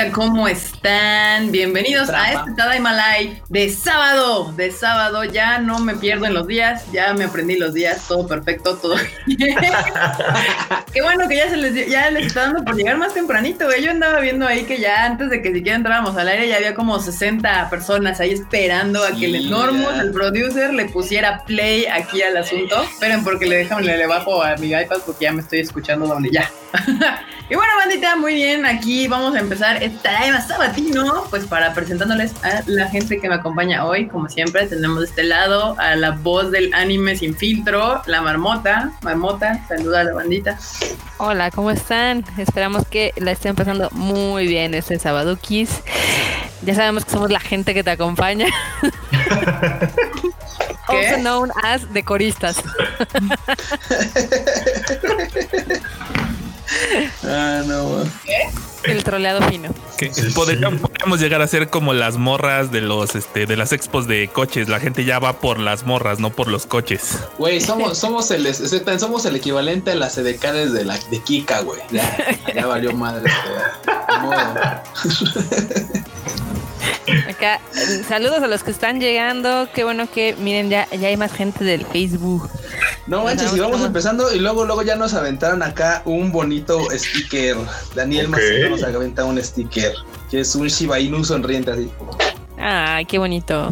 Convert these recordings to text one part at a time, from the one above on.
bandita, ¿cómo están? Bienvenidos a este Tadaima Live de sábado. De sábado, ya no me pierdo en los días, ya me aprendí los días, todo perfecto, todo bien. Qué bueno que ya se les, ya les está dando por llegar más tempranito, güey. Yo andaba viendo ahí que ya antes de que siquiera entráramos al aire, ya había como 60 personas ahí esperando a que el enormo, el producer, le pusiera play aquí al asunto. Esperen, porque le dejan, le, le bajo a mi iPad porque ya me estoy escuchando donde ya. y bueno, bandita, muy bien, aquí vamos a empezar esta Eva Sabatino, pues para presentándoles a la gente que me acompaña hoy, como siempre, tenemos de este lado a la voz del anime sin filtro, la marmota. Marmota, saluda a la bandita. Hola, ¿cómo están? Esperamos que la estén pasando muy bien este sábado, Kiss. Ya sabemos que somos la gente que te acompaña. Also known as decoristas. ah, no. ¿Qué? El troleado fino. podríamos, llegar a ser como las morras de los este de las expos de coches. La gente ya va por las morras, no por los coches. Güey, somos, somos el somos el equivalente a las edecanes de la de Kika, güey. Ya, ya valió madre. Acá, saludos a los que están llegando. Qué bueno que miren, ya, ya hay más gente del Facebook. No manches, y vamos empezando y luego, luego ya nos aventaron acá un bonito sticker. Daniel okay. nos aventa un sticker, que es un Shiba Inu sonriente así. Ay, qué bonito.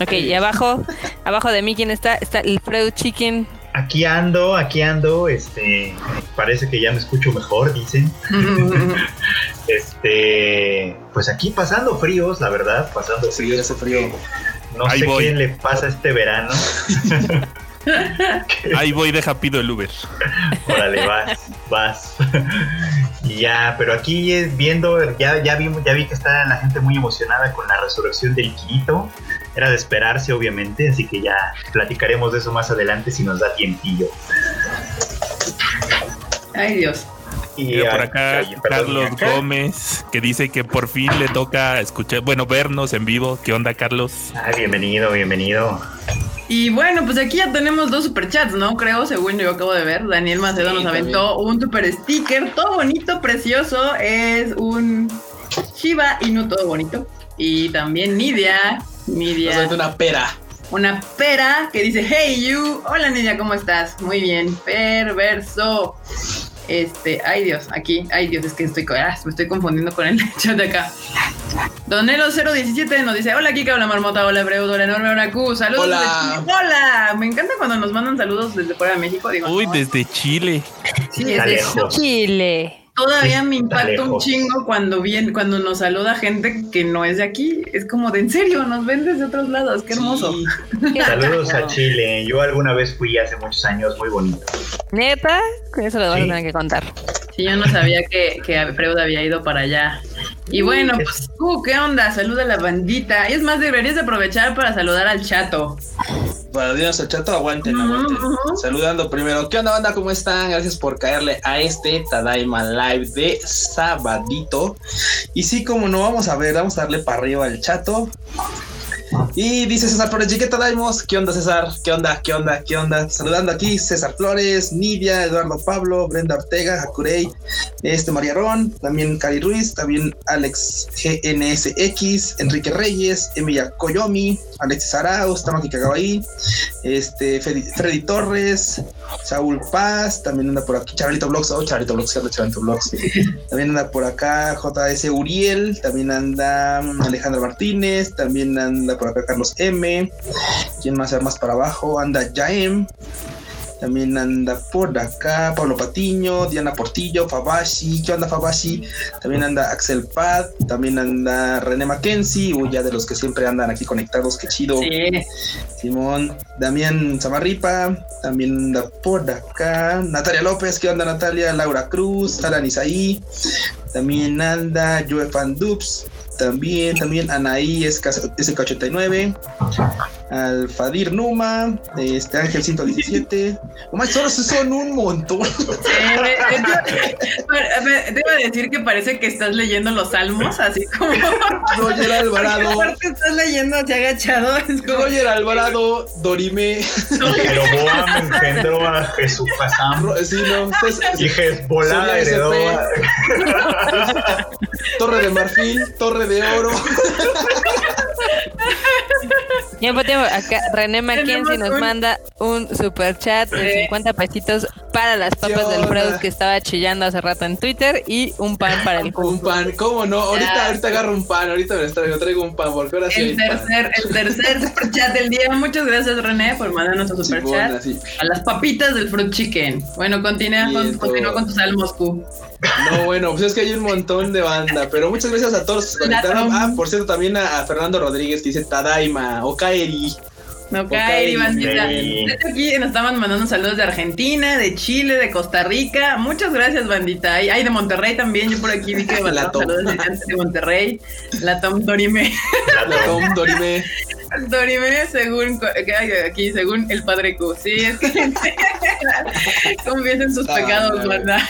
Ok, y abajo, abajo de mí, ¿quién está? Está el Freud Chicken aquí ando, aquí ando, este, parece que ya me escucho mejor, dicen. este, pues aquí pasando fríos, la verdad, pasando frío, ese frío. No sé qué le pasa este verano. Ahí voy, deja pido el Uber. Órale, vas, vas. y ya, pero aquí viendo, ya, ya, vi, ya vi que está la gente muy emocionada con la resurrección del Quito era de esperarse, obviamente, así que ya platicaremos de eso más adelante si nos da tiempillo. Ay, Dios. Y por acá Carlos Gómez, que dice que por fin le toca escuchar, bueno, vernos en vivo. ¿Qué onda, Carlos? Ay, bienvenido, bienvenido. Y bueno, pues aquí ya tenemos dos superchats, ¿no? Creo, según yo acabo de ver. Daniel Macedo nos aventó un super sticker, todo bonito, precioso. Es un Shiba Inu, todo bonito. Y también Nidia Nidia. una pera. Una pera que dice, hey you. Hola Nidia, ¿cómo estás? Muy bien. Perverso. Este, ay Dios, aquí, ay Dios, es que estoy, ah, me estoy confundiendo con el chat de acá. Donelo017 nos dice, hola Kika, hola Marmota, hola Breudo, hola Enorme, hola Q, saludos hola. desde Chile. Hola, me encanta cuando nos mandan saludos desde fuera de México. Digo, Uy, desde Chile. Sí, desde Chile. Todavía me impacta un chingo cuando viene, cuando nos saluda gente que no es de aquí. Es como de en serio, nos ven desde otros lados, qué hermoso. Saludos a Chile. Yo alguna vez fui hace muchos años, muy bonito. ¿Neta? Eso lo vas a tener que contar. Sí, yo no sabía que, que Freud había ido para allá. Y bueno, pues, uh, ¿qué onda? Saluda a la bandita. Y es más, deberías aprovechar para saludar al chato. Para Dios, al chato, aguanten, aguanten. Saludando primero. ¿Qué onda, banda? ¿Cómo están? Gracias por caerle a este Tadaima Live de sabadito. Y sí, como no, vamos a ver, vamos a darle para arriba al chato. Y dice César Flores, ¿qué Daimos? ¿Qué onda, César? ¿Qué onda? ¿Qué onda? ¿Qué onda? Saludando aquí César Flores, Nidia, Eduardo Pablo, Brenda Ortega, Hakurei, este María Ron, también Cari Ruiz, también Alex GNSX, Enrique Reyes, Emilia Koyomi, Alexis Arauz, Tamaki ahí, este Freddy, Torres, Saúl Paz, también anda por aquí, Charlito Blogs, oh, Charlito Blogs, Charlito Blogs, también anda por acá JS Uriel, también anda Alejandro Martínez, también anda por acá Carlos M. ¿Quién más? Más para abajo anda Jaem. También anda por acá Pablo Patiño, Diana Portillo, Fabashi. ¿Qué onda Fabashi? También anda Axel Pad. También anda René Mackenzie. Uy, ya de los que siempre andan aquí conectados. Qué chido. Simón. Damián Zamarripa. También anda por acá. Natalia López. ¿Qué onda Natalia? Laura Cruz. Alan Isaí. También anda Joe Fan Dubs. También, también Anaí SK89. al Fadir Numa, este Ángel 117. Oh, solo son un montón. te iba a decir que parece que estás leyendo los salmos, así como. Roger Alvarado. estás leyendo así agachado. Es como... Roger Alvarado, Dorime. Jeroboam engendró a Jesús Pasam. Sí, no. y Hezbollah heredó Torre de Marfil, Torre de Oro. Tiempo, tiempo. Acá René Mackenzie nos manda un super chat de 50 pesitos para las papas del Freud que estaba chillando hace rato en Twitter y un pan para el Un pan, ¿cómo no? Ahorita, ahorita agarro un pan, ahorita me traigo, traigo un pan, porque ahora sí. El tercer, el tercer super chat del día. Muchas gracias, René, por mandarnos un super chat. A las papitas del Fruit Chicken. Bueno, continúa con, continúa con tus almos, Q. No, bueno, pues es que hay un montón de banda, pero muchas gracias a todos Ah, por cierto, también a, Fernando Rodríguez que dice Tadaima, Okaeri. Okaeri, bandita. Aquí nos estaban mandando saludos de Argentina, de Chile, de Costa Rica. Muchas gracias, bandita. Hay de Monterrey también. Yo por aquí vi que saludos de Monterrey. La Tom Dorime. La Tom Dorime. Dorime, según aquí, según el padre Q. Sí, es que confiesen sus pecados, ¿verdad?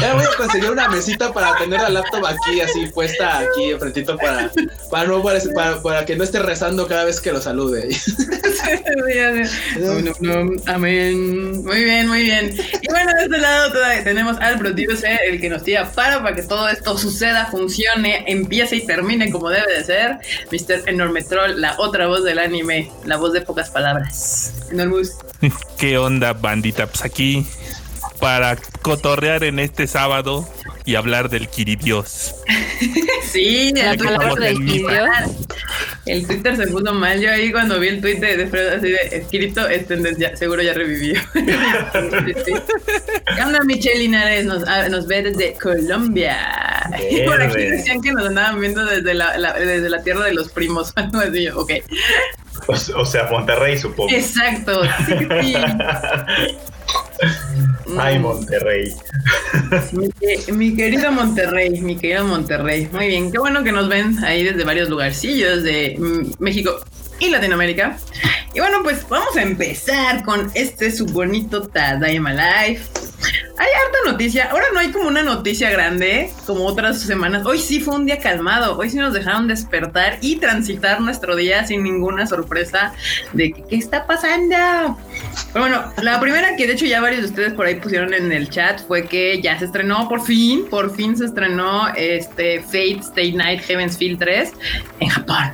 Ya voy a conseguir una mesita para tener la laptop aquí, así puesta aquí enfrentito para, para, no, para, para, que no esté rezando cada vez que lo salude. amén. Muy bien, muy bien. Y bueno, de este lado tenemos al producer, el que nos tira para para que todo esto suceda, funcione, empiece y termine como debe de ser. Mr. Enormetrol, la otra voz del anime, la voz de pocas palabras. Enormous. ¿Qué onda, bandita? Pues aquí para cotorrear en este sábado y hablar del Kiridios. sí, el Twitter, el Twitter se puso mal. Yo ahí cuando vi el tweet de, Fred así de escrito, este seguro ya revivió. ¿Qué onda, Michelle Linares? Nos, ah, nos ve desde Colombia. Y por aquí decían que nos andaban viendo desde la, desde la tierra de los primos. así, ok. O, sea, Monterrey, supongo. Exacto. Sí, sí. Ay, Monterrey. Mi, querido Monterrey, mi querido Monterrey. Muy bien, qué bueno que nos ven ahí desde varios lugarcillos de mm, México y Latinoamérica. Y bueno, pues vamos a empezar con este su bonito Tadaima Life. Hay harta noticia. Ahora no hay como una noticia grande como otras semanas. Hoy sí fue un día calmado. Hoy sí nos dejaron despertar y transitar nuestro día sin ninguna sorpresa de qué está pasando. Pero bueno, la primera que de hecho ya varios de ustedes por ahí pusieron en el chat fue que ya se estrenó por fin, por fin se estrenó este Fate Stay Night Heaven's Field 3 en Japón.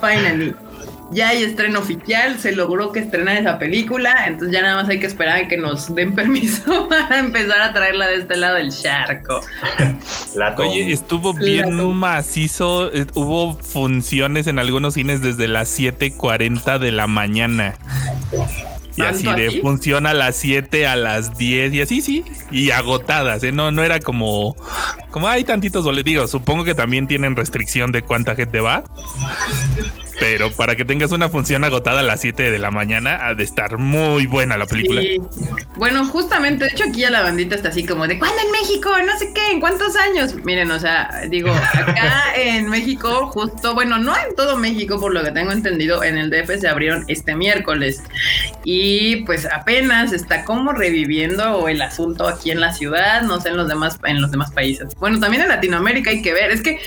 Finally ya hay estreno oficial, se logró que estrenara esa película, entonces ya nada más hay que esperar a que nos den permiso para empezar a traerla de este lado del charco. Oye, estuvo bien macizo, eh, hubo funciones en algunos cines desde las 7:40 de la mañana. Y así de funciona a las 7 a las 10 y así, sí. Y agotadas, ¿eh? No, no era como, como hay tantitos digo, Supongo que también tienen restricción de cuánta gente va. Pero para que tengas una función agotada a las 7 de la mañana, ha de estar muy buena la película. Bueno, justamente, de hecho, aquí ya la bandita está así como de ¿cuándo en México? No sé qué, ¿en cuántos años? Miren, o sea, digo, acá en México, justo, bueno, no en todo México, por lo que tengo entendido, en el DF se abrieron este miércoles. Y pues apenas está como reviviendo el asunto aquí en la ciudad, no sé en los demás, en los demás países. Bueno, también en Latinoamérica hay que ver, es que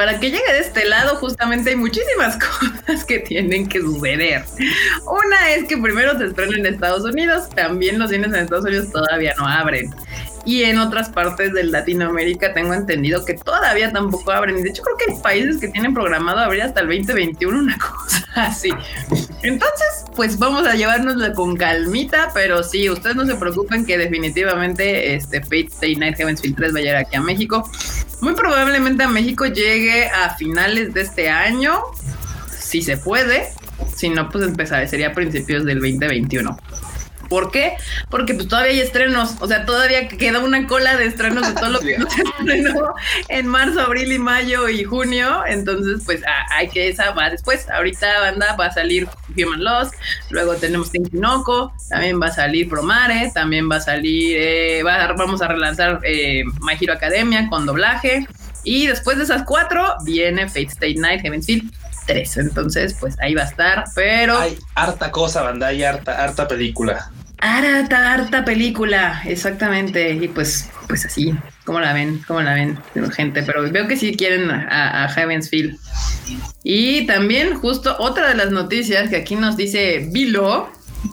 para que llegue de este lado, justamente hay muchísimas cosas que tienen que suceder. Una es que primero se estrena en Estados Unidos, también los cines en Estados Unidos todavía no abren. Y en otras partes de Latinoamérica tengo entendido que todavía tampoco abren. De hecho creo que hay países que tienen programado abrir hasta el 2021, una cosa así. Entonces, pues vamos a llevárnoslo con calmita, pero sí, ustedes no se preocupen que definitivamente este Fate Stay Night Heaven's Field 3 va a llegar aquí a México. Muy probablemente a México llegue a finales de este año, si se puede. Si no, pues empezaré, sería a principios del 2021. ¿Por qué? Porque pues todavía hay estrenos, o sea, todavía queda una cola de estrenos de todo lo que no se estrenó en marzo, abril y mayo y junio, entonces pues hay que esa va después. Ahorita banda va a salir Human Loss, luego tenemos Tinkinoko, también va a salir Promare, también va a salir, eh, vamos a relanzar eh, My Hero Academia con doblaje. Y después de esas cuatro viene Fate State Night, Heaven's Field 3. Entonces, pues ahí va a estar, pero... Hay harta cosa, banda, hay harta, harta película. Harta, harta película, exactamente. Y pues, pues así, ¿cómo la ven? ¿Cómo la ven? Gente, pero veo que sí quieren a, a Heaven's. Y también justo otra de las noticias que aquí nos dice Vilo,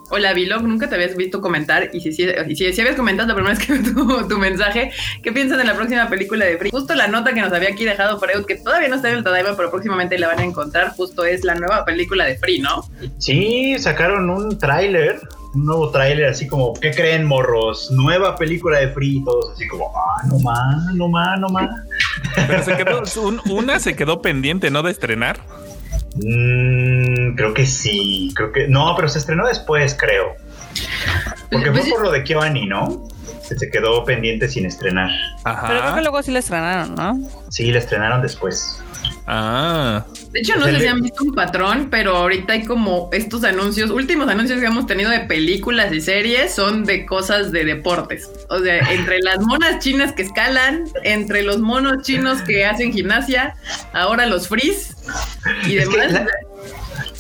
Hola, Vlog, nunca te habías visto comentar y si, si, si, habías comentado la primera vez que tu, tu mensaje, ¿qué piensan de la próxima película de Free? Justo la nota que nos había aquí dejado Freud, que todavía no está en el Tadaima, pero próximamente la van a encontrar, justo es la nueva película de Free, ¿no? Sí, sacaron un tráiler, un nuevo tráiler así como, ¿qué creen, morros? Nueva película de Free, todos así como, ah, no más, no más, no más. Pero se quedó, una se quedó pendiente, ¿no? De estrenar. Mm, creo que sí, creo que no, pero se estrenó después, creo. Porque fue por lo de Kyoani, ¿no? Se quedó pendiente sin estrenar. Pero creo que luego sí la estrenaron, ¿no? Sí, la estrenaron después. Ah. De hecho, no sé si han visto un patrón, pero ahorita hay como estos anuncios, últimos anuncios que hemos tenido de películas y series son de cosas de deportes. O sea, entre las monas chinas que escalan, entre los monos chinos que hacen gimnasia, ahora los freeze y demás.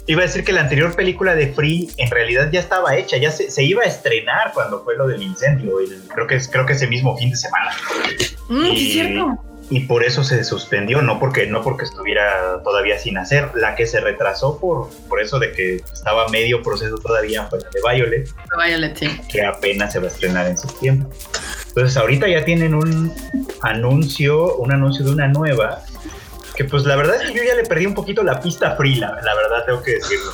iba a decir que la anterior película de Free en realidad ya estaba hecha, ya se, iba a estrenar cuando fue lo del incendio. creo que es creo que ese mismo fin de semana. Mm, cierto y por eso se suspendió, no porque, no porque estuviera todavía sin hacer. La que se retrasó por, por eso de que estaba medio proceso todavía fue la de Violet. Violet, sí. Que apenas se va a estrenar en septiembre. Entonces ahorita ya tienen un anuncio, un anuncio de una nueva. Que pues la verdad es que yo ya le perdí un poquito la pista free, la, la verdad tengo que decirlo.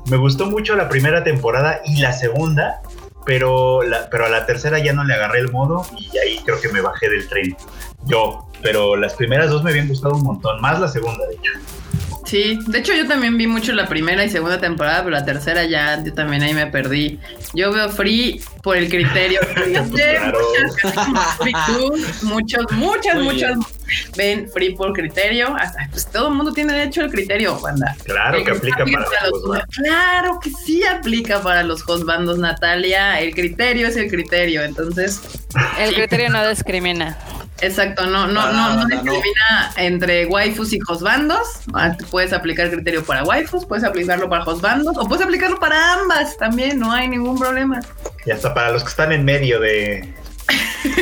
Me gustó mucho la primera temporada y la segunda, pero, la, pero a la tercera ya no le agarré el modo y ahí creo que me bajé del tren. Yo, pero las primeras dos me habían gustado un montón, más la segunda, de hecho. Sí, de hecho yo también vi mucho la primera y segunda temporada, pero la tercera ya yo también ahí me perdí. Yo veo Free por el criterio. muchos, muchas, muchas ven Free por criterio. Hasta, pues todo el mundo tiene derecho al criterio, banda. Claro que aplica para, los, Claro que sí aplica para los bandos Natalia. El criterio es el criterio, entonces. El criterio no discrimina. Exacto, no, no, no, no discrimina entre waifus y hosbandos. Ah, puedes aplicar criterio para waifus, puedes aplicarlo para hosbandos, o puedes aplicarlo para ambas también, no hay ningún problema. Y hasta para los que están en medio de,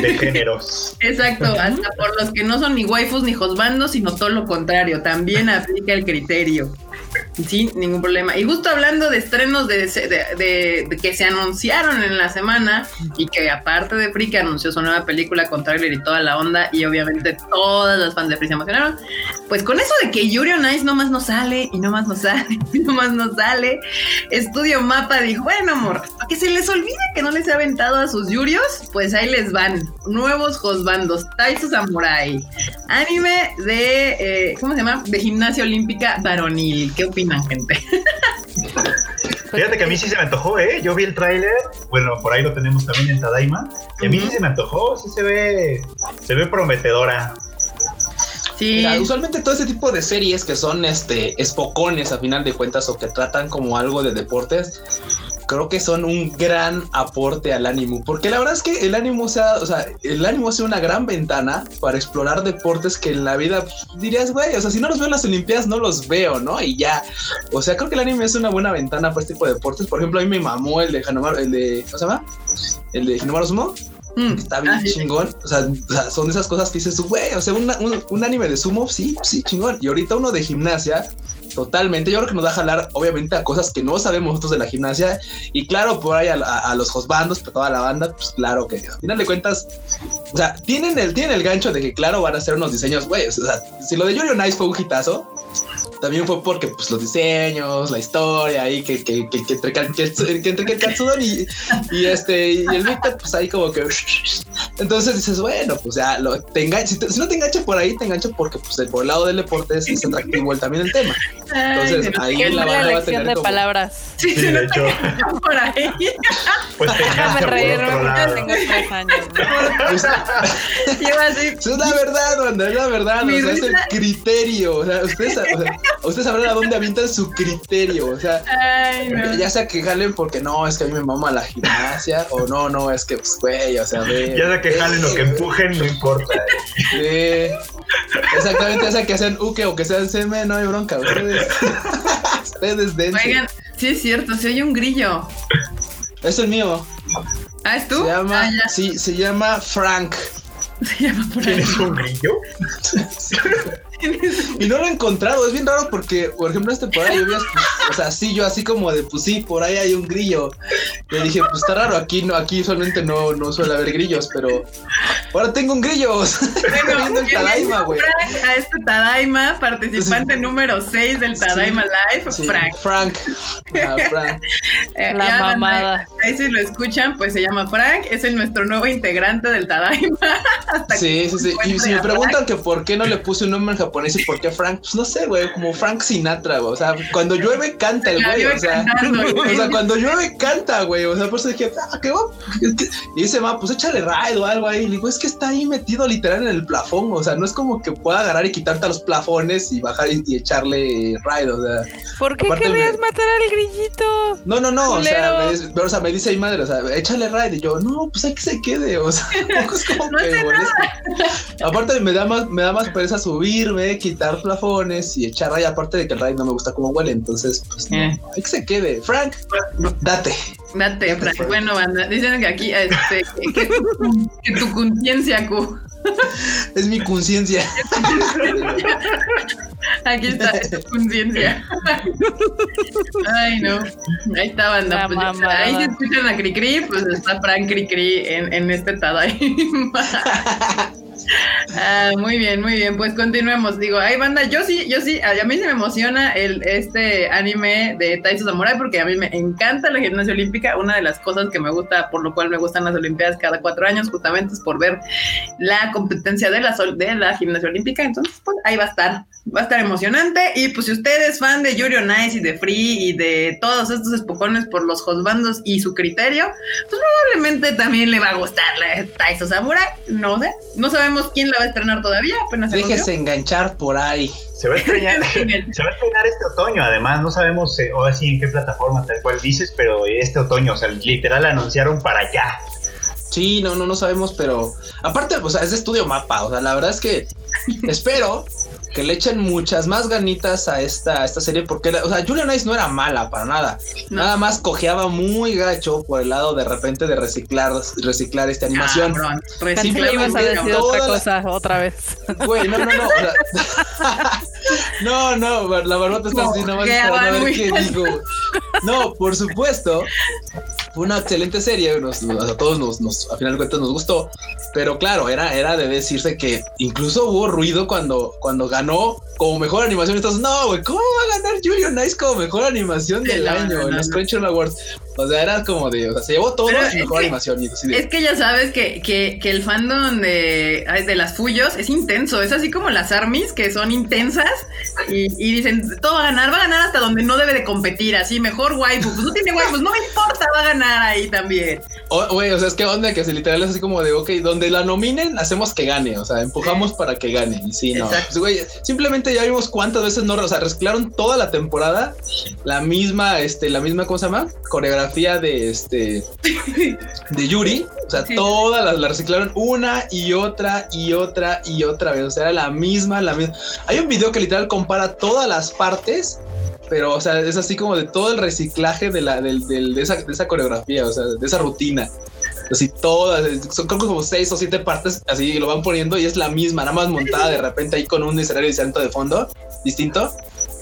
de géneros. Exacto, hasta por los que no son ni waifus ni hosbandos, sino todo lo contrario, también aplica el criterio. Sin ningún problema. Y justo hablando de estrenos de, que se anunciaron en la semana y que aparte de Free que anunció su nueva película con trailer y toda la onda y obviamente todas las fans de Free se emocionaron, pues con eso de que Yuri on Ice nomás no sale y nomás no sale y nomás no sale, Estudio Mapa dijo, bueno amor, que se les olvide que no les he aventado a sus Yurios, pues ahí les van nuevos Josbandos, Taisu Samurai, anime de, eh, ¿cómo se llama? De gimnasia olímpica varonil. ¿Qué opinan, gente? Fíjate que a mí sí se me antojó, ¿eh? Yo vi el tráiler, bueno, por ahí lo tenemos también en Tadaima, y a mí sí se me antojó, sí se ve, se ve prometedora. Sí. usualmente todo ese tipo de series que son este espocones a final de cuentas o que tratan como algo de deportes, creo que son un gran aporte al ánimo, porque la verdad es que el ánimo sea, o sea, el ánimo sea una gran ventana para explorar deportes que en la vida pues, dirías, güey, o sea, si no los veo en las Olimpiadas, no los veo, ¿no? Y ya, o sea, creo que el anime es una buena ventana para este tipo de deportes. Por ejemplo, a mí me mamó el de Hanamaru, el de, ¿cómo se llama? El de Hanamaru Sumo. Mm. Está bien ah, chingón. O sea, son esas cosas que dices, güey, o sea, un, un, anime de sumo, sí, sí, chingón. Y ahorita uno de gimnasia, Totalmente, yo creo que nos va a jalar obviamente a cosas que no sabemos nosotros de la gimnasia. Y claro, por ahí a, los hosbandos, para toda la banda, pues claro que al final de cuentas, o sea, tienen el, tienen el gancho de que claro van a hacer unos diseños, güey, o sea, si lo de Yuri Nice fue un hitazo, también fue porque pues los diseños, la historia ahí que, que, que, que entre, que, entre el Katsudon y, y, este y el Victor, pues ahí como que entonces dices, bueno, pues ya lo, te si, no te engancha por ahí, te engancha porque pues por el lado del deporte es, atractivo también el tema. Entonces ahí la banda va a tener de palabras. Sí, sí, de hecho. por ahí. Pues te engancha por otro lado. Tengo tres años. Pues, es la verdad, banda, es la verdad, o sea, es el criterio, o sea, ustedes, o sea, ustedes sabrán a dónde avientan su criterio. O sea, ya sea que jalen porque no, es que a mí me mama la gimnasia, o no, no, es que, pues, güey, o sea, ve. Ya sea que jalen o que empujen, no importa. Sí. Exactamente, esa que hacen uke o que sean CM, no hay bronca. Ustedes, ustedes dense. Oigan, sí es cierto, se oye un grillo. Es el mío. ¿Ah, es tú? Se llama, Ah, ya. sí, se llama Frank. Se llama ahí. ¿Tienes un grillo? Y no lo he encontrado, es bien raro porque, por ejemplo, este por ahí yo vi, o sea, sí, yo así como de, pues sí, por ahí hay un grillo. Yo dije, pues está raro, aquí no, aquí usualmente no, no suele haber grillos, pero ahora tengo un grillo. Bueno, viendo el Tadaima, güey. Frank, a este Tadaima, participante número 6 del Tadaima Live, Sí, Frank. Frank. Ah, Frank. Eh, La mamada. Ahí si lo escuchan, pues se llama Frank, es el nuestro nuevo integrante del Tadaima. Hasta Sí, sí, sí. Y si me preguntan que por qué no le puse un nombre en japonés y por qué Frank, pues no sé, güey, como Frank Sinatra, güey. O sea, cuando llueve canta el güey. O sea, cantando, güey. o sea, cuando llueve canta, güey. O sea, por eso dije, ah, qué va. Y dice, va, pues échale raid o algo ahí. Y le digo, es que está ahí metido literal en el plafón. O sea, no es como que pueda agarrar y quitarte a los plafones y bajar y, y echarle raid. O sea, ¿Por qué querías me- matar al grillito? no, no, no. O sea, me, dice- pero, o sea, me dice ahí madre, o sea, échale raid. Y yo, no, pues hay que se quede. O sea, tampoco es como No que. Aparte, me da más, me da más pereza quitar plafones y echar raid. Aparte de que el raid no me gusta cómo huele. Entonces, pues no, Eh. hay que se quede. Frank, date. Date, Frank. Bueno, banda, dicen que aquí, este, que, tu- que tu conciencia, Q. Es mi conciencia. Aquí está, es tu conciencia. Ay, no. Ahí está, banda. Pues, está. ahí se escuchan a Cricri, pues está Frank Cricri en, en este Tadaima. Ah, muy bien, muy bien. Pues continuemos. Digo, ay, banda, yo sí, yo sí, a mí se me emociona el, este anime de Taiso Samurai porque a mí me encanta la gimnasia olímpica. Una de las cosas que me gusta, por lo cual me gustan las Olimpiadas cada cuatro años, justamente es por ver la competencia de la, de la gimnasia olímpica. Entonces, pues ahí va a estar. Va a estar emocionante. Y pues si usted es fan de Yuri on y de Free y de todos estos espocones por los josbandos y su criterio, pues probablemente también le va a gustar la Taiso Samurai. No sé. No sabemos quién la va a estrenar todavía. Apenas se Déjese enganchar por ahí. Se va a estrenar, se va a estrenar este otoño, además no sabemos eh, ahora sí en qué plataforma tal cual dices, pero este otoño, o sea, literal anunciaron para allá. Sí, no, no, no sabemos, pero aparte, o sea, es de estudio mapa. O sea, la verdad es que espero que le echen muchas más ganitas a esta, a esta serie, porque, la- o sea, Julian Ice no era mala para nada. No. Nada más cojeaba muy gacho por el lado de repente de reciclar, reciclar esta animación. Cabrón, Pensé que recicla ibas a decir otra la- cosa otra vez. Güey, no, no, no. o sea, no, no, la barbota está así, nada más Cojeaba esperando a ver qué digo. No, por supuesto. Fue una excelente serie, nos, a todos nos, nos, a final de cuentas nos gustó, pero claro, era, era de decirse que incluso hubo ruido cuando, cuando ganó como mejor animación. Entonces, no, güey, ¿cómo va a ganar Julio Nice como mejor animación del No, año no, en no, los no. Crunchyroll Awards? O sea, era como de, o sea, se llevó todo y mejor que- animación. Y de- Es que ya sabes que, que, que el fandom de, de las Fuyos es intenso, es así como las armies que son intensas y, y dicen, todo va a ganar, va a ganar hasta donde no debe de competir, así, mejor waifu, pues no tiene waifus, no me importa, va a ganar ahí también. Güey, o sea, es que onda que se literal es así como de, ok, donde la nominen, hacemos que gane, o sea, empujamos para que gane. Y sí, no. Pues, simplemente ya vimos cuántas veces no, o sea, reciclaron toda la temporada la misma, este, la misma, ¿cómo se llama? Coreografía de este, de Yuri. O sea, Sí. todas las la reciclaron una y otra y otra y otra vez. O sea, era la misma, la misma. Hay un video que literal compara todas las partes pero o sea, es así como de todo el reciclaje de la del, del- de, esa, de esa coreografía, o sea, de esa rutina. Así todas, son creo que como seis o siete partes, así lo van poniendo y es la misma, nada más montada de repente ahí con un escenario distinto de fondo, distinto.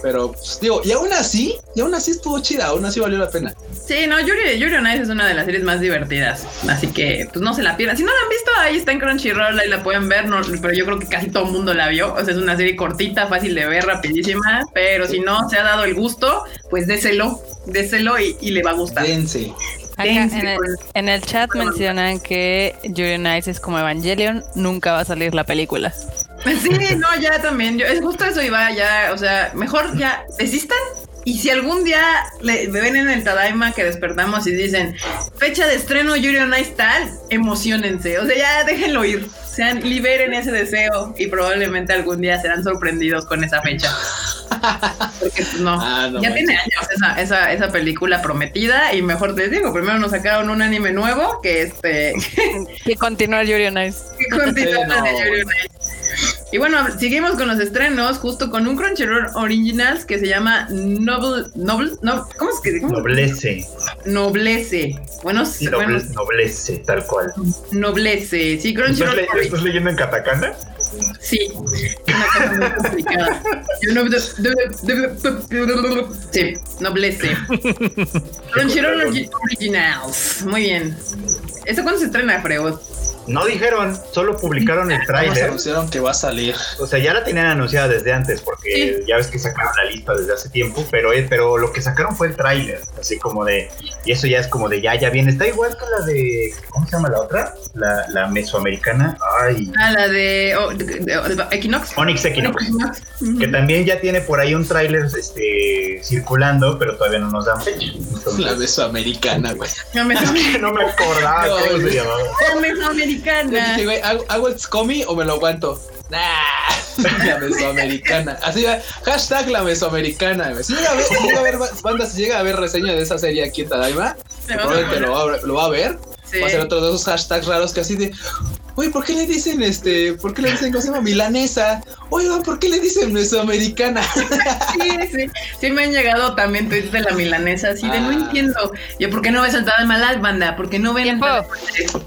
Pero pues, digo, y aún así, y aún así estuvo chida, aún así valió la pena. Sí, no, Yuri, Yuri on Ice es una de las series más divertidas, así que pues no se la pierdan. Si no la han visto, ahí está en Crunchyroll, ahí la pueden ver, no, pero yo creo que casi todo el mundo la vio. O sea, es una serie cortita, fácil de ver, rapidísima, pero si no se ha dado el gusto, pues déselo, déselo y, y le va a gustar. Dense. Acá Dense en el, con- en el chat mencionan que Yuri on Ice es como Evangelion, nunca va a salir la película. Sí, no, ya también. Yo, es justo eso iba, ya, o sea, mejor ya desistan. Y si algún día le, me ven en el Tadaima que despertamos y dicen fecha de estreno Yuri on Ice tal, emocionense. O sea, ya déjenlo ir. Sean, liberen ese deseo y probablemente algún día serán sorprendidos con esa fecha. Porque pues, no, Ah, no ya tiene años esa, esa, esa película prometida. Y mejor les digo, primero nos sacaron un anime nuevo que este Que continuar Yuri on Ice. que continúa Sí, no, de Yuri on. Ice. Y bueno, seguimos con los estrenos, justo con un Crunchyroll Originals que se llama Noble, Noble, no, ¿cómo es que? ¿cómo? Noblece. Noblece. Bueno, noble, noblece, tal cual. Noblece, sí, Crunchyroll. ¿Estás, ¿Estás leyendo en katakana? Sí, una cosa muy complicada. Sí, noblece. Crunchyroll Originals. Muy bien. ¿Eso cuándo se estrena, Freud? No dijeron, solo publicaron el tráiler. anunciaron que va a salir. O sea, ya la tenían anunciada desde antes, porque ya ves que sacaron la lista desde hace tiempo, pero, pero lo que sacaron fue el tráiler, así como de, y eso ya es como de ya, ya viene. Está igual que la de, ¿cómo se llama la otra? La, la mesoamericana. Ay. Ah, la de, oh, Equinox. Onyx Equinox. Que también ya tiene por ahí un tráiler este, circulando, pero todavía no nos dan fecha. la mesoamericana, güey. No me, no me acordaba cómo se llamaba. La mesoamericana. Dije, güey, ¿hago, ¿hago el SCOMI o me lo aguanto? Nah, la mesoamericana. Así va, hashtag la mesoamericana. Si llega a ver, si llega a ver banda, si llega a ver reseña de esa serie aquí en Tadaima, probablemente lo va, lo va a ver. Va a ser otro de esos hashtags raros que así de, Oye, ¿por qué le dicen este? ¿Por qué le dicen cómo se llama? Milanesa. Oigan, ¿por qué le dicen mesoamericana? sí, sí. Sí me han llegado también tweets de la milanesa, así de no ah. entiendo. Yo, ¿por qué no ves de malas, banda? ¿Por qué no ven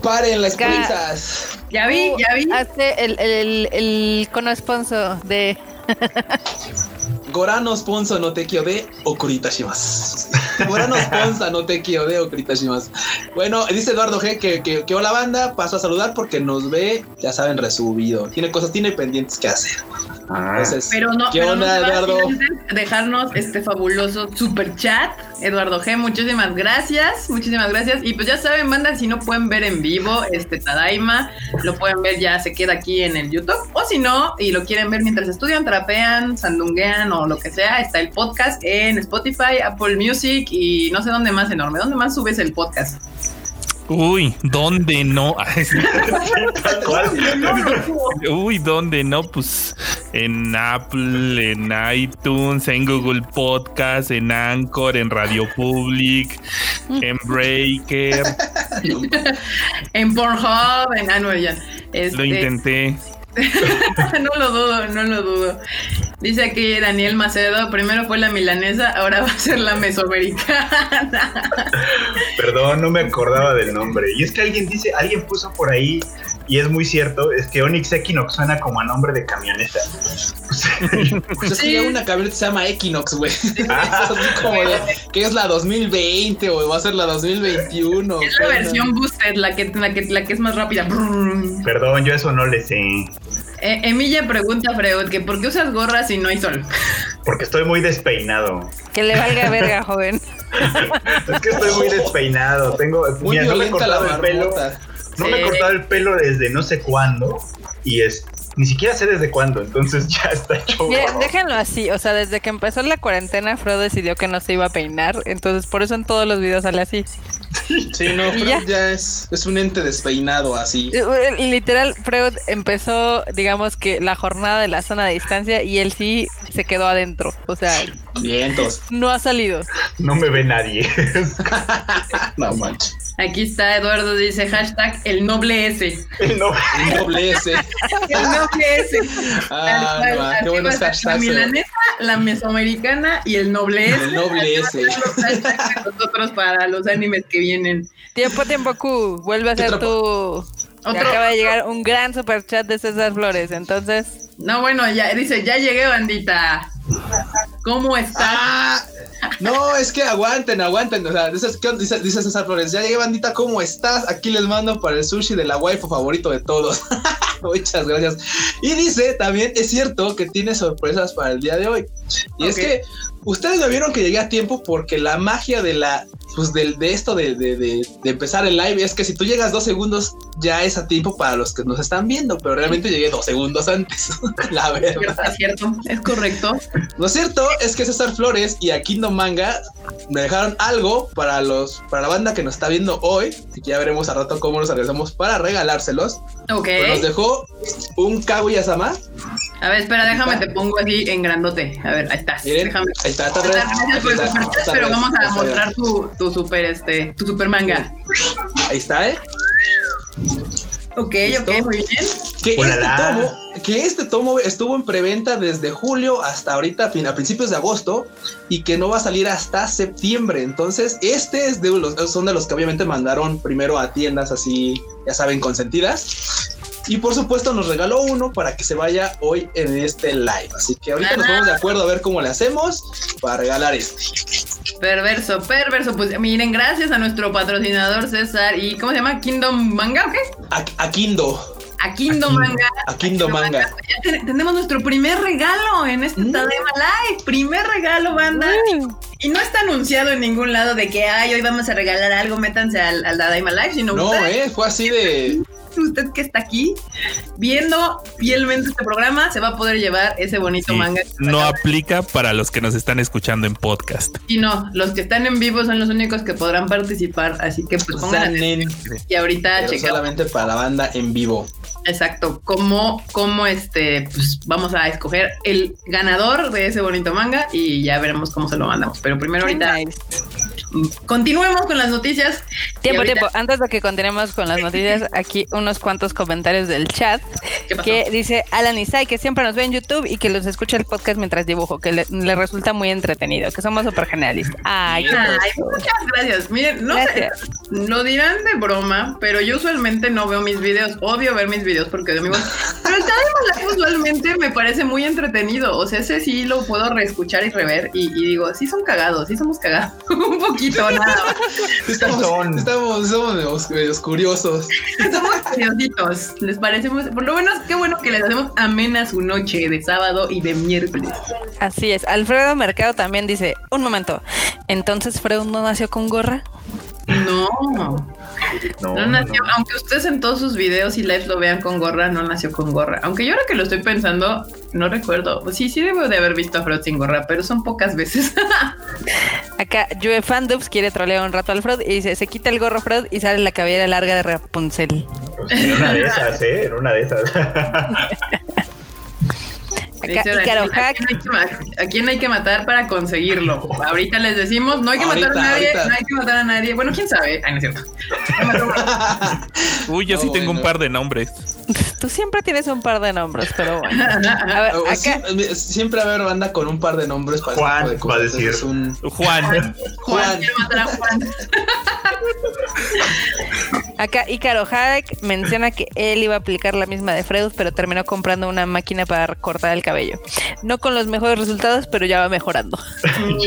Paren las prisas. Ya vi, ya vi. Hace el, el, el cono sponsor de Gorano Sponsa no te de okuritashimasu. Gorano Sponsa no te de okuritashimasu. Bueno, dice Eduardo G que, que, que, hola banda, paso a saludar porque nos ve, ya saben, resubido. Tiene cosas, tiene pendientes que hacer. Ah. Entonces, pero no, ¿qué onda, Eduardo? Dejarnos este fabuloso super chat, Eduardo G. Muchísimas gracias, muchísimas gracias. Y pues ya saben, banda, si no pueden ver en vivo este Tadaima, lo pueden ver ya, se queda aquí en el YouTube. O si no, y lo quieren ver mientras estudian, trapean, sandunguean o lo que sea, está el podcast en Spotify, Apple Music y no sé dónde más enorme. ¿Dónde más subes el podcast? Uy, ¿dónde no? Uy, ¿dónde no? Pues en Apple, en iTunes, en Google Podcast, en Anchor, en Radio Public, en Breaker. en Pornhub, en Anuel ah, Lo este, intenté. no lo dudo, no lo dudo. Dice aquí Daniel Macedo, primero fue la milanesa, ahora va a ser la mesoamericana. Perdón, no me acordaba del nombre. Y es que alguien dice, alguien puso por ahí y es muy cierto, es que Onyx Equinox suena como a nombre de camioneta. pues sí. una camioneta se llama Equinox, güey. Ah. que es la 2020 o va a ser la 2021. Es la versión booster, la que, la que, la que es más rápida. Perdón, yo eso no le sé. Eh, Emilia pregunta a Freud que ¿por qué usas gorras si no hay sol? Porque estoy muy despeinado. Que le valga verga, joven. es que estoy muy despeinado. Tengo, muy mira, no me el pelo. No me he cortado el pelo desde no sé cuándo y es ni siquiera sé desde cuándo, entonces ya está hecho. déjenlo así, o sea, desde que empezó la cuarentena, Fro decidió que no se iba a peinar, entonces por eso en todos los videos sale así. Sí, no, Freud ya, es, es, un ente despeinado así. Eh, eh, literal, Freud empezó, digamos que la jornada de la zona de distancia y él sí se quedó adentro. O sea, Vientos. no ha salido. No me ve nadie. no manches. Aquí está Eduardo, dice hashtag el noble S. El noble, S. el noble S. Ah, qué buenos hashtags. La milanesa, la mesoamericana y el noble S. El noble S. Nosotros para los animes que vienen. Tiempo, tiempo, Q. Vuelve a ser tu. Otro... Acaba de llegar un gran super chat de César Flores, entonces. No, bueno, ya dice, ya llegué, bandita. ¿Cómo estás? Ah, no, es que aguanten, aguanten. O sea, dices, ¿qué dice, dice, César Flores, ya llegué, bandita, ¿cómo estás? Aquí les mando para el sushi de la waifu favorito de todos. Muchas gracias. Y dice también, es cierto que tiene sorpresas para el día de hoy. Y es que ustedes me vieron que llegué a tiempo porque la magia de la pues de, de esto de, de, de, empezar el live es que si tú llegas dos segundos ya es a tiempo para los que nos están viendo, pero realmente llegué dos segundos antes. la verdad. Es cierto, es correcto. Lo cierto es que César Flores y Aquino Manga me dejaron algo para los para la banda que nos está viendo hoy, así que ya veremos a rato cómo nos regresamos para regalárselos. Ok. nos dejó un Kaguya-sama. A ver, espera, déjame, te pongo así en grandote. A ver, ahí está. déjame. Ahí está, está, está, Pero vamos a mostrar tu, tu super, este, tu super manga. Ahí está, ¿eh? Ok, ok, muy bien. Que este tomo que este tomo estuvo en preventa desde julio hasta ahorita, a principios de agosto, y que no va a salir hasta septiembre. Entonces, este es de los, son de los que obviamente mandaron primero a tiendas así, ya saben, consentidas. Y por supuesto nos regaló uno para que se vaya hoy en este live. Así que ahorita nos vamos de acuerdo a ver cómo le hacemos para regalar este. Perverso, perverso. Pues miren, gracias a nuestro patrocinador César y ¿cómo se llama? Kingdom Manga o qué? Akindo. Akindo Manga. Akindo Manga. Ya tenemos nuestro primer regalo en este mm. Tadema Live. Primer regalo, banda. Y no está anunciado en ningún lado de que, ay, hoy vamos a regalar algo, métanse al, al Live, sino... No, eh, fue así de usted que está aquí viendo fielmente este programa se va a poder llevar ese bonito manga. No aplica para los que nos están escuchando en podcast. Y no, los que están en vivo son los únicos que podrán participar, así que pues pongan y ahorita solamente para la banda en vivo. Exacto, como como este pues vamos a escoger el ganador de ese bonito manga y ya veremos cómo se lo mandamos, pero primero ahorita continuemos con las noticias. Tiempo, tiempo. Antes de que continuemos con las noticias, aquí unos cuantos comentarios del chat que dice Alan Isai que siempre nos ve en YouTube y que los escucha el podcast mientras dibujo, que le, resulta muy entretenido, que somos súper generalistas. Ay, muchas gracias. Miren, no sé, lo dirán de broma, pero yo usualmente no veo mis videos. Odio ver mis videos porque de mi voz. Pero el tema usualmente me parece muy entretenido. O sea, ese sí lo puedo reescuchar y rever y, y digo, sí son cagados, sí somos cagados. Un poquito nada Estamos, estamos, somos curiosos. Somos curiositos. ¿Les parece? Por lo menos, qué bueno que les hacemos amena su noche de sábado y de miércoles. Así es. Alfredo Mercado también dice, un momento, ¿entonces Freud no nació con gorra? No. No, nació, aunque ustedes en todos sus videos y lives lo vean con gorra, no nació con gorra. Aunque yo ahora que lo estoy pensando, no recuerdo. Sí, sí debo de haber visto a Freud sin gorra, pero son pocas veces. Acá, Joe Fandubs quiere trolear un rato al Freud y dice, se quita el gorro Freud y sale la cabellera larga de Rapunzel. en una de esas, ¿eh? En una de esas. ¿a quién hay que matar para conseguirlo? Ahorita les decimos, no hay que matar a nadie, no hay que matar a nadie. Bueno, quién sabe. Ay, no es cierto. Uy, yo sí tengo un par de nombres. Tú siempre tienes un par de nombres, pero bueno. A ver, acá... siempre va a haber banda con un par de nombres para Juan, va a decir. Un... Juan. Juan. Juan. Quiero matar a Juan. Acá Icaro Hadek menciona que él iba a aplicar la misma de Freud, pero terminó comprando una máquina para cortar el cabello. No con los mejores resultados, pero ya va mejorando.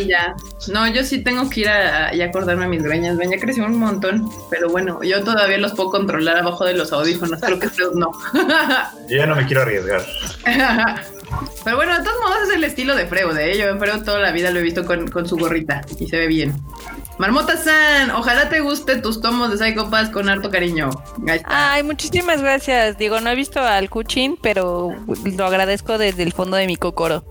ya. No, yo sí tengo que ir a, a, cortarme mis greñas. Ven, ya creció un montón, pero bueno, yo todavía los puedo controlar abajo de los audífonos. Creo que Freud no. Yo ya no me quiero arriesgar. Pero bueno, de todos modos es el estilo de Freud, ¿eh? Yo Freud toda la vida lo he visto con, con su gorrita y se ve bien. Marmota San, ojalá te guste tus tomos de Psycho Pass con harto cariño. Ay, muchísimas gracias. Digo, no he visto al Cuchín, pero lo agradezco desde el fondo de mi cocoro.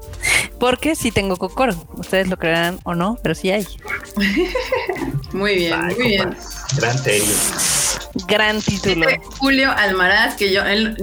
Porque sí tengo cocoro. Ustedes lo creerán o no, pero sí hay. muy bien, muy bien. Gran serie. Gran título. Julio Almaraz, que yo, él,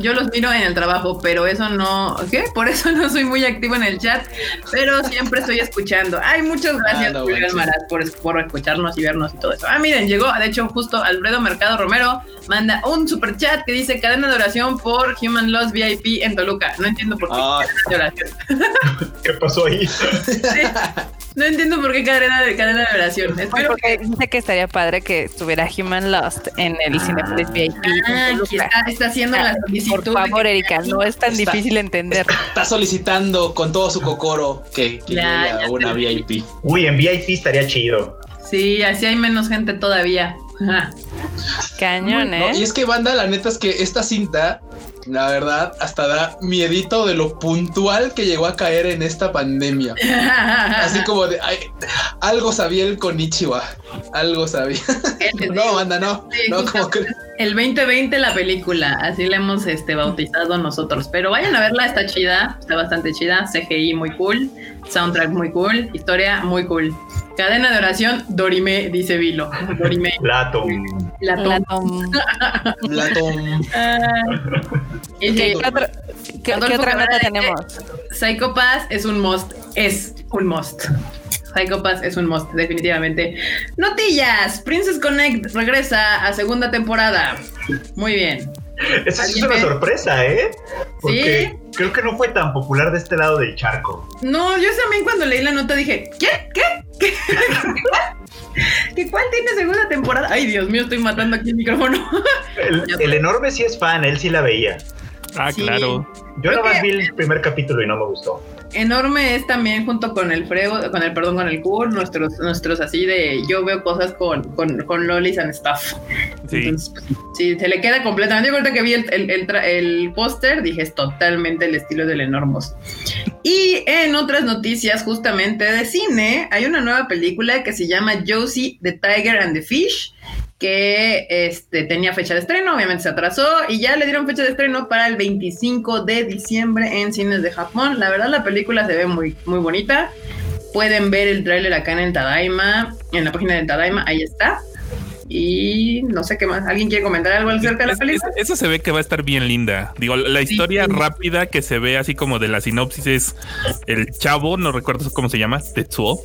yo, los miro en el trabajo, pero eso no, ¿qué? Por eso no soy muy activo en el chat, pero siempre estoy escuchando. Ay, muchas gracias, Julio Almaraz, por, por escucharnos y vernos y todo eso. Ah, miren, llegó, de hecho, justo Alfredo Mercado Romero manda un super chat que dice cadena de oración por Human Loss VIP en Toluca. No entiendo por qué cadena de oración. ¿Qué pasó ahí? No entiendo por qué cadena de, cadena de oración. Espero porque dice que estaría padre que estuviera Human Lost en el Cinepolis VIP. Ah, está, está, haciendo la solicitud. Por favor, Erika, no es tan difícil entender. Está solicitando con todo su cocoro que, que llegue una VIP. Uy, en VIP estaría chido. Sí, así hay menos gente todavía. Cañón, ¿eh? y es que, banda, la neta es que esta cinta la verdad, hasta da miedito de lo puntual que llegó a caer en esta pandemia. Así como de algo sabía el Konichiwa. Algo sabía. no, anda, no. no como que... El 2020 la película, así la hemos este, bautizado nosotros. Pero vayan a verla, está chida, está bastante chida. CGI muy cool, soundtrack muy cool, historia muy cool. Cadena de oración, Dorime, dice Vilo. Dorime. Platon. Platon. Platon. ¿Qué, otra, qué, otra nota tenemos? Psycho Pass es un must. Es un must. Psycho Pass es un must, definitivamente. Notillas. Princess Connect regresa a segunda temporada. Muy bien. Esa es una sorpresa, ¿eh? Porque creo que no fue tan popular de este lado del charco. No, yo también cuando leí la nota dije, ¿qué? ¿Qué? ¿Qué? ¿Qué cuál tiene segunda temporada? Ay, Dios mío, estoy matando aquí el micrófono. el, enorme sí es fan, él sí la veía. Ah, claro. Yo nada más vi el primer capítulo y no me gustó enorme es también junto con el Frego, con el perdón, con el Kur, nuestros, nuestros así de yo veo cosas con, con, con lolis and stuff. Sí. sí, se le queda completamente. Yo creo que vi el, el, el, póster, dije es totalmente el estilo del Enormos. Y en otras noticias, justamente de cine, hay una nueva película que se llama Josie, the Tiger and the Fish que este, tenía fecha de estreno, obviamente se atrasó y ya le dieron fecha de estreno para el 25 de diciembre en cines de Japón. La verdad la película se ve muy, muy bonita. Pueden ver el tráiler acá en el Tadaima, en la página de Tadaima, ahí está. Y no sé qué más. ¿Alguien quiere comentar algo acerca de la película? Eso se ve que va a estar bien linda. Digo, la historia rápida que se ve así como de la sinopsis es el chavo, no recuerdo cómo se llama, Tetsuo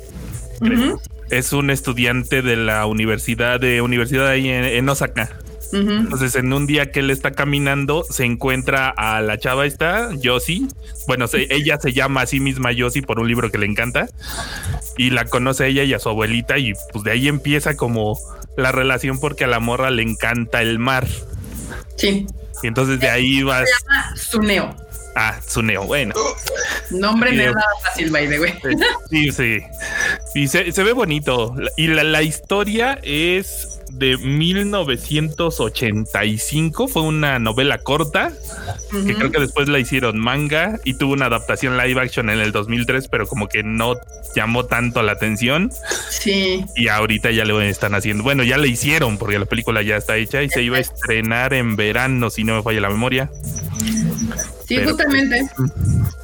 es un estudiante de la universidad de universidad ahí en, Osaka. Entonces, en un día que él está caminando, se encuentra a la chava esta, Yoshi. Bueno, ella se llama a sí misma Yoshi por un libro que le encanta. Y la conoce a ella y a su abuelita. Y pues de ahí empieza como la relación porque a la morra le encanta el mar. Sí. Y entonces de ahí va. Se llama Suneo. Ah, Suneo, bueno. Nombre no es nada fácil, by the way. Sí, sí. Y se, se ve bonito. Y la, la, historia es de 1985. Fue una novela corta que creo que después la hicieron manga y tuvo una adaptación live action en el 2003, pero como que no llamó tanto la atención. Sí. Y ahorita ya le están haciendo. Bueno, ya le hicieron porque la película ya está hecha y se iba a estrenar en verano, si no me falla la memoria. Sí, justamente.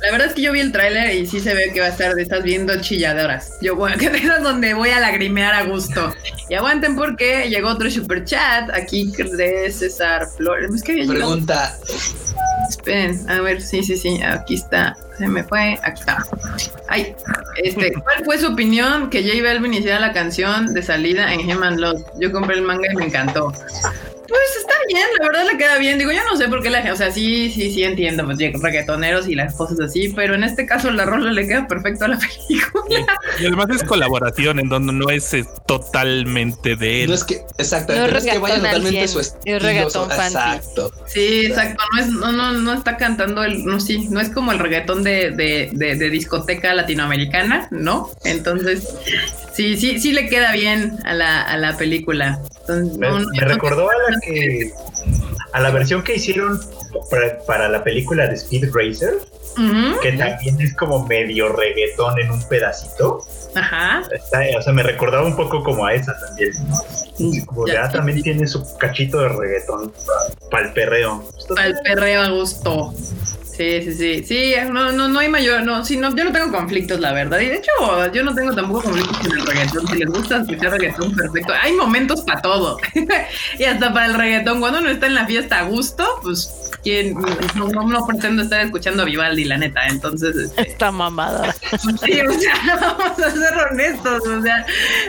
La verdad es que yo vi el tráiler y sí se ve que va a estar de estas viendo chilladoras. Yo voy a que donde voy a lagrimear a gusto. Y aguanten porque llegó otro super chat aquí de César Flores. Es que Pregunta. Esperen, a ver, sí, sí, sí, aquí está. Se me fue, aquí está. Ay, este, ¿cuál fue su opinión que J Balvin hiciera la canción de salida en Human Love? Yo compré el manga y me encantó. Pues está bien, la verdad le queda bien. Digo, yo no sé por qué la gente, o sea, sí, sí, sí entiendo, pues reggaetoneros y las cosas así, pero en este caso la rola le queda perfecto a la película. Y, además es colaboración en donde no es, totalmente de él. No es que, exacto, no, es que vaya totalmente su estilo. Es reggaetón exacto. Sí, exacto, no es, no, no, no está cantando el, no, sí, no es como el reggaetón de, de, de, de discoteca latinoamericana, ¿no? Entonces, Sí, sí, sí le queda bien a la, a la película. me, recordó a la que a la versión que hicieron para, la película de Speed Racer, que también es como medio reggaetón en un pedacito. Ajá. o sea, me recordaba un poco como a esa también. Como ya, también tiene su cachito de reggaetón para el perreo. Para el perreo a gusto. Sí, sí, sí. Sí, no, no, no hay mayor, no, sí, no, yo no tengo conflictos, la verdad. Y de hecho, yo no tengo tampoco conflictos con el reggaetón. Si les gusta escuchar reggaetón, perfecto. Hay momentos para todo. y hasta para el reggaetón. Cuando uno está en la fiesta a gusto, pues quien no, no, pretendo estar escuchando a Vivaldi, la neta. Entonces, este, está mamada. Sí, o sea, vamos a ser honestos. O sea,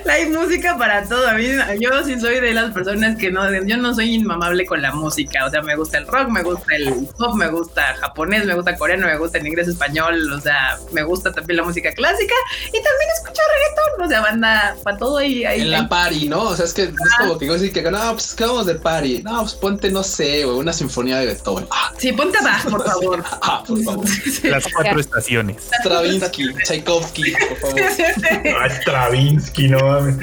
hay música para todo. A mí, yo sí soy de las personas que no, yo no soy inmamable con la música. O sea, me gusta el rock, me gusta el pop, me gusta japonés, me gusta coreano, me gusta el inglés, español. O sea, me gusta también la música clásica y también escucho reggaetón. O sea, banda para todo ahí. ahí en la party, ¿no? O sea, es que es como que decir que no, pues que vamos de party. No, pues ponte, no sé, una sinfonía de Beethoven. Sí, ponte abajo, por favor. Ah, por favor. Las cuatro estaciones. Stravinsky, Tchaikovsky, por favor. Ah, Stravinsky, no mames.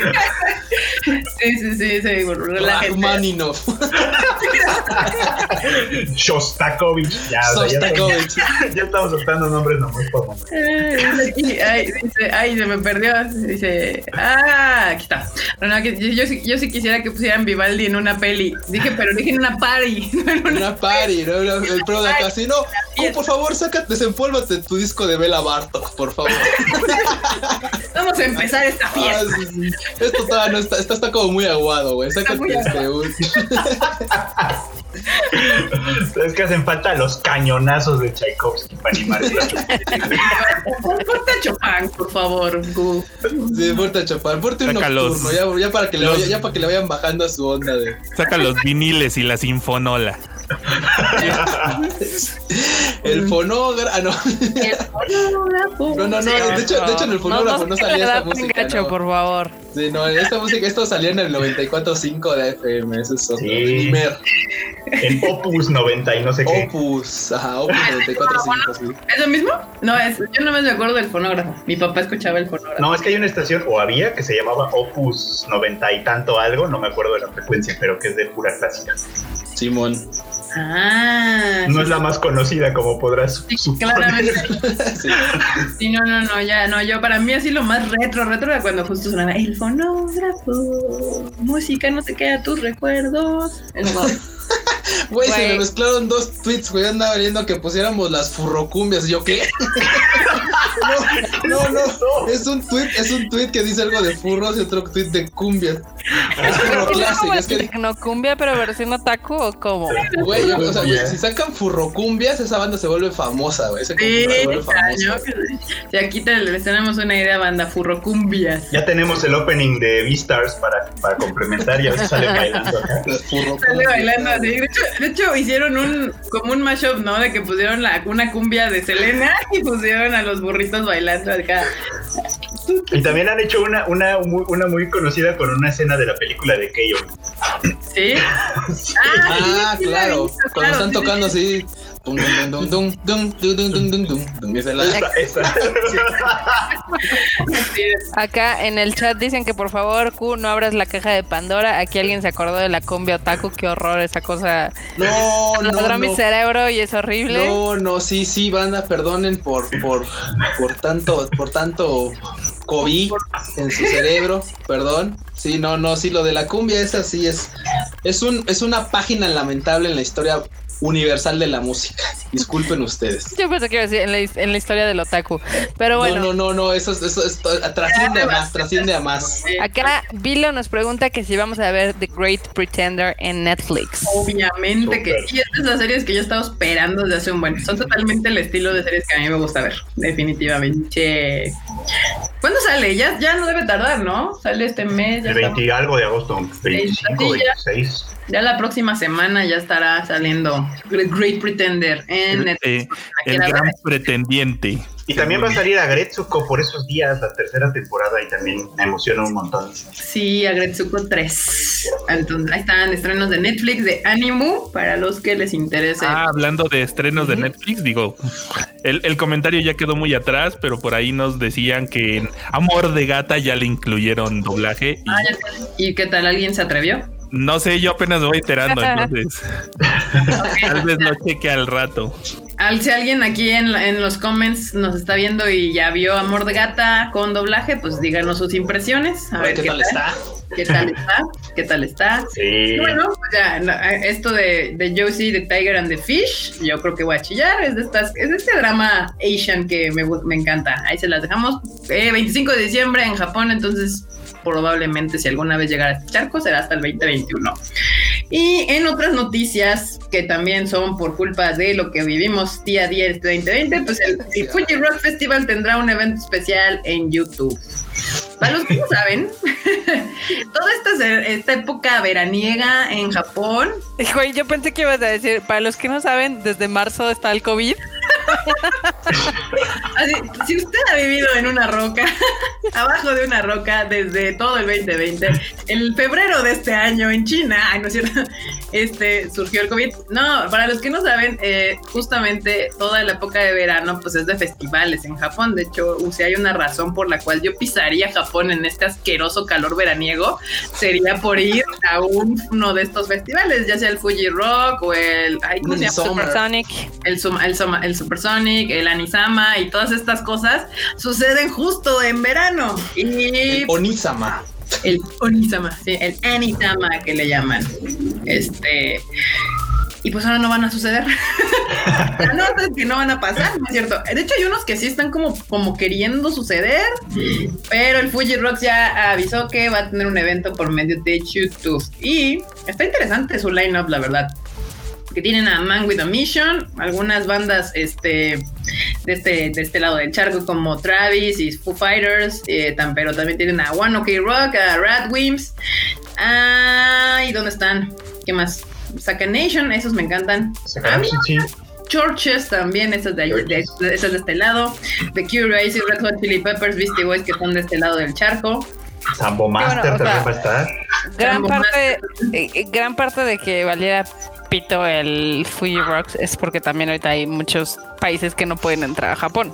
Sí, sí, sí, sí, Rachmaninoff. Shostakovich. Ya, Shostakovich. Ya, ya, estamos soltando nombres no muy por Ay, dice, ay, se me perdió. Dice, ah, aquí está. No, yo, yo, yo, sí quisiera que pusieran Vivaldi en una peli. Dije, pero dije en una party. No en una, una party, ¿no? El pro de acá, no, oh, por favor, saca, desempólvate tu disco de Bela Bartok, por favor. Vamos a empezar esta ah, fiesta. Esto todavía no está, esto está como muy aguado, güey. Sácate este. es que hacen falta los cañonazos de Tchaikovsky para animar Ponte a Chopin, por favor, Gu. Sí, ponte a Chopin, ponte un nocturno, ya, ya, para que le ya para que le vayan bajando a su onda de. Saca los viniles y la sinfonola. el fonógrafo. Ah, no. El fonógrafo. No, no, no. De hecho, de hecho en el fonógrafo no, salía esta música. por favor. Sí, no, esta música, esto salía en el 94.5 de FM. Eso es otro. Sí. En Opus 90 y no sé qué. Opus, ajá, Opus 94.5. Sí. ¿Es lo mismo? No, es, yo no me acuerdo del fonógrafo. Mi papá escuchaba el fonógrafo. No, es que hay una estación, o había, que se llamaba Opus 90 y tanto algo, no me acuerdo de la frecuencia, pero que es de pura clásica. Simón. Ah. No es la más conocida, como podrás sí, Claramente. sí. no, no, no, ya, no, yo para mí así lo más retro, retro era cuando justo sonaba el fonógrafo, música no te queda tus recuerdos. Güey, se me mezclaron dos tweets, güey. Andaba viendo que pusiéramos las furrocumbias. ¿Yo qué? no, no, no, Es un tweet, es un tweet que dice algo de furros y otro tweet de cumbias. Es furro clásico. Es que... ¿Tecnocumbia, pero versión otaku o cómo? Güey, o sea, si sacan furrocumbias, esa banda se vuelve famosa, güey. Sí, se vuelve famosa. Si aquí tenemos una idea, banda furrocumbias. Ya tenemos el opening de Beastars para, para complementar y a veces sale bailando acá. Las Sale bailando De hecho, hicieron un como un mashup, ¿no? De que pusieron la, una cumbia de Selena y pusieron a los burritos bailando acá. Y también han hecho una, una, una muy conocida con una escena de la película de Keio. ¿Sí? Ah, claro. Cuando están tocando así. Acá en el chat dicen que por favor, Q, no abras la caja de Pandora. Aquí alguien se acordó de la cumbia otaku. Qué horror esa cosa. No, no. mi cerebro y es horrible. No, no, sí, sí, banda, perdonen por, por, por tanto, por tanto COVID en su cerebro, perdón. Sí, no, no, sí, lo de la cumbia es así, es, es un, es una página lamentable en la historia universal de la música. Disculpen ustedes. Yo pensé que iba a decir en la, historia del otaku. Pero bueno. No, no, no, eso, eso, trasciende a más, trasciende a más. Acá Vilo nos pregunta que si vamos a ver The Great Pretender en Netflix. Obviamente que sí, estas son las series que yo he estado esperando desde hace un buen. Son totalmente el estilo de series que a mí me gusta ver, definitivamente. ¿Cuándo sale? Ya, ya no debe tardar, ¿no? Sale este mes. el 20 algo de agosto, 25, 26. Ya la próxima semana ya estará saliendo Great Pretender en Netflix. el gran pretendiente. Y también va a salir a Gretsuko por esos días, la tercera temporada, y también me emociona un montón. Sí, a Gretsuko 3. Entonces, ahí están estrenos de Netflix, de Animu, para los que les interese. Ah, hablando de estrenos de Netflix, digo, el, comentario ya quedó muy atrás, pero por ahí nos decían que en Amor de Gata ya le incluyeron doblaje. Ah, ¿Y qué tal? ¿Alguien se atrevió? No sé, yo apenas voy enterando, entonces. Tal vez lo cheque al rato. Al, si alguien aquí en, los comments nos está viendo y ya vio Amor de Gata con doblaje, pues díganos sus impresiones. A, ver qué, tal, está. ¿Qué tal está? ¿Qué tal está? Sí. Bueno, pues ya, esto de, de Josie, The Tiger and the Fish, yo creo que voy a chillar. Es de, estas, es de este drama Asian que me, me encanta. Ahí se las dejamos. 25 eh, de diciembre en Japón, entonces probablemente si alguna vez llegara a este charco será hasta el 2021. Y en otras noticias que también son por culpa de lo que vivimos día a día este 2020, pues el, Fuji Rock Festival tendrá un evento especial en YouTube. Para los que no saben, toda esta, esta época veraniega en Japón. Güey, yo pensé que ibas a decir, para los que no saben, desde marzo está el COVID. Si usted ha vivido en una roca, abajo de una roca desde todo el 2020, en febrero de este año en China, ¿no es cierto? Este surgió el COVID. No, para los que no saben, eh, justamente toda la época de verano, pues es de festivales en Japón. De hecho, si hay una razón por la cual yo pisaría Japón en este asqueroso calor veraniego, sería por ir a uno de estos festivales, ya sea el Fuji Rock o el, ay, Supersonic. El, el, el Supersonic, el Anisama y todas estas cosas suceden justo en verano. Y Onisama. El Onisama, sí, el Anisama que le llaman. Este y pues ahora no van a suceder. no, es que no van a pasar, ¿no es cierto? De hecho, hay unos que sí están como, como queriendo suceder, pero el Fuji Rocks ya avisó que va a tener un evento por medio de YouTube. Y está interesante su lineup, la verdad que tienen a Man with a Mission, algunas bandas este, de, este, de este lado del charco como Travis y Foo Fighters, eh, pero también tienen a One OK Rock, a Radwimps. Ah, ¿y dónde están? ¿Qué más? Saka Nation, esos me encantan. Churches también, esas de, de, esas de este lado. The Curious y Red Hot Chili Peppers, Beastie Boys que están de este lado del charco. Sambo Master también va a estar. Gran parte, eh, gran parte de que valiera pito el Fuji Rocks es porque también ahorita hay muchos países que no pueden entrar a Japón.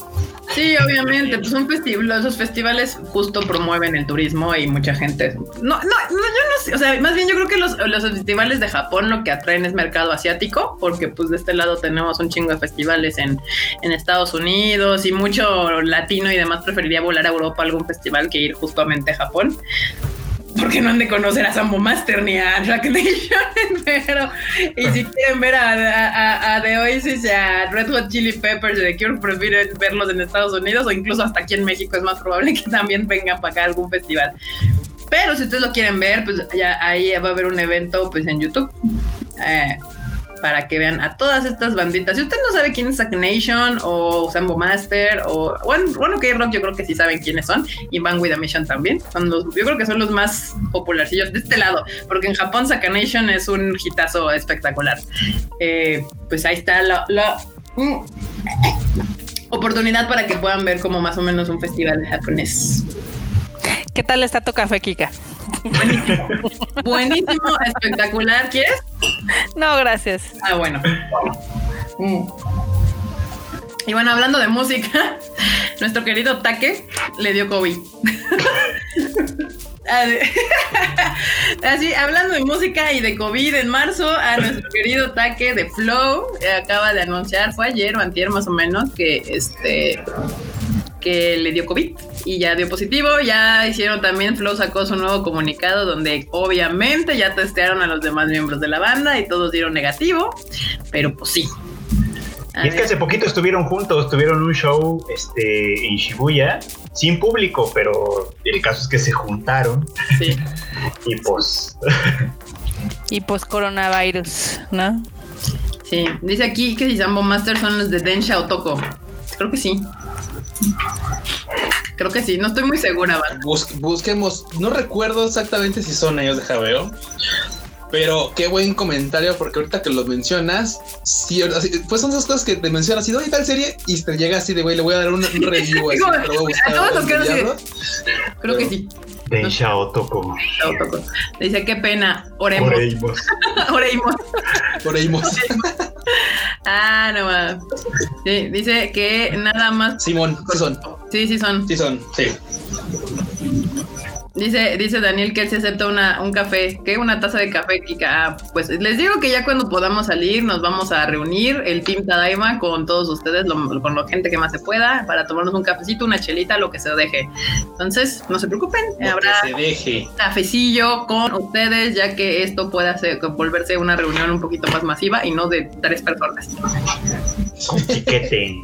Sí, obviamente, pues un festival, esos festivales justo promueven el turismo y mucha gente. No, no, no, yo no sé, o sea, más bien yo creo que los, los festivales de Japón lo que atraen es mercado asiático, porque pues de este lado tenemos un chingo de festivales en, en Estados Unidos y mucho latino y demás preferiría volar a Europa a algún festival que ir justamente a Japón porque no han de conocer a Sambo Master ni a Rock Nation, pero y si quieren ver a, a, a, The Oasis y a Red Hot Chili Peppers de Cure, prefieren verlos en Estados Unidos o incluso hasta aquí en México es más probable que también vengan para acá a algún festival. Pero si ustedes lo quieren ver, pues ya ahí va a haber un evento pues en YouTube. Eh, para que vean a todas estas banditas. Si usted no sabe quién es Zack Nation o Sambo Master o bueno, bueno que Rock yo creo que sí saben quiénes son y Van With a Mission también. Son los, yo creo que son los más popularcillos de este lado, porque en Japón Zack Nation es un hitazo espectacular. Eh, pues ahí está la, mm, oportunidad para que puedan ver como más o menos un festival japonés. ¿Qué tal está tu café, Kika? Buenísimo. Buenísimo, espectacular. ¿Quieres? No, gracias. Ah, bueno. Mm. Y bueno, hablando de música, nuestro querido Take le dio COVID. Así, hablando de música y de COVID en marzo, a nuestro querido Take de Flow eh, acaba de anunciar, fue ayer o antier más o menos, que este que le dio COVID y ya dio positivo. Ya hicieron también, Flow sacó su nuevo comunicado donde obviamente ya testearon a los demás miembros de la banda y todos dieron negativo, pero pues sí. y es que hace poquito estuvieron juntos, tuvieron un show este, en Shibuya, sin público, pero el caso es que se juntaron. Sí. y pues. y pues coronavirus, ¿no? Sí, dice aquí que si Sambo Master son los de Densha Otoko. Creo que sí. Creo que sí, no estoy muy segura. busquemos, no recuerdo exactamente si son ellos de Javeo, pero qué buen comentario, porque ahorita que los mencionas, sí, pues son esas cosas que te mencionas, y doy tal serie, y te llega así de güey, le voy a dar un, review. así, a todos los que Creo que sí. De Shaotoko. Dice, qué pena, oremos. Oreimos. Oreimos. ah, no más. Sí, dice que nada más. Simón, sí son. Sí, sí son. Sí son, sí. Dice, dice Daniel que él se acepta una, un café, que una taza de café, Kika. Ah, pues les digo que ya cuando podamos salir nos vamos a reunir el Team Tadaima con todos ustedes, con la gente que más se pueda, para tomarnos un cafecito, una chelita, lo que se deje. Entonces, no se preocupen, habrá se deje. cafecillo con ustedes, ya que esto pueda volverse una reunión un poquito más masiva y no de tres personas. Con piquete.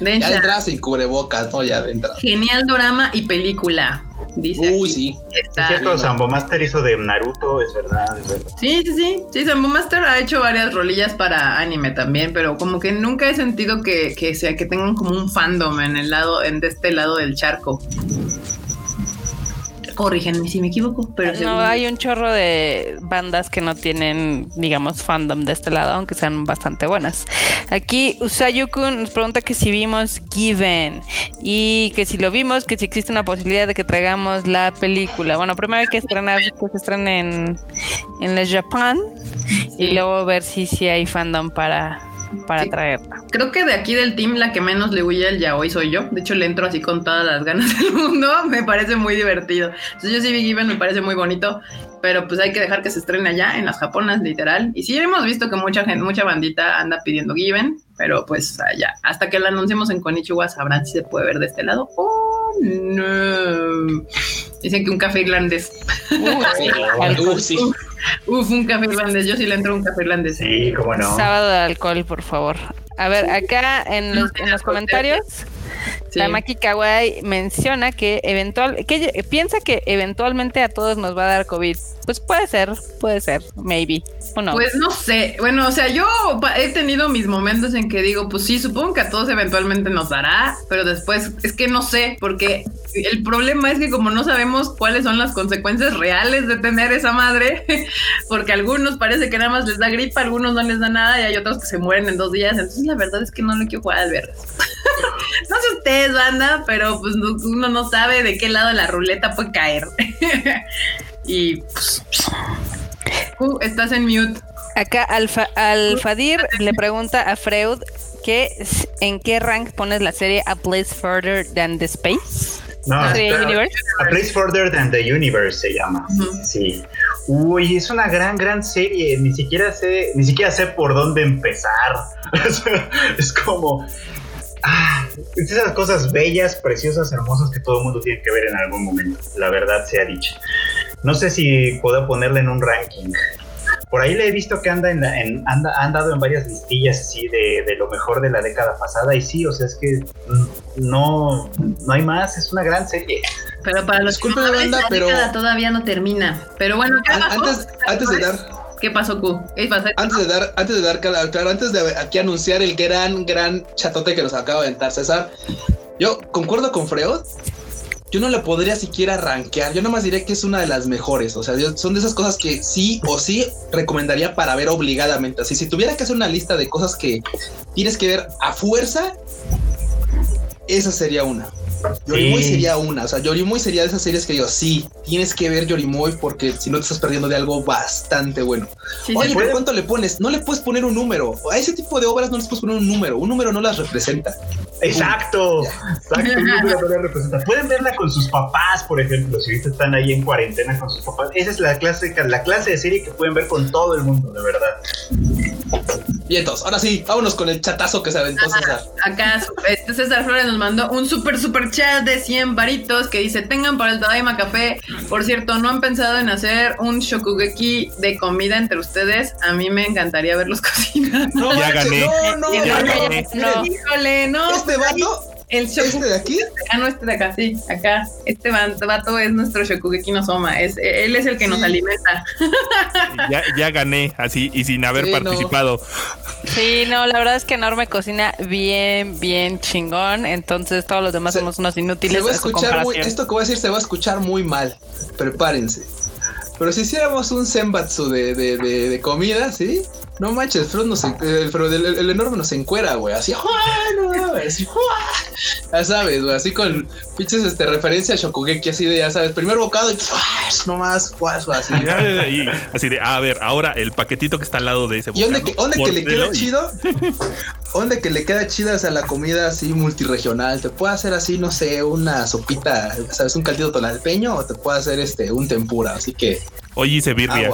Ya entras sin cubrebocas, ¿no? Ya entras. Genial drama y película. Dice Uy, sí. Está... Es cierto, Sambo Master hizo de Naruto, es verdad, es verdad. Sí, sí, sí. Sí, Sambo Master ha hecho varias rolillas para anime también, pero como que nunca he sentido que, que sea que tengan como un fandom en el lado, en de este lado del charco. Corrígenme si me equivoco, pero no hay un chorro de bandas que no tienen, digamos, fandom de este lado, aunque sean bastante buenas. Aquí Usayuku nos pregunta que si vimos Given y que si lo vimos, que si existe una posibilidad de que traigamos la película. Bueno, primero hay que estrenar que se estrene en, en el Japan y luego ver si, si hay fandom para para traerla. Creo que de aquí del team la que menos le huye al yaoi soy yo. De hecho, le entro así con todas las ganas del mundo. Me parece muy divertido. Entonces, yo sí vi Given, me parece muy bonito. Pero pues hay que dejar que se estrene allá en las japonas, literal. Y sí hemos visto que mucha gente, mucha bandita anda pidiendo Given. Pero pues allá, hasta que la anunciemos en Konichiwa sabrán si se puede ver de este lado. Oh, no. Dicen que un café irlandés. Uh, sí. Uf, un café irlandés. Yo sí le entro un café irlandés. Sí, cómo no. Sábado de alcohol, por favor. A ver, acá en los, en los comentarios Tamaki Kawaii menciona que eventual, que piensa que eventualmente a todos nos va a dar COVID. Pues puede ser, puede ser, maybe. ¿O no? Pues no sé. Bueno, o sea, yo he tenido mis momentos en que digo, pues sí, supongo que a todos eventualmente nos dará, pero después es que no sé, porque el problema es que como no sabemos cuáles son las consecuencias reales de tener esa madre, porque a algunos parece que nada más les da gripa, a algunos no les da nada y hay otros que se mueren en dos días. Entonces la verdad es que no le quiero jugar al verde. no sé ustedes, banda, pero pues uno no sabe de qué lado la ruleta puede caer. y pues, uh, estás en mute. Acá Alfa, Alfadir le pregunta a Freud que en qué rank pones la serie A Place Further Than the Space. No, A Place Further Than the Universe se llama. Sí. Uy, es una gran, gran serie. Ni siquiera sé, ni siquiera sé por dónde empezar. es como. Ah, esas cosas bellas, preciosas, hermosas que todo el mundo tiene que ver en algún momento. La verdad sea dicha. No sé si puedo ponerla en un ranking. Por ahí le he visto que anda en, en anda, ha andado en varias listillas así de, de, lo mejor de la década pasada y sí, o sea, es que no, no hay más, es una gran serie. Pero para los Disculpe la banda, pero todavía no termina. Pero bueno, antes, antes de dar ¿Qué pasó, Q? Antes de dar, antes de dar, claro, antes de aquí anunciar el gran, gran chatote que nos acaba de entrar César, yo concuerdo con Freud yo no le podría siquiera rankear. Yo nomás diría que es una de las mejores. O sea, son de esas cosas que sí o sí recomendaría para ver obligadamente. Así, si tuviera que hacer una lista de cosas que tienes que ver a fuerza, esa sería una. Yorimoy sería una, o sea, Yorimoy sería de esas series que digo, sí, tienes que ver Yorimoy porque si no te estás perdiendo de algo bastante bueno. Oye, pero ¿cuánto le pones? No le puedes poner un número. A ese tipo de obras no les puedes poner un número. Un número no las representa. Exacto. Exacto. Un número no las representa. Pueden verla con sus papás, por ejemplo, si ahorita están ahí en cuarentena con sus papás. Esa es la clase, la clase de serie que pueden ver con todo el mundo, de verdad. Y entonces, ahora sí, vámonos con el chatazo que se aventó César. Acá este César Flores nos mandó un super super chat de 100 varitos que dice, tengan para el Tadaima Café. Por cierto, ¿no han pensado en hacer un shokugeki de comida entre ustedes? A mí me encantaría verlos cocinar. No, ya gané. No, no, ya gané. no. Híjole, no. Este vato el ¿Este de aquí? Ah, no, este de acá, sí, acá. Este vato es nuestro Shokugeki no Soma. Es, él es el que nos alimenta. Ya, ya, gané, así, y sin haber participado. Sí, no, la verdad es que Enorme cocina bien, bien chingón. Entonces, todos los demás somos unos inútiles. Se va a escuchar muy, esto que voy a decir se va a escuchar muy mal. Prepárense. Pero si hiciéramos un Senbatsu de, de, de, de comida, ¿sí? No manches, Freud nos, el, el, enorme nos encuera, güey. Así, no, así, ya sabes, güey. Así con pinches este, referencia a Shokugeki, así de, ya sabes, primer bocado y no más, así. Y, así de, a ver, ahora el paquetito que está al lado de ese bocado. ¿Y dónde que le queda chido? ¿Dónde que le queda chida o sea, la comida así multiregional? Te puede hacer así, no sé, una sopita, ¿sabes? Un caldito tonalpeño o te puede hacer este un tempura. Así que Oye, hice birria.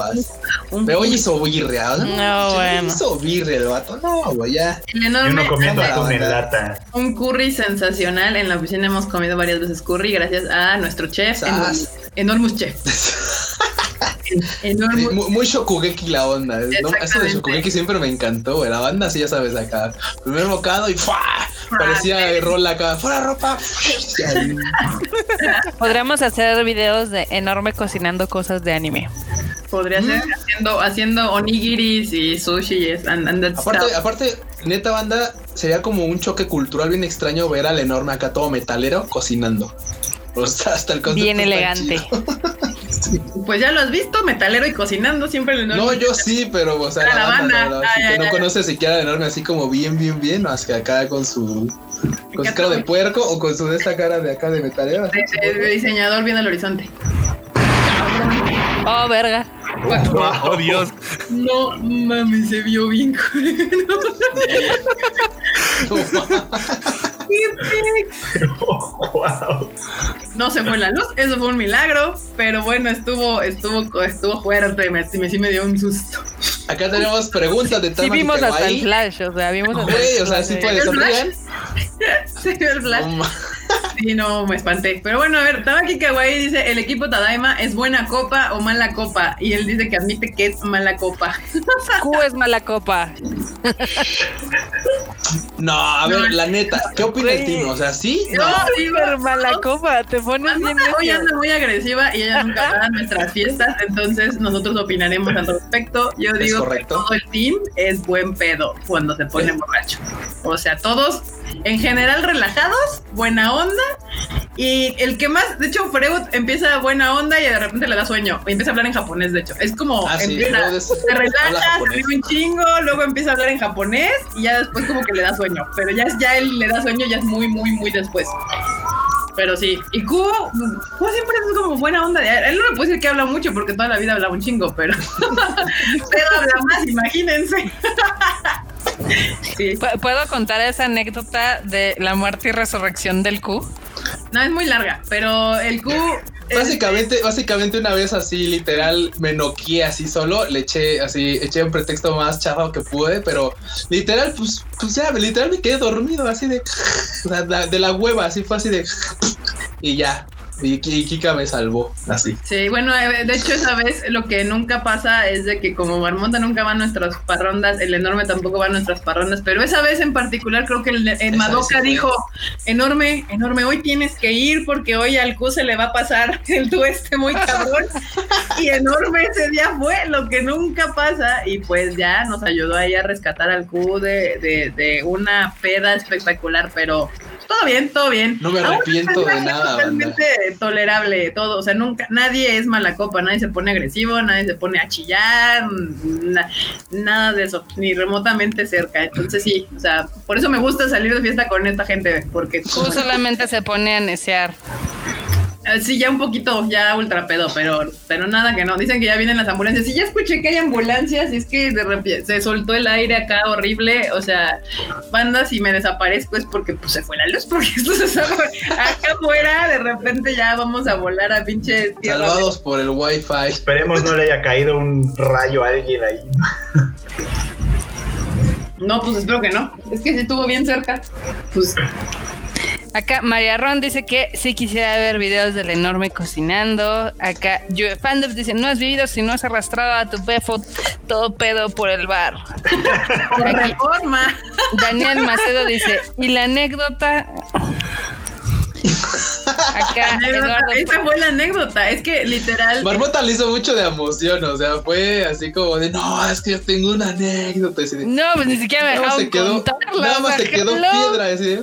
Me oye hizo birria. No, bueno. Hizo birria el vato. No, güey, ya. El enorme. comiendo atún en lata. Un curry sensacional. En la oficina hemos comido varias veces curry gracias a nuestro chef, Enormous Chef. Enorme. muy, muy, Shokugeki la onda. ¿no? Eso de Shokugeki siempre me encantó, güey. La banda, sí, ya sabes, acá. Primer bocado y ¡fua! Parecía de rol acá. ¡Fuera ropa! Podríamos hacer videos de enorme cocinando cosas de anime. Podría ser mm. haciendo, haciendo onigiris y sushi. aparte, aparte, neta banda, sería como un choque cultural bien extraño ver al enorme acá todo metalero cocinando. O hasta el Bien elegante. Pues ya lo has visto, metalero y cocinando siempre el enorme. No, yo sí, pero, o sea, la, banda, que no conoce siquiera el enorme así como bien, bien, bien, más que acá con su con su cara de puerco o con su de esta cara de acá de metalero. De, diseñador viendo el horizonte. Oh, verga. Oh, Dios. No mames, se vio bien. No se fue la luz, eso fue un milagro, pero bueno, estuvo, estuvo, estuvo fuerte, me, me, sí me dio un susto. Acá tenemos preguntas de Tama Sí vimos hasta el flash, o sea, vimos hasta o sea, sí puede, ¿Sí vio el flash? sí, no, me espanté. Pero bueno, a ver, Tabaki Kawaii dice, el equipo Tadaima es buena copa o mala copa. Y él dice que admite que es mala copa. Q es mala copa. No, a ver, la neta, ¿qué opina el team? O sea, ¿sí? No, no mala copa, te pones bien Hoy anda muy agresiva y ella nunca va a nuestras fiestas, entonces nosotros opinaremos al respecto. Yo digo que todo el team es buen pedo cuando se pone borracho. O sea, todos en general relajados, buena onda. Y el que más, de hecho, Freud empieza buena onda y de repente le da sueño. Y empieza a hablar en japonés, de hecho. Es como ah, empieza, se relaja, se un chingo, luego empieza a hablar en japonés y ya después como que le da sueño. Pero ya ya él le da sueño, ya es muy, muy, muy después. Pero sí, y Cubo, Cubo siempre es como buena onda. Él no me puede decir que habla mucho porque toda la vida habla un chingo, pero, pero habla más, imagínense. ¿Puedo contar esa anécdota de la muerte y resurrección del Q? No, es muy larga, pero el Q Básicamente, básicamente una vez así, literal, me noqué así solo, le eché así, eché un pretexto más chafa que pude, pero literal, pues, pues ya, literal me quedé dormido así de, de la hueva, así fue así de, y ya, y, Kika me salvó, así. Sí, bueno, eh, de hecho esa vez lo que nunca pasa es de que como Marmonta nunca va a nuestras parrondas, el enorme tampoco va a nuestras parrondas, pero esa vez en particular creo que el, Madoka dijo, enorme, enorme, hoy tienes que ir porque hoy al Q se le va a pasar el tueste muy cabrón. y enorme ese día fue lo que nunca pasa y pues ya nos ayudó ahí a rescatar al Q de, de, de una peda espectacular, pero todo bien, todo bien. No me arrepiento de nada. Totalmente tolerable todo, o sea, nunca, nadie es mala copa, nadie se pone agresivo, nadie se pone a chillar, nada de eso, ni remotamente cerca. Entonces sí, o sea, por eso me gusta salir de fiesta con esta gente, porque... Tú solamente se pone a necear. Eh, sí, ya un poquito, ya ultra pedo, pero, pero nada que no. Dicen que ya vienen las ambulancias. Sí, ya escuché que hay ambulancias y es que de repente se soltó el aire acá horrible. O sea, banda, si me desaparezco es porque pues, se fue la luz, porque esto se acá afuera. De repente ya vamos a volar a pinche tierra. Salvados por el wifi. Esperemos no le haya caído un rayo a alguien ahí. No, pues espero que no. Es que si estuvo bien cerca. Pues Acá María Ron dice que sí quisiera ver videos del enorme cocinando. Acá Fandom dice, no has vivido si no has arrastrado a tu befo todo pedo por el bar. reforma. Daniel Macedo dice, y la anécdota Acá, esa fue la anécdota. Es que literal. Marmota le hizo mucho de emoción. O sea, fue así como de no, es que yo tengo una anécdota. no, pues ni siquiera me dejaron se quedó, Nada más se quedó piedra. Así.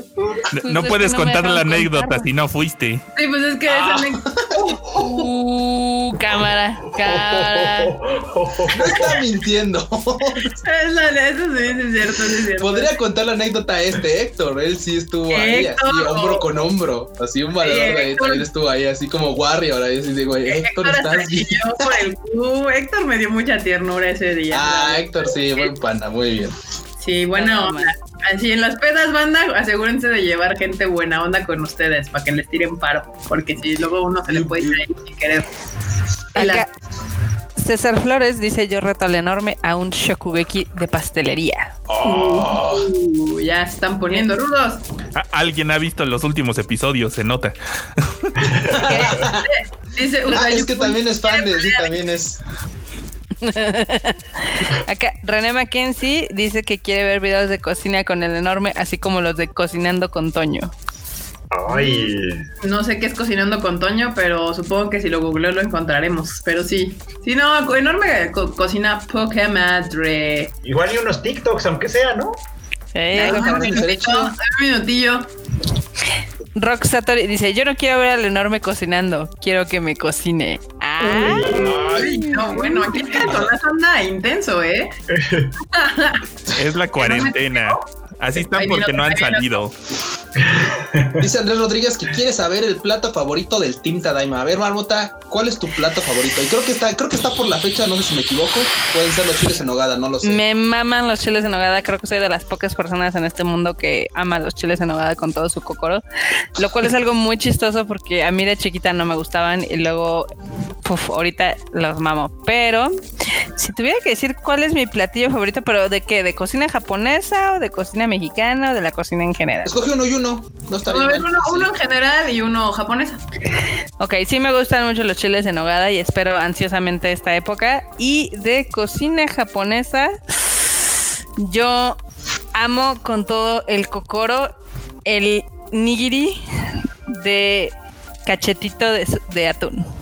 No, pues puedes contar la anécdota si no fuiste. Sí, pues es que esa ah. anécdota. Uh, cámara, cámara. No está mintiendo. Es la, eso sí, es cierto, es cierto. Podría contar la anécdota este Héctor. Él sí estuvo ahí, así, hombro con hombro. Así un valedor de ahí también estuvo ahí, así como Warrior. Ahí así digo, Héctor, ¿estás bien? Héctor me dio mucha ternura ese día. Ah, Héctor, sí, buen panda, muy bien. Sí, bueno, así en las pedas, banda, asegúrense de llevar gente buena onda con ustedes para que les tiren paro, porque si luego uno se le puede ir sin querer. César Flores dice yo reto al enorme a un shokugeki de pastelería. Uh, ya se están poniendo rudos. Alguien ha visto los últimos episodios, se nota. dice, ah, es que también es fan de, sí, también es. Acá René Mackenzie dice que quiere ver videos de cocina con el enorme, así como los de cocinando con Toño. Ay. No sé qué es cocinando con Toño, pero supongo que si lo googleo lo encontraremos. Pero sí. Sí, no, enorme cocina poca madre. Igual y unos TikToks, aunque sea, ¿no? Sí, un minutillo. Un minutillo. Rock Satori dice: Yo no quiero ver al enorme cocinando, quiero que me cocine. Ay, no, bueno, aquí el anda intenso, ¿eh? es la cuarentena. Así están porque no han salido. Dice Andrés Rodríguez que quiere saber el plato favorito del Team Tadaima. A ver, Marmota, ¿cuál es tu plato favorito? Y creo que está, creo que está por la fecha, no sé si me equivoco. Pueden ser los chiles en nogada, no lo sé. Me maman los chiles en nogada. Creo que soy de las pocas personas en este mundo que ama los chiles en nogada con todo su cocoro. Lo cual es algo muy chistoso porque a mí de chiquita no me gustaban y luego ahorita los mamo. Pero si tuviera que decir cuál es mi platillo favorito, pero de qué, de cocina japonesa o de cocina mexicana o de la cocina en general. Escoge uno y uno. No está bien. Uno, uno, en general y uno japonesa. Ok, sí me gustan mucho los chiles en nogada y espero ansiosamente esta época. Y de cocina japonesa, yo amo con todo el kokoro el nigiri de cachetito de atún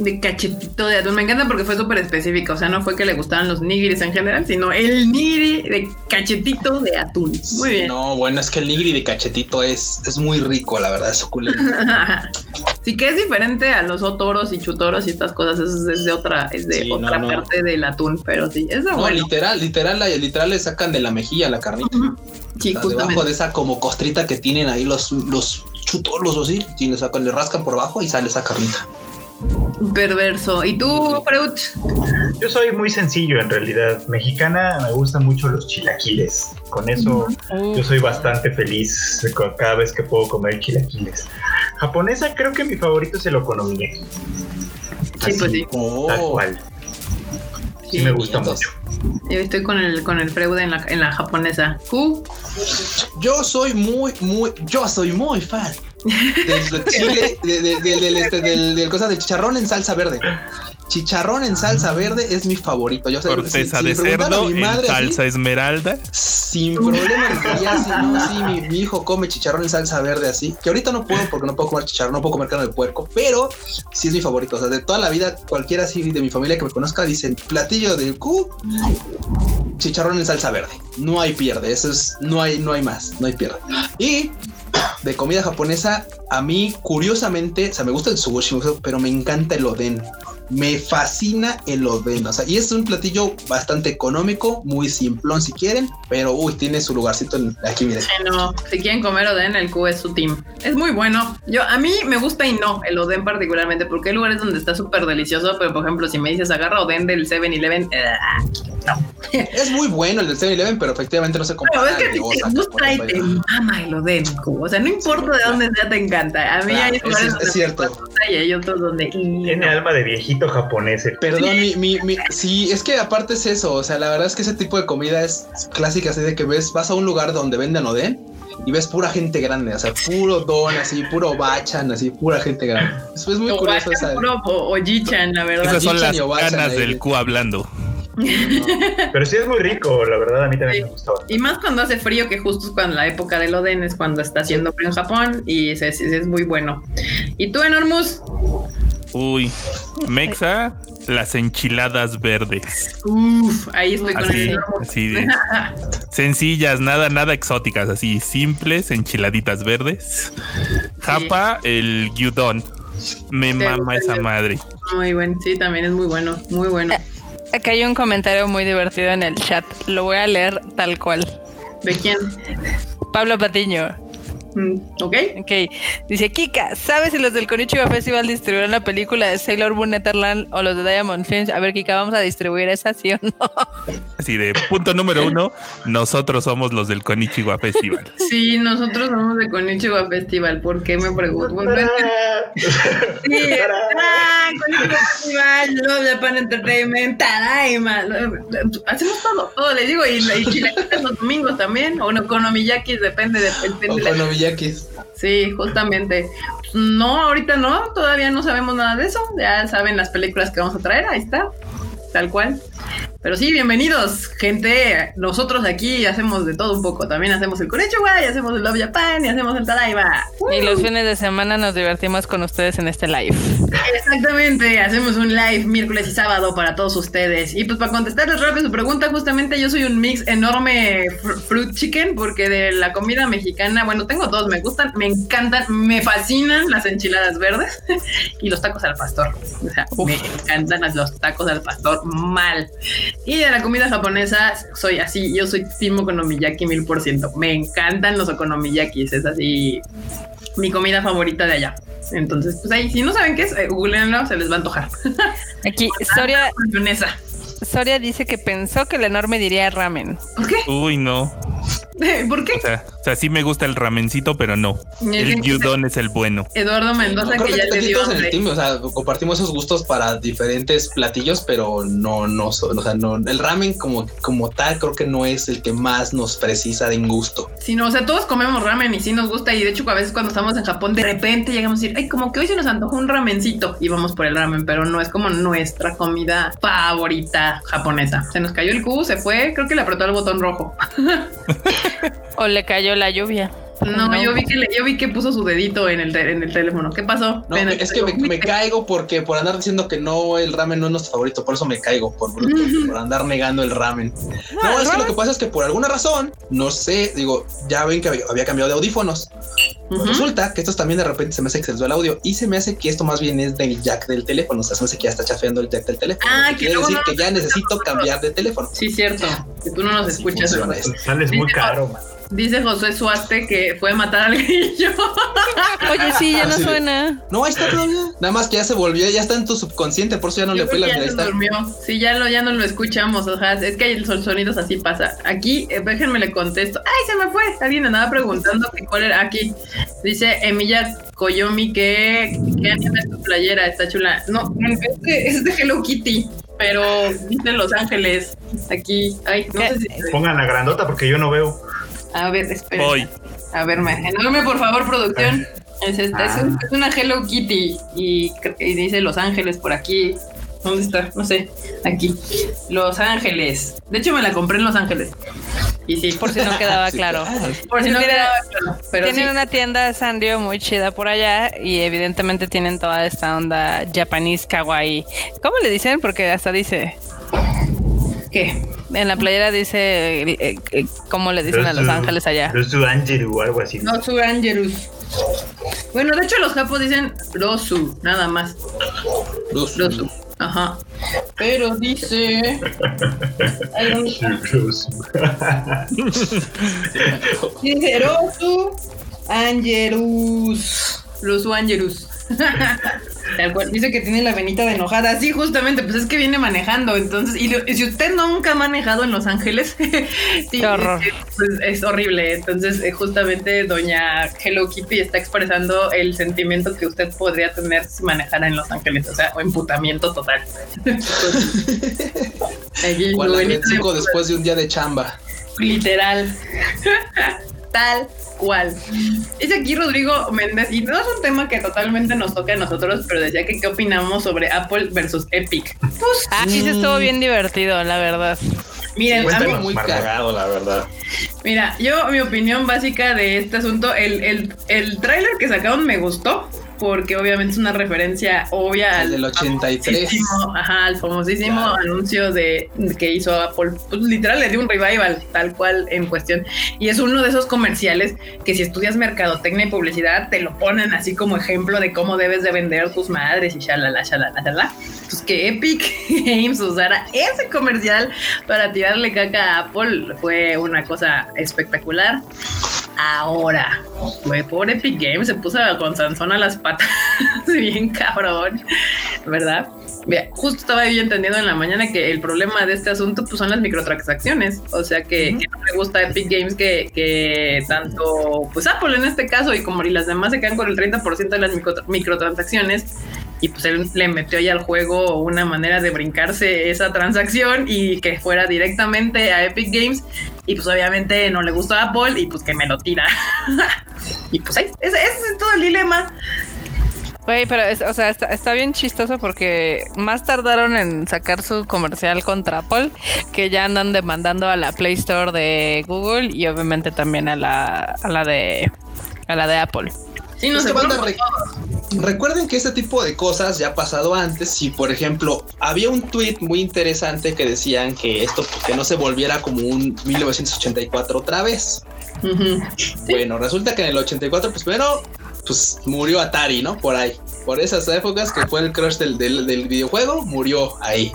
de cachetito de atún. Me encanta porque fue súper específico. O sea, no fue que le gustaban los nigiris en general, sino el nigiri de cachetito de atún. Muy bien. No, bueno, es que el nigiri de cachetito es, es muy rico, la verdad, es suculento. sí que es diferente a los otoros y chutoros y estas cosas. Es, de otra, es de otra parte del atún, pero sí, es no, literal, literal, literal le sacan de la mejilla la carnita. Sí, Debajo de esa como costrita que tienen ahí los, los chutoros o sí, y le sacan, le rascan por abajo y sale esa carnita. Perverso. ¿Y tú, Freud? Yo soy muy sencillo en realidad. Mexicana me gustan mucho los chilaquiles. Con eso yo soy bastante feliz cada vez que puedo comer chilaquiles. Japonesa creo que mi favorito es el okonomiyaki. Sí, pues sí. Tal cual. Sí, me gusta mucho. Yo estoy con el con el Freud en la, en la japonesa. Yo soy muy, muy, yo soy muy fan del chile, del, este, del, del, cosa de chicharrón en salsa verde. Chicharrón en salsa verde es mi favorito. Yo Corteza de cerdo en salsa esmeralda. Sin problema sí, mi, hijo come chicharrón en salsa verde así. Que ahorita no puedo porque no puedo comer chicharrón, no puedo comer carne de puerco, pero sí es mi favorito. O sea, de toda la vida, cualquiera así de mi familia que me conozca dicen platillo de Q, chicharrón en salsa verde. No hay pierde, eso es, no hay, no hay más, no hay pierde. Y de comida japonesa, a mí, curiosamente, o sea, me gusta el sushi, pero me encanta el oden. Me fascina el oden. O sea, y es un platillo bastante económico, muy simplón si quieren, pero uy, tiene su lugarcito aquí, miren. no, si quieren comer oden, el Q es su team. Es muy bueno. Yo, a mí me gusta y no el oden particularmente, porque hay lugares donde está súper delicioso, pero por ejemplo, si me dices agarra oden del 7-Eleven, Es muy bueno el del 7-Eleven, pero efectivamente no se compara. Pero es que te gusta y te mama el oden, o sea, no importa de dónde sea, te encanta. A mí hay lugares es, es cierto. y hay otros donde... Tiene alma de viejito japonés. Perdón, mi, mi, mi, sí, es que aparte es eso, o sea, la verdad es que ese tipo de comida es clásica, así de que ves, vas a un lugar donde venden oden y ves pura gente grande, o sea, puro don, así, puro bachan, así, pura gente grande. Eso es muy curioso. Esa, puro o, la verdad. Esas son las ganas del Q hablando. Pero sí es muy rico, la verdad, a mí también me gustó. Y más cuando hace frío, que justo es cuando la época del Oden es cuando está haciendo frío en Japón y es, es muy bueno. ¿Y tú, Enormus? Uy, Mexa, las enchiladas verdes. Uf, ahí estoy con el así sencillas, nada, nada exóticas, así simples, enchiladitas verdes. Japa, el gyudon. Me mama esa madre. Muy bueno, sí, también es muy bueno, muy bueno. Eh, acá hay un comentario muy divertido en el chat. Lo voy a leer tal cual. ¿De quién? Pablo Patiño. Mm, ok. Ok. Dice Kika, ¿sabes si los del Konichiwa Festival distribuyeron la película de Sailor Moon Netherland o los de Diamond Films? A ver, Kika, vamos a distribuir esa, ¿sí o no? Así de punto número uno, nosotros somos los del Konichiwa Festival. Sí, nosotros somos de Konichiwa Festival. ¿Por qué me pregunto? sí, ah, Konichiwa Festival, Love Japan Entertainment, Tadaima. Hacemos todo, todo, le digo. Y, y los domingos también, o no, Konomiyakis, depende del de, Sí, justamente. No, ahorita no, todavía no sabemos nada de eso. Ya saben las películas que vamos a traer, ahí está, tal cual. Pero sí, bienvenidos, gente. Nosotros aquí hacemos de todo un poco. También hacemos el Konnichiwa, y hacemos el Love Japan, y hacemos el Tadaiba. Y los fines de semana nos divertimos con ustedes en este live. Exactamente, hacemos un live miércoles y sábado para todos ustedes. Y pues para contestarles rápido su pregunta, justamente yo soy un mix enorme fruit chicken, porque de la comida mexicana, bueno, tengo dos, me gustan, me encantan, me fascinan las enchiladas verdes y los tacos al pastor. O sea, me encantan los tacos al pastor mal. Y de la comida japonesa soy así, yo soy team okonomiyaki mil por ciento. Me encantan los okonomiyakis, es así mi comida favorita de allá. Entonces, pues ahí, si no saben qué es, eh, googleenlo, se les va a antojar. Aquí, Soria, Soria dice que pensó que el enorme diría ramen. ¿Por qué? Uy, no. ¿Por qué? O sea, o sea, sí me gusta el ramencito, pero no. El gyudon es el bueno. Eduardo Mendoza, que, ya le dio. En el team, o sea, compartimos esos gustos para diferentes platillos, pero no, no, o sea, no, el ramen como, como tal, creo que no es el que más nos precisa de gusto. Sí, no, o sea, todos comemos ramen y sí nos gusta. Y de hecho, a veces cuando estamos en Japón, de repente llegamos a decir, ay, como que hoy se nos antojó un ramencito y vamos por el ramen, pero no es como nuestra comida favorita japonesa. Se nos cayó el cubo, se fue, creo que le apretó el botón rojo. o le cayó la lluvia. No, Yo, vi que yo vi que puso su dedito en el, en el teléfono. ¿Qué pasó? No, es que me, caigo porque por andar diciendo que no, el ramen no es nuestro favorito, por eso me caigo, por, por andar negando el ramen. No, es que lo que pasa es que por alguna razón, no sé, digo, ya ven que había, cambiado de audífonos. Pues resulta que estos también de repente se me hace que se el audio y se me hace que esto más bien es del jack del teléfono. O sea, se me hace que ya está chafeando el jack del teléfono. Ah, quiere decir que ya necesito cambiar de teléfono. Sí, cierto. Que tú no nos escuchas. Sales muy caro, man. Dice José Suaste que fue a matar al grillo. Oye, sí, ya no suena. No, ahí está todavía. Nada más que ya se volvió, ya está en tu subconsciente, por eso ya no le fue la ya se durmió. Sí, ya, lo, ya no lo escuchamos. O sea, es que hay sonidos así pasa. Aquí, eh, déjenme le contesto. ¡Ay, se me fue! Alguien andaba preguntando que cuál era. Aquí dice Emilia Koyomi que, que anime tu playera, está chula. No, es de, es de Hello Kitty pero dice Los Ángeles aquí. Ay, no sé si. Pongan la grandota porque yo no veo. A ver, espera. Voy. A ver, me por favor, producción. Es esta, es, ah. una Hello Kitty y, dice Los Ángeles por aquí. ¿Dónde está? No sé. Aquí. Los Ángeles. De hecho, me la compré en Los Ángeles. Y sí. Por si no quedaba claro. Por si no quedaba claro. Pero tienen una tienda Sanrio muy chida por allá y evidentemente tienen toda esta onda japonés kawaii. ¿Cómo le dicen? Porque hasta dice ¿Qué? En la playera dice, eh, eh, ¿cómo le dicen a Los Ángeles allá? Rosu Angeru o algo así. Rosu Angerus. Bueno, de hecho los japos dicen Rosu, nada más. Rosu. Ajá. Pero dice. dice Rosu Angerus. Rosu Angerus. Tal cual, dice que tiene la venita de enojada. Sí, justamente, pues es que viene manejando. Entonces, y, si usted nunca ha manejado en Los Ángeles, sí, pues, es horrible. Entonces, eh, justamente doña Hello Kitty está expresando el sentimiento que usted podría tener si manejara en Los Ángeles. O sea, o emputamiento total. después de un día de chamba. Literal. Tal cual. Dice aquí Rodrigo Méndez, y no es un tema que totalmente nos toca a nosotros, pero decía que qué opinamos sobre Apple versus Epic. Pues, ah, sí, se estuvo bien divertido, la verdad. Miren, a mí, muy cagado, la verdad. Mira, yo, mi opinión básica de este asunto, el, el, el tráiler que sacaron me gustó porque obviamente es una referencia obvia al del 83. Ajá, al famosísimo anuncio de que hizo Apple. Pues, literal le dio un revival tal cual en cuestión. Y es uno de esos comerciales que si estudias mercadotecnia y publicidad te lo ponen así como ejemplo de cómo debes de vender tus madres y shalala, shalala, shalala. Pues que Epic Games usara ese comercial para tirarle caca a Apple fue una cosa espectacular. Ahora, fue por Epic Games, se puso con Sansón a las patas, bien cabrón, ¿verdad? Mira, justo estaba yo entendiendo en la mañana que el problema de este asunto pues, son las microtransacciones. O sea que, no me gusta Epic Games que, que, tanto, pues Apple en este caso y como y las demás se quedan con el 30% de las microtransacciones. Y pues él le metió ahí al juego una manera de brincarse esa transacción y que fuera directamente a Epic Games y pues obviamente no le gustó a Apple y pues que me lo tira. y pues ahí, ese, es todo el dilema. Güey, pero o sea, está, bien chistoso porque más tardaron en sacar su comercial contra Apple que ya andan demandando a la Play Store de Google y obviamente también a la, a la de a la de Apple. Sí, no se Recuerden que este tipo de cosas ya ha pasado antes. Si, por ejemplo, había un tweet muy interesante que decían que esto pues, que no se volviera como un 1984 otra vez. Bueno, resulta que en el 84, pues primero, pues murió Atari, ¿no? Por ahí. Por esas épocas que fue el crush del, del, videojuego, murió ahí.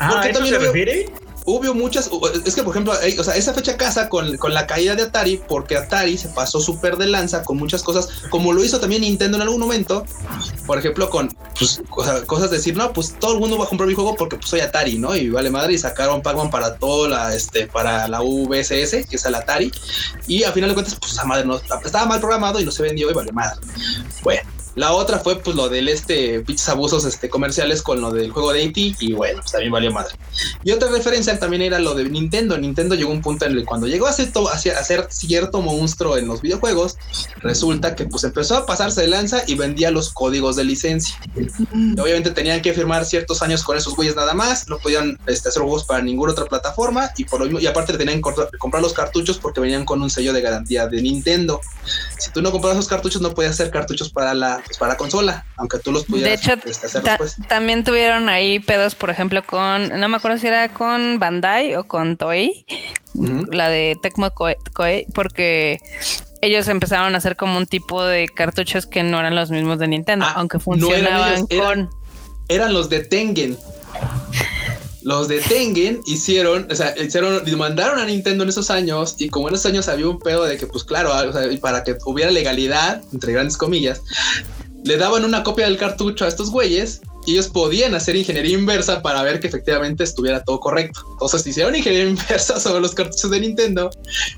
Ah, ¿a eso se refiere? Hubo muchas, es que por ejemplo, o sea, esa fecha casa con, con la caída de Atari, porque Atari se pasó súper de lanza con muchas cosas, como lo hizo también Nintendo en algún momento, por ejemplo, con pues, cosas de decir, no, pues todo el mundo va a comprar mi juego porque pues soy Atari, ¿no? Y vale madre, y sacaron Pac-Man para todo la, este, para la VSS, que es el Atari, y al final de cuentas, pues a madre, no, estaba mal programado y no se vendió y vale madre. Bueno, la otra fue pues lo del este pinches abusos este, comerciales con lo del juego de AT y bueno, pues también valió madre. Y otra referencia también era lo de Nintendo. Nintendo llegó a un punto en el que cuando llegó a ser, a ser cierto monstruo en los videojuegos, resulta que pues empezó a pasarse de lanza y vendía los códigos de licencia. obviamente tenían que firmar ciertos años con esos güeyes nada más, no podían este, hacer juegos para ninguna otra plataforma y por lo mismo, y aparte tenían que comprar los cartuchos porque venían con un sello de garantía de Nintendo. Si tú no comprabas esos cartuchos no podías hacer cartuchos para la pues, para consola, aunque tú los pudieras de hecho, este, También tuvieron ahí pedos, por ejemplo, con, no me acuerdo si era con Bandai o con Toei, la de Tecmo Koei, porque ellos empezaron a hacer como un tipo de cartuchos que no eran los mismos de Nintendo, ah, aunque funcionaban con... Eran, los de Tengen. Los de Tengen hicieron, o sea, hicieron, mandaron a Nintendo en esos años y como en esos años había un pedo de que, pues claro, o sea, para que hubiera legalidad, entre grandes comillas, le daban una copia del cartucho a estos güeyes ellos podían hacer ingeniería inversa para ver que efectivamente estuviera todo correcto. Entonces hicieron ingeniería inversa sobre los cartuchos de Nintendo,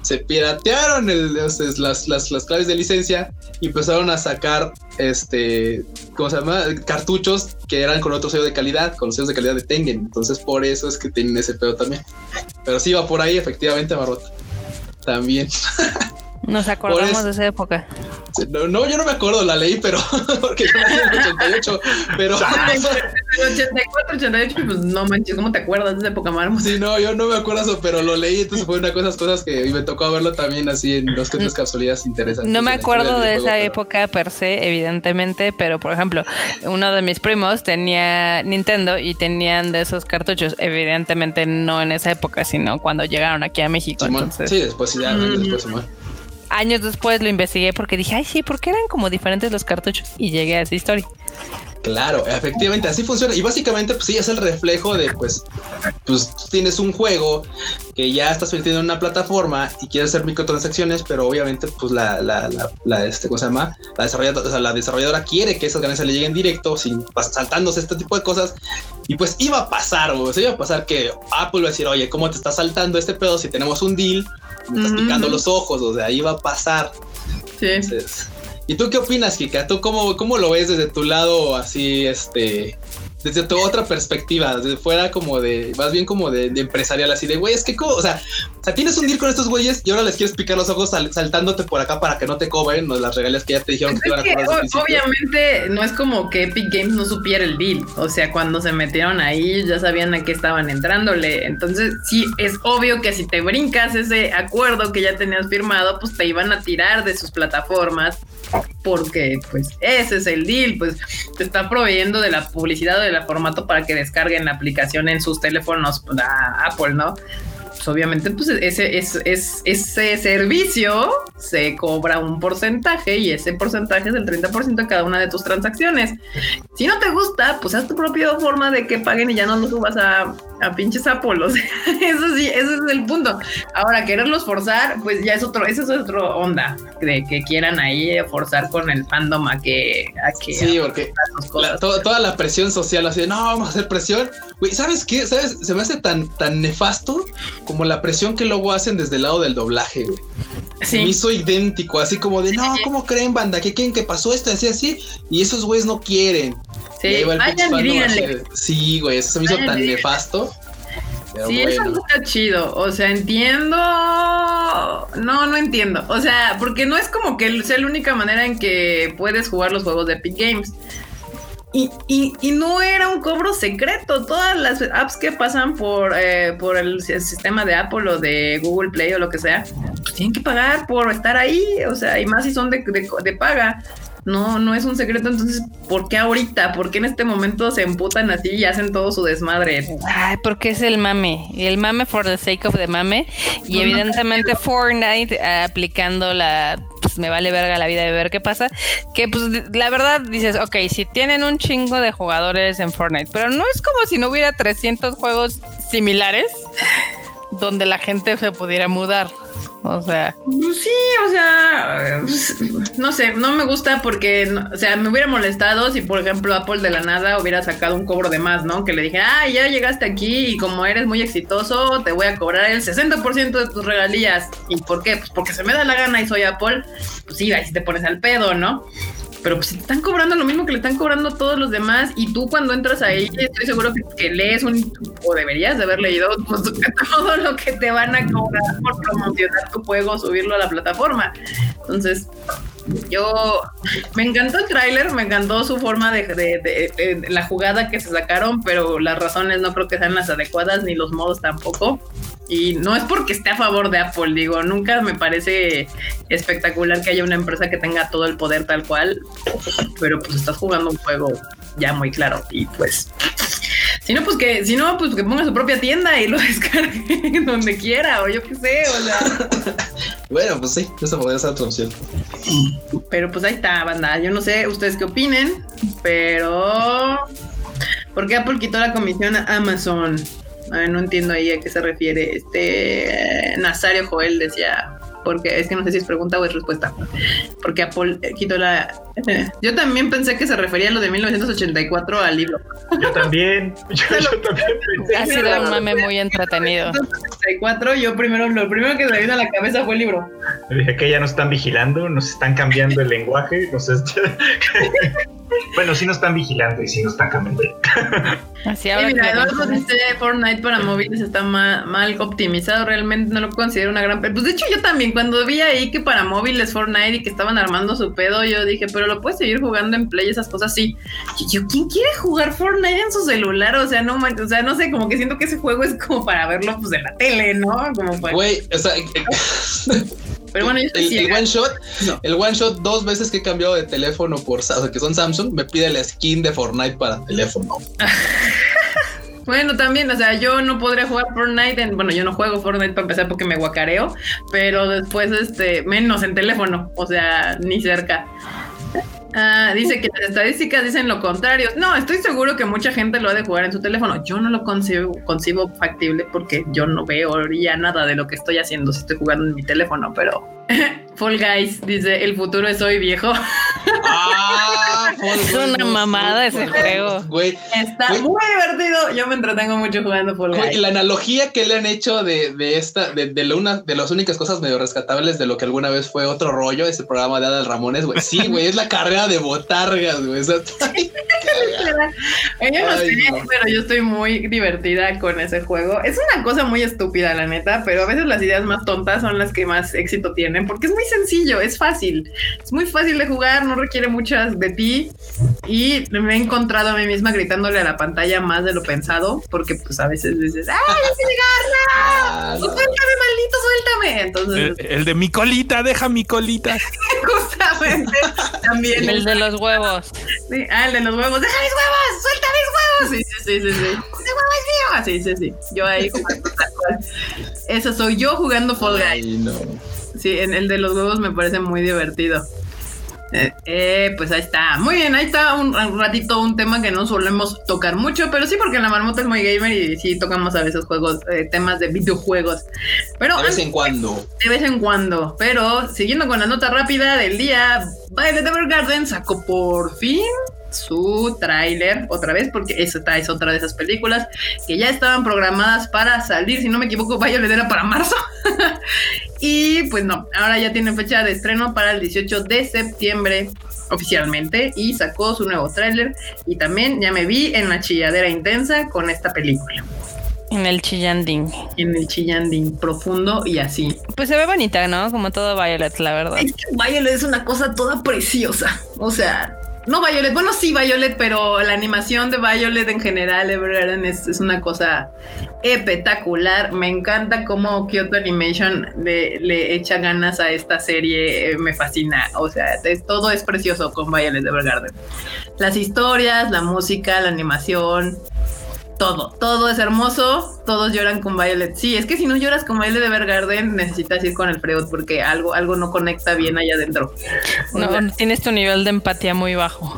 se piratearon las, claves de licencia y empezaron a sacar este. Cartuchos que eran con otro sello de calidad, con los sellos de calidad de Tengen. Entonces por eso es que tienen ese pedo también. Pero sí va por ahí, efectivamente, Marrota. También. Nos acordamos de esa época. No, yo no me acuerdo, la ley, pero porque yo nací en el 88, pero... el 84, 88, pues no manches, ¿cómo te acuerdas de esa época, Marmo? Sí, no, yo no me acuerdo eso, pero lo leí, entonces fue una de esas cosas que me tocó verlo también así en dos que tres casualidades interesantes. No me acuerdo de esa época per se, evidentemente, pero por ejemplo, uno de mis primos tenía Nintendo y tenían de esos cartuchos, evidentemente no en esa época, sino cuando llegaron aquí a México. entonces... Sí, después sí, ya, después años después lo investigué porque dije, ay, sí, ¿por qué eran como diferentes los cartuchos? Y llegué a esa historia. Claro, efectivamente, así funciona. Y básicamente, pues sí, es el reflejo de, pues, pues tienes un juego que ya estás metiendo en una plataforma y quieres hacer microtransacciones, pero obviamente, pues la, la, la, este, ¿cómo se llama? La desarrolladora, la desarrolladora quiere que esas ganancias le lleguen directo, sin saltándose este tipo de cosas. Y pues iba a pasar, o sea, iba a pasar que Apple va a decir, oye, ¿cómo te está saltando este pedo si tenemos un deal? Me estás picando los ojos, o sea, iba a pasar. Sí. ¿Y tú qué opinas, Kika? ¿Tú cómo, cómo lo ves desde tu lado así, este, desde tu otra perspectiva, desde fuera como de, más bien como de, empresarial, así de, güey, es que, o sea, o sea, tienes un deal con estos güeyes y ahora les quieres picar los ojos saltándote por acá para que no te cobren las regalías que ya te dijeron que te iban a cobrar. obviamente no es como que Epic Games no supiera el deal, o sea, cuando se metieron ahí ya sabían a qué estaban entrándole, entonces sí, es obvio que si te brincas ese acuerdo que ya tenías firmado, pues te iban a tirar de sus plataformas porque pues ese es el deal, pues te está proveyendo de la publicidad o del formato para que descarguen la aplicación en sus teléfonos pues, a Apple, ¿no? Pues, obviamente pues ese, es, ese servicio se cobra un porcentaje y ese porcentaje es el 30% de cada una de tus transacciones. Si no te gusta, pues haz tu propia forma de que paguen y ya no lo subas a, a pinches Apple. O sea, eso sí, ese es el punto. Ahora, quererlos forzar, pues ya es otro, esa es otra onda de que quieran ahí forzar con el fandom a que... A que sí, porque toda la presión social así de, no, vamos a hacer presión. Güey, ¿sabes qué? ¿Sabes? Se me hace tan, tan nefasto como la presión que luego hacen desde el lado del doblaje, güey. Sí. Me hizo idéntico, así como de, no, ¿cómo creen, banda? ¿Qué quieren que pasó esto? Así, así. Y esos güeyes no quieren. Sí, vayan Sí, güey, eso se me hizo tan nefasto. sí, eso no está chido. O sea, entiendo. No, no entiendo. O sea, porque no es como que sea la única manera en que puedes jugar los juegos de Epic Games. Y, y, no era un cobro secreto. Todas las apps que pasan por, eh, por el, sistema de Apple o de Google Play o lo que sea, tienen que pagar por estar ahí. O sea, y más si son de, de, paga. No, no es un secreto. Entonces, ¿por qué ahorita? ¿Por qué en este momento se emputan así y hacen todo su desmadre? Ay, porque es el mame. El mame for the sake of the mame. Y evidentemente Fortnite aplicando la pues me vale verga la vida de ver qué pasa. Que pues la verdad dices, ok, si tienen un chingo de jugadores en Fortnite, pero no es como si no hubiera 300 juegos similares donde la gente se pudiera mudar. O sea. Pues sí, o sea, pues, no sé, no me gusta porque, o sea, me hubiera molestado si, por ejemplo, Apple de la nada hubiera sacado un cobro de más, ¿no? Que le dije, ah, ya llegaste aquí y como eres muy exitoso, te voy a cobrar el 60% de tus regalías. ¿Y por qué? Pues porque se me da la gana y soy Apple. Pues sí, ahí te pones al pedo, ¿no? Pero pues están cobrando lo mismo que le están cobrando todos los demás y tú cuando entras ahí estoy seguro que, lees un o deberías de haber leído pues, todo lo que te van a cobrar por promocionar tu juego, subirlo a la plataforma. Entonces, yo me encantó el tráiler, me encantó su forma de, de, la jugada que se sacaron, pero las razones no creo que sean las adecuadas ni los modos tampoco. Y no es porque esté a favor de Apple, digo, nunca me parece espectacular que haya una empresa que tenga todo el poder tal cual, pero pues estás jugando un juego ya muy claro y pues si no, pues que, si no, pues que ponga su propia tienda y lo descargue donde quiera, o yo qué sé, o sea. bueno, pues sí, esa podría ser otra opción. Pero pues ahí está, banda. Yo no sé ustedes qué opinen, pero. ¿Por qué Apple quitó la comisión a Amazon? no entiendo ahí a qué se refiere. Este Nazario Joel decía, porque es que no sé si es pregunta o es respuesta. Porque Apple quitó la. Yo también pensé que se refería a lo de 1984 al libro. Yo también. Yo, también pensé. Ha sido un mame muy entretenido. 1984, yo primero, lo primero que me vino a la cabeza fue el libro. Dije que ya nos están vigilando, nos están cambiando el lenguaje, nos Bueno, sí nos están vigilando y sí nos están cambiando. Así ahora mira, Eduardo dice Fortnite para móviles está mal, optimizado. Realmente no lo considero una gran. Pues de hecho, yo también, cuando vi ahí que para móviles Fortnite y que estaban armando su pedo, yo dije, pero lo puedes seguir jugando en Play, esas cosas sí. Yo, ¿quién quiere jugar Fortnite en su celular? O sea, no, o sea, no sé, como que siento que ese juego es como para verlo pues en la tele, ¿no? Como Güey, o sea. Pero bueno, yo el, el one shot, el one shot, dos veces que he cambiado de teléfono por, o sea, que son Samsung, me pide la skin de Fortnite para teléfono. Bueno, también, o sea, yo no podría jugar Fortnite en, bueno, yo no juego Fortnite para empezar porque me guacareo, pero después, este, menos en teléfono, o sea, ni cerca. Ah, dice que las estadísticas dicen lo contrario. No, estoy seguro que mucha gente lo ha de jugar en su teléfono. Yo no lo concibo, concibo factible porque yo no veo ya nada de lo que estoy haciendo si estoy jugando en mi teléfono, pero Fall Guys dice, el futuro es hoy viejo. Ah, es una mamada ese juego. Está muy divertido. Yo me entretengo mucho jugando Fall Guys. la analogía que le han hecho de, esta, de, de, una de las únicas cosas medio rescatables de lo que alguna vez fue otro rollo, ese programa de Adal Ramones, güey. Sí, güey, es la carrera de botargas, güey. yo no sé, pero yo estoy muy divertida con ese juego. Es una cosa muy estúpida, la neta, pero a veces las ideas más tontas son las que más éxito tienen porque es muy sencillo, es fácil, es muy fácil de jugar, no requiere muchas de ti y me he encontrado a mí misma gritándole a la pantalla más de lo pensado porque pues a veces dices, ¡ay, que llegarla! ¡Suéltame, maldito, suéltame! Entonces... El, de mi colita, deja mi colita. Justamente, también. El, de los huevos. Sí, ah, el de los huevos, ¡deja mis huevos! ¡Suelta mis huevos! Sí, sí, sí, sí, sí. ¡Ese huevo es mío! Ah, sí, sí, sí. Yo ahí jugando tal cual. Eso soy yo jugando Fall Guys. Ay, no. Sí, en el de los huevos me parece muy divertido. Eh, eh, pues ahí está. Muy bien, ahí está un, ratito un tema que no solemos tocar mucho, pero sí porque la marmota es muy gamer y sí tocamos a veces juegos, eh, temas de videojuegos. Pero de vez en cuando. De vez en cuando. Pero siguiendo con la nota rápida del día, Violet Evergarden sacó por fin su tráiler otra vez, porque esta es otra de esas películas que ya estaban programadas para salir, si no me equivoco, Violet era para marzo. y pues no, ahora ya tiene fecha de estreno para el 18 de septiembre oficialmente y sacó su nuevo tráiler y también ya me vi en la chilladera intensa con esta película. En el chillanding. En el chillanding profundo y así. Pues se ve bonita, ¿no? Como todo Violet, la verdad. Es que Violet es una cosa toda preciosa. O sea, no Violet, bueno sí Violet, pero la animación de Violet en general, Evergarden es, una cosa espectacular. Me encanta cómo Kyoto Animation le, echa ganas a esta serie, eh, me fascina. O sea, todo es precioso con Violet Evergarden. Las historias, la música, la animación, todo, todo es hermoso, todos lloran con Violet. Sí, es que si no lloras con Violet de Evergarden, necesitas ir con el Freud porque algo, algo no conecta bien allá adentro. No, tienes tu nivel de empatía muy bajo.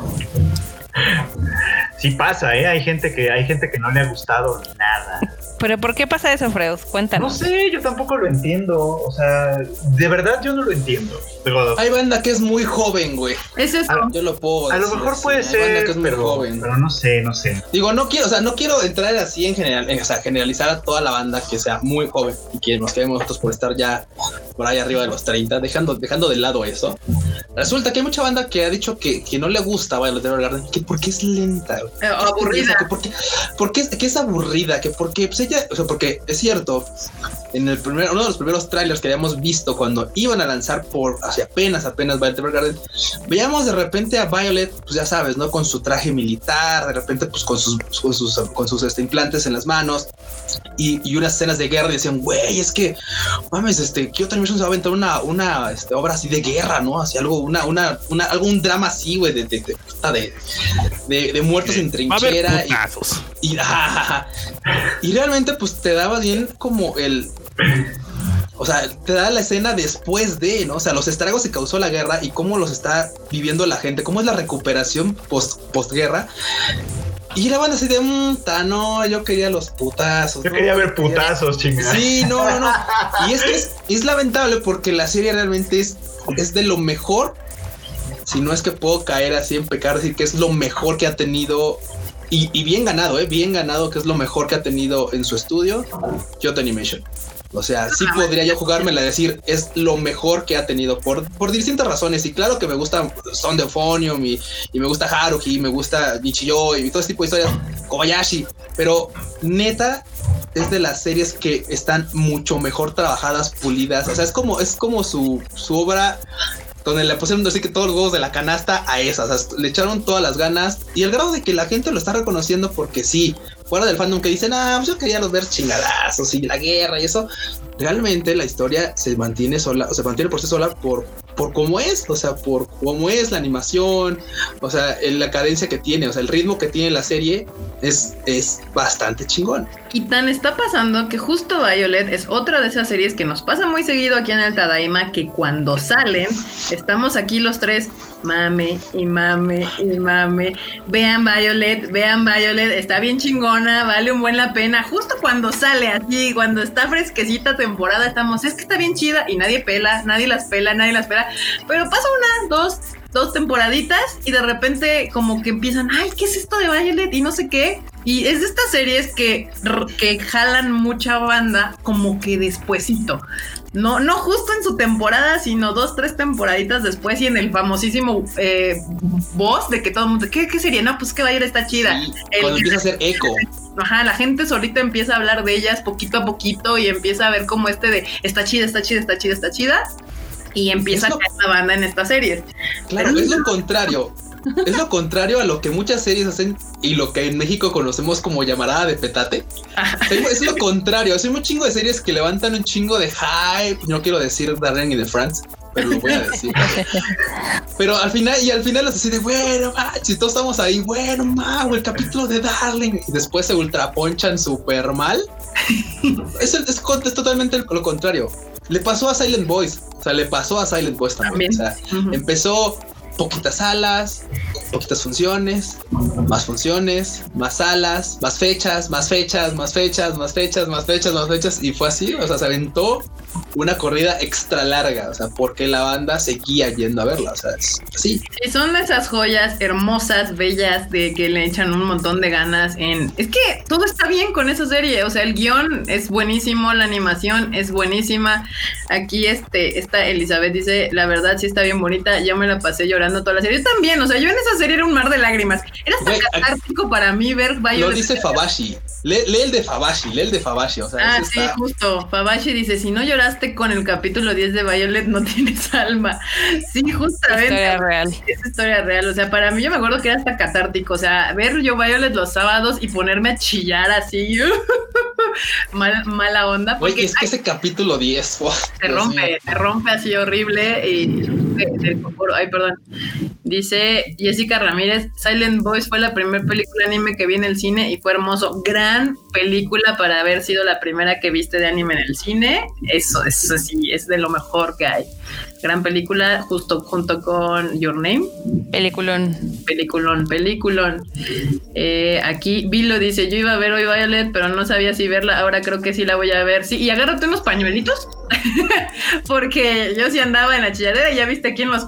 Sí pasa, ¿eh? Hay gente que hay gente que no le ha gustado nada. Pero ¿por qué pasa eso, Freud? Cuéntanos. No sé, yo tampoco lo entiendo. O sea, de verdad yo no lo entiendo. Hay banda que es muy joven, güey. Es eso. yo lo puedo A lo mejor puede ser. Hay banda que es muy joven. Pero no sé, no sé. Digo, no quiero, o sea, no quiero entrar así en general, o sea, generalizar a toda la banda que sea muy joven y que nos quedemos nosotros por estar ya por ahí arriba de los 30, dejando, dejando de lado eso. Resulta que hay mucha banda que ha dicho que, que no le gusta Violet Evergarden, que porque es lenta, aburrida. Que porque, porque es, que es aburrida, que porque pues ella, o sea, porque es cierto, en el primer, uno de los primeros trailers que habíamos visto cuando iban a lanzar por hacia apenas, apenas Violet Evergarden, veíamos de repente a Violet, pues ya sabes, ¿no? Con su traje militar, de repente, pues con sus, con sus, con sus este, implantes en las manos y, y, unas escenas de guerra y decían, güey, es que, mames, este, Kyoto Animation se va a aventar una, una este, obra así de guerra, ¿no? Así algo, una, una, una, algún drama así, güey, de, de, de, de, de en trinchera. Y, y, y realmente, pues te daba bien como el o sea, te da la escena después de, ¿no? O sea, los estragos que causó la guerra y cómo los está viviendo la gente, cómo es la recuperación post postguerra. Y la van así de, mmm, no, yo quería los putazos. Yo quería ver putazos, chingados. Sí, no, no, no. Y es que es, lamentable porque la serie realmente es, es de lo mejor. Si no es que puedo caer así en pecar, decir que es lo mejor que ha tenido y, y, bien ganado, ¿eh? bien ganado, que es lo mejor que ha tenido en su estudio, Kyoto Animation. O sea, sí podría yo jugármela a decir, es lo mejor que ha tenido por, por distintas razones. Y claro que me gusta Son de Euphonium y, y, me gusta Haruhi, me gusta Nichiyo y todo ese tipo de historias, Kobayashi. Pero neta, es de las series que están mucho mejor trabajadas, pulidas. O sea, es como, es como su, su obra donde le pusieron así que todos los huevos de la canasta a esas, le echaron todas las ganas y el grado de que la gente lo está reconociendo porque sí, fuera del fandom que dicen, ah, pues yo quería los ver chingadazos y la guerra y eso, realmente la historia se mantiene sola, o se mantiene por sí sola por, por cómo es, o sea, por cómo es la animación, o sea, la cadencia que tiene, o sea, el ritmo que tiene la serie es, es bastante chingón. Y tan está pasando que justo Violet es otra de esas series que nos pasa muy seguido aquí en el Tadaima, que cuando salen, estamos aquí los tres mame y mame y mame. Vean Violet, vean Violet, está bien chingona, vale un buen la pena. Justo cuando sale así, cuando está fresquecita temporada, estamos, es que está bien chida y nadie pela, nadie las pela, nadie las pela. Pero pasa una, dos, dos temporaditas y de repente como que empiezan, ay, ¿qué es esto de Violet? Y no sé qué. Y es de estas series que, que jalan mucha banda como que despuesito. No, no justo en su temporada, sino dos, tres temporaditas después y en el famosísimo eh, voz de que todo el mundo, ¿qué, qué sería? No, pues que Violet está chida. cuando empieza a hacer eco. Ajá, la gente solita empieza a hablar de ellas poquito a poquito y empieza a ver como este de está chida, está chida, está chida, está chida y empieza a caer la banda en estas series. Claro, es lo contrario. Es lo contrario a lo que muchas series hacen y lo que en México conocemos como llamarada de petate. Es lo contrario. Hay un chingo de series que levantan un chingo de hype. No quiero decir Darren y de France, pero lo voy a decir. pero al final, y al final así de bueno, si todos estamos ahí, bueno, mago, el capítulo de Darling. Y después se ultraponchan súper mal. es, es, totalmente lo contrario. Le pasó a Silent Boys. O sea, le pasó a Silent Boys también. O sea, empezó poquitas salas, poquitas funciones, más funciones, más salas, más fechas, más fechas, más fechas, más fechas, más fechas, más fechas. Y fue así, o sea, se aventó una corrida extra larga, o sea, porque la banda seguía yendo a verla, o sea, es así. Y son esas joyas hermosas, bellas, de que le echan un montón de ganas en... Es que todo está bien con esa serie, o sea, el guion es buenísimo, la animación es buenísima. Aquí este, esta Elizabeth dice, la verdad sí está bien bonita, yo me la pasé llorando toda la serie. Yo también, o sea, yo en esa serie era un mar de lágrimas. Era hasta catártico para mí ver Violet. Lo dice Fabashi, lee, el de Fabashi, lee el de Fabashi, o sea... Ah, sí, justo, Fabashi dice, si no lloraste con el capítulo 10 de Violet, no tienes alma. Sí, justamente. Historia real. Es historia real. O sea, para mí yo me acuerdo que era hasta catártico. O sea, ver yo Violet los sábados y ponerme a chillar así. mala onda. Porque, es que ese capítulo 10 se rompe, se rompe así horrible y Ay, perdón. Dice Jessica Ramírez, Silent Boys fue la primera película anime que vi en el cine y fue hermoso. Gran película para haber sido la primera que viste de anime en el cine. Eso, eso sí, es de lo mejor que hay gran película, justo junto con Your Name. Peliculón. Peliculón, peliculón. Eh, aquí Vilo dice, yo iba a ver hoy Violet, pero no sabía si verla, ahora creo que sí la voy a ver. Sí, y agárrate unos pañuelitos, porque yo sí andaba en la chilladera, ya viste aquí en los,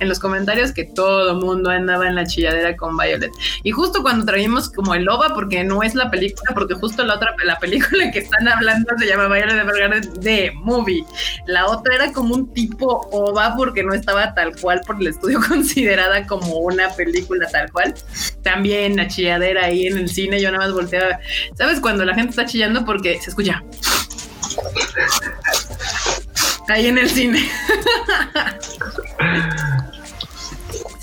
en los comentarios que todo mundo andaba en la chilladera con Violet. Y justo cuando trajimos como el OVA, porque no es la película, porque justo la otra, la película que están hablando se llama Violet Evergarden de Movie. La otra era como un tipo o va porque no estaba tal cual por el estudio considerada como una película tal cual. También la chilladera ahí en el cine, yo nada más volteaba. ¿Sabes cuando la gente está chillando? Porque se escucha. Ahí en el cine.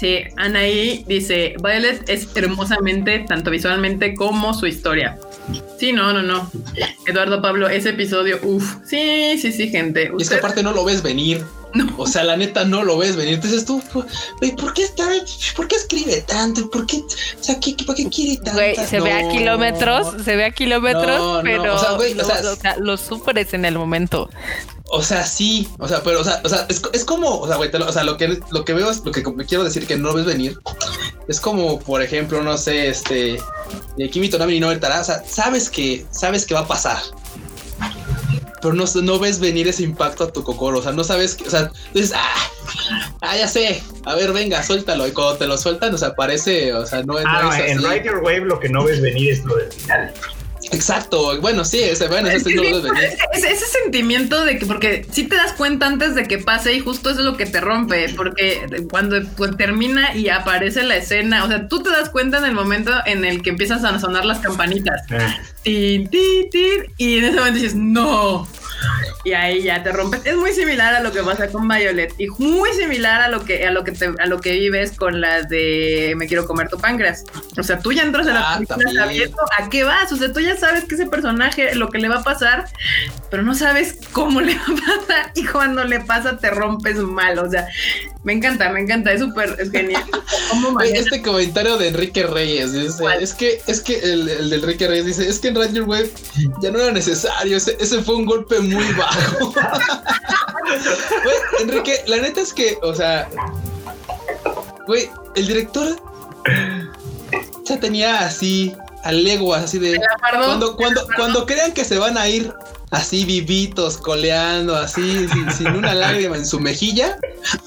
Sí, Anaí dice, Violet es hermosamente, tanto visualmente como su historia. Sí, no, no, no. Eduardo Pablo, ese episodio, uff. Sí, sí, sí, gente. Y esta parte no lo ves venir. No. O sea, la neta no lo ves venir. Entonces tú, güey, ¿por qué está, por qué escribe tanto? ¿Por qué, o sea, ¿qué, ¿para qué quiere tanto? Güey, se ve a kilómetros, se ve a kilómetros, pero o sea, güey, o sea, lo, sufres en el momento. O sea, sí, o sea, pero, o sea, o sea es, es como, o sea, güey, o sea, lo que, lo que veo es lo que quiero decir que no ves venir. Es como, por ejemplo, no sé, este, Kimi Tonami no o sea, sabes que, sabes que va a pasar pero no, no ves venir ese impacto a tu cocoro, o sea, no sabes, que, o sea, dices, ah, ah, ya sé, a ver, venga, suéltalo, y cuando te lo sueltan, o sea, parece, o sea, no, es, ah, en Ride Your Wave lo que no ves venir es lo del final. Exacto, bueno, sí, ese, bueno, ese, ves ese, ese sentimiento de que, porque si te das cuenta antes de que pase y justo eso es lo que te rompe, porque cuando pues, termina y aparece la escena, o sea, tú te das cuenta en el momento en el que empiezas a sonar las campanitas. Ah. y en ese momento dices, no, y ahí ya te rompes. Es muy similar a lo que pasa con Violet y muy similar a lo que a lo que a lo que vives con las de Me quiero comer tu páncreas. O sea, tú ya entras en la ah, película sabiendo a qué vas, o sea, tú ya sabes que ese personaje lo que le va a pasar, pero no sabes cómo le va a pasar. Y cuando le pasa te rompes mal, o sea, me encanta, me encanta, es súper, es genial. este comentario de Enrique Reyes dice, es que, es que el, el, de Enrique Reyes dice, es que en Radio Web ya no era necesario, ese, ese fue un golpe muy bajo. Enrique, la neta es que, o sea, güey, el director ya tenía así a leguas, así de cuando, cuando, cuando crean que se van a ir así vivitos, coleando, así, sin, una lágrima en su mejilla.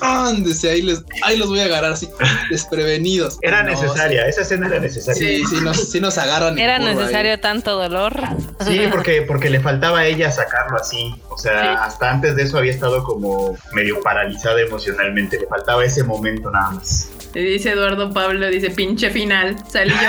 Ándese, ahí, les, ahí los voy a agarrar así, desprevenidos. Era necesaria, esa escena era necesaria. Sí, sí nos, sí nos agarran. Era necesario tanto dolor. Sí, porque, porque le faltaba a ella sacarlo así. O sea, hasta antes de eso había estado como medio paralizada emocionalmente. Le faltaba ese momento nada más. Dice Eduardo Pablo, dice pinche final. Salí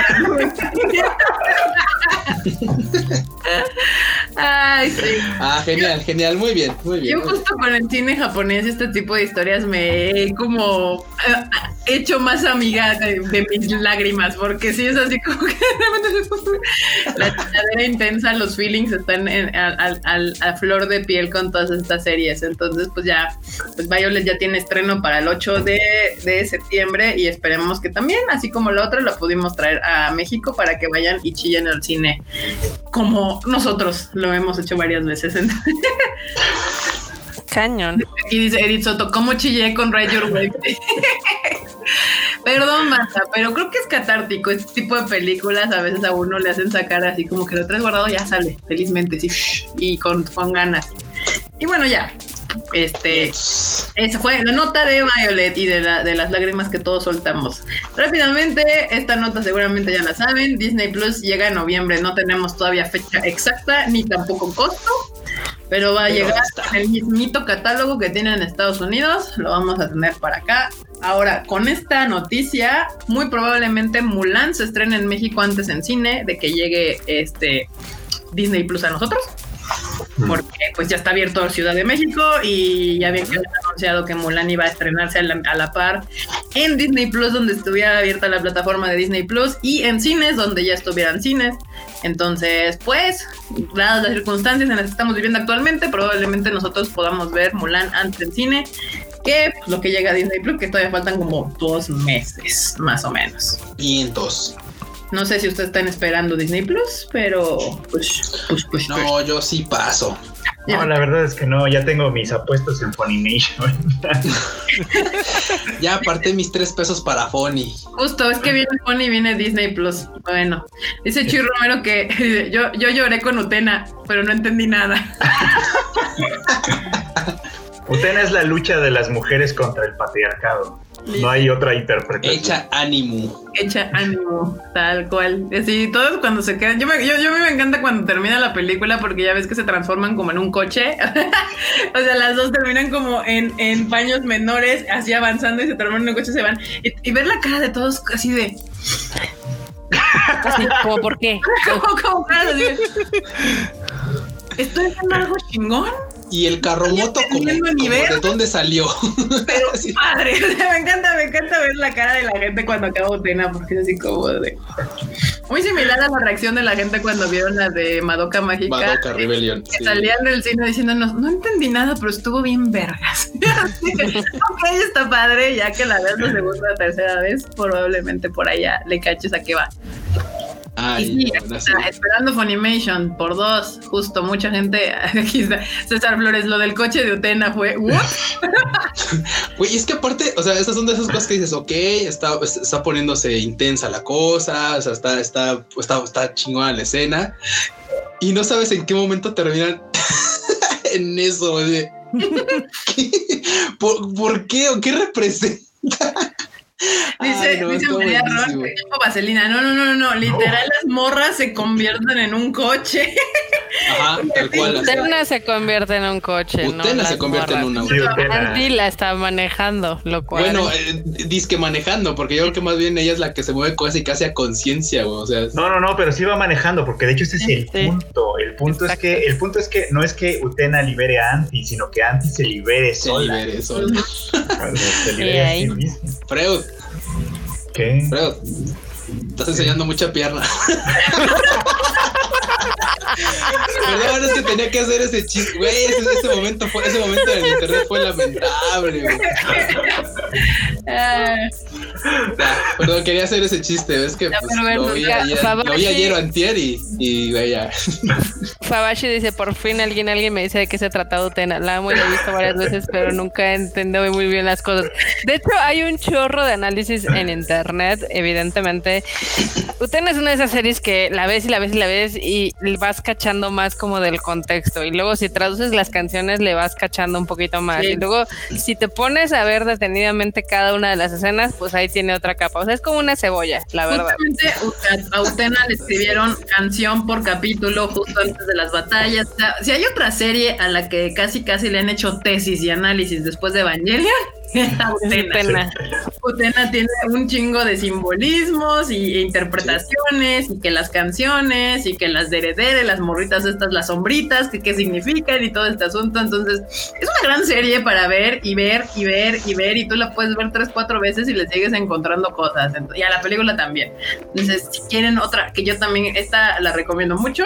Ay, sí. Ah, genial, genial, muy bien, muy bien. Yo justo con el cine japonés, este tipo de historias me he como eh, hecho más amiga de, mis lágrimas, porque sí es así como que la chadera intensa, los feelings están a, flor de piel con todas estas series. Entonces, pues ya, pues Violet ya tiene estreno para el 8 de, de septiembre y esperemos que también, así como la otra, lo pudimos traer a México para que vayan y chillen al cine como nosotros lo hemos hecho varias veces. Cañón. Aquí dice Edith Soto, ¿cómo chillé con Ride Your Wave? Perdón, Marta, pero creo que es catártico. Este tipo de películas a veces a uno le hacen sacar así como que lo traes guardado, ya sale, felizmente, sí, y con, con ganas. Y bueno, ya, este, esa fue la nota de Violet y de, de las lágrimas que todos soltamos. Rápidamente, esta nota seguramente ya la saben. Disney Plus llega en noviembre. No tenemos todavía fecha exacta ni tampoco costo, pero va a llegar el mismito catálogo que tienen en Estados Unidos. Lo vamos a tener para acá. Ahora, con esta noticia, muy probablemente Mulan se estrene en México antes en cine de que llegue este Disney Plus a nosotros porque pues ya está abierto Ciudad de México y ya habían anunciado que Mulan iba a estrenarse a la, par en Disney Plus donde estuviera abierta la plataforma de Disney Plus y en cines donde ya estuvieran cines. Entonces, pues, dadas las circunstancias en las que estamos viviendo actualmente, probablemente nosotros podamos ver Mulan antes en cine que pues, lo que llega a Disney Plus, que todavía faltan como dos meses, más o menos. Vientos. No sé si ustedes están esperando Disney Plus, pero pues, pues, pues No, pues. yo sí paso. No, la verdad es que no, ya tengo mis apuestos en Funimation. Ya aparté mis tres pesos para Fonny. Justo, es que viene Pony y viene Disney Plus. Bueno, dice Chuy Romero que yo, yo lloré con Utena, pero no entendí nada. Utena es la lucha de las mujeres contra el patriarcado. No hay otra interpretación. Hecha ánimo. Echa ánimo, tal cual. Así, todos cuando se quedan. Yo, me, yo, yo me encanta cuando termina la película porque ya ves que se transforman como en un coche. o sea, las dos terminan como en, en paños menores, así avanzando y se transforman en un coche y se van. Y, y ver la cara de todos así de. Así, como, ¿por qué? como, como caras así de, ¿Estoy haciendo algo chingón? Y el carromoto como, como de dónde salió. Pero Sí. padre, o sea, me encanta, me encanta ver la cara de la gente cuando acaba Utena, porque es así como de. Muy similar a la reacción de la gente cuando vieron la de Madoka Mágica. Madoka eh, Rebellion. que sí. salían del cine diciéndonos, no entendí nada, pero estuvo bien vergas. Ok, está padre, ya que la veas la segunda o tercera vez, probablemente por allá le caches a qué va. Ay, sí, esperando Funimation por dos, justo mucha gente, aquí está, César Flores, lo del coche de Utena fue, ¿what? Güey, es que aparte, o sea, esas son de esas cosas que dices, ok, está, está poniéndose intensa la cosa, o sea, está, está, está, está chingona la escena, y no sabes en qué momento terminan en eso. ¿Por, por qué o qué representa? Dice, Ay, no, dice María. Roa que tipo vaselina. No, no, no, no, no. Literal, las morras se convierten en un coche. Ajá, tal cual. así. Utena se convierte en un coche. no Utena se convierte en un Sí, auto. Andy la está manejando, lo cual. Bueno, eh, disque manejando, porque yo creo que más bien ella es la que se mueve casi casi a conciencia, güey. O sea, es- No, no, no, pero sí va manejando, porque de hecho ese es el Sí. punto. El punto es que, el punto es que no es que Utena libere a Anti, sino que Anti se libere se sola. libere sola. Se libere a sí ahí. misma. Freud, Estás enseñando mucha pierna. Perdón, es que tenía que hacer ese chiste, güey. Ese, ese momento fue, ese momento en el internet fue lamentable, güey. Ah, Ya, perdón, quería hacer ese chiste. Es que Ya, pues, lo vi ayer, Fabashi- lo vi ayer o antier y, y güey, ya. Fabashi dice, por fin alguien, alguien me dice de qué se trata Utena. La amo y la he visto varias veces, pero nunca he entendido muy bien las cosas. De hecho, hay un chorro de análisis en internet, evidentemente. Utena es una de esas series que la ves y la ves y la ves y vas cachando más como del contexto. Y luego si traduces las canciones le vas cachando un poquito más. Sí. Y luego si te pones a ver detenidamente cada una de las escenas, pues ahí tiene otra capa. O sea, es como una cebolla, la verdad. Justamente a- Utena le escribieron canción por capítulo justo antes de las batallas. O sea, si hay otra serie a la que casi casi le han hecho tesis y análisis después de Evangelion, Utena. Tiene un chingo de simbolismos y, e interpretaciones y que las canciones y que las de heredere, las morritas estas, las sombritas, que qué significan y todo este asunto. Entonces, es una gran serie para ver y ver y ver y ver y tú la puedes ver tres, cuatro veces y le sigues encontrando cosas. Y a la película también. Entonces, si quieren otra, que yo también, esta la recomiendo mucho,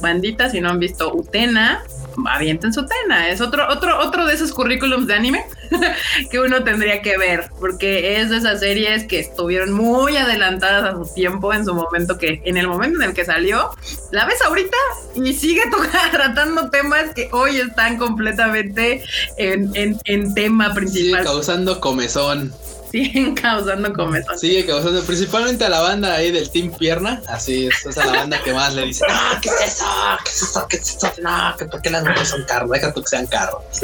bandita, si no han visto Utena, avienten su Utena. Es otro, otro, otro de esos currículums de anime que uno tendría que ver, porque es de esas series que estuvieron muy adelantadas a su tiempo en su momento, que en el momento en el que salió, la ves ahorita y sigue tratando temas que hoy están completamente en, en- en tema Sigue principal, causando comezón. Siguen causando comezón. Sigue causando, principalmente a la banda ahí del Team Pierna. Así es, esa es la banda que más le dice: No, ¿qué es eso? ¿Qué es eso? ¿Qué es eso? No, que ¿por qué las mujeres son carros? Deja tú que sean carros.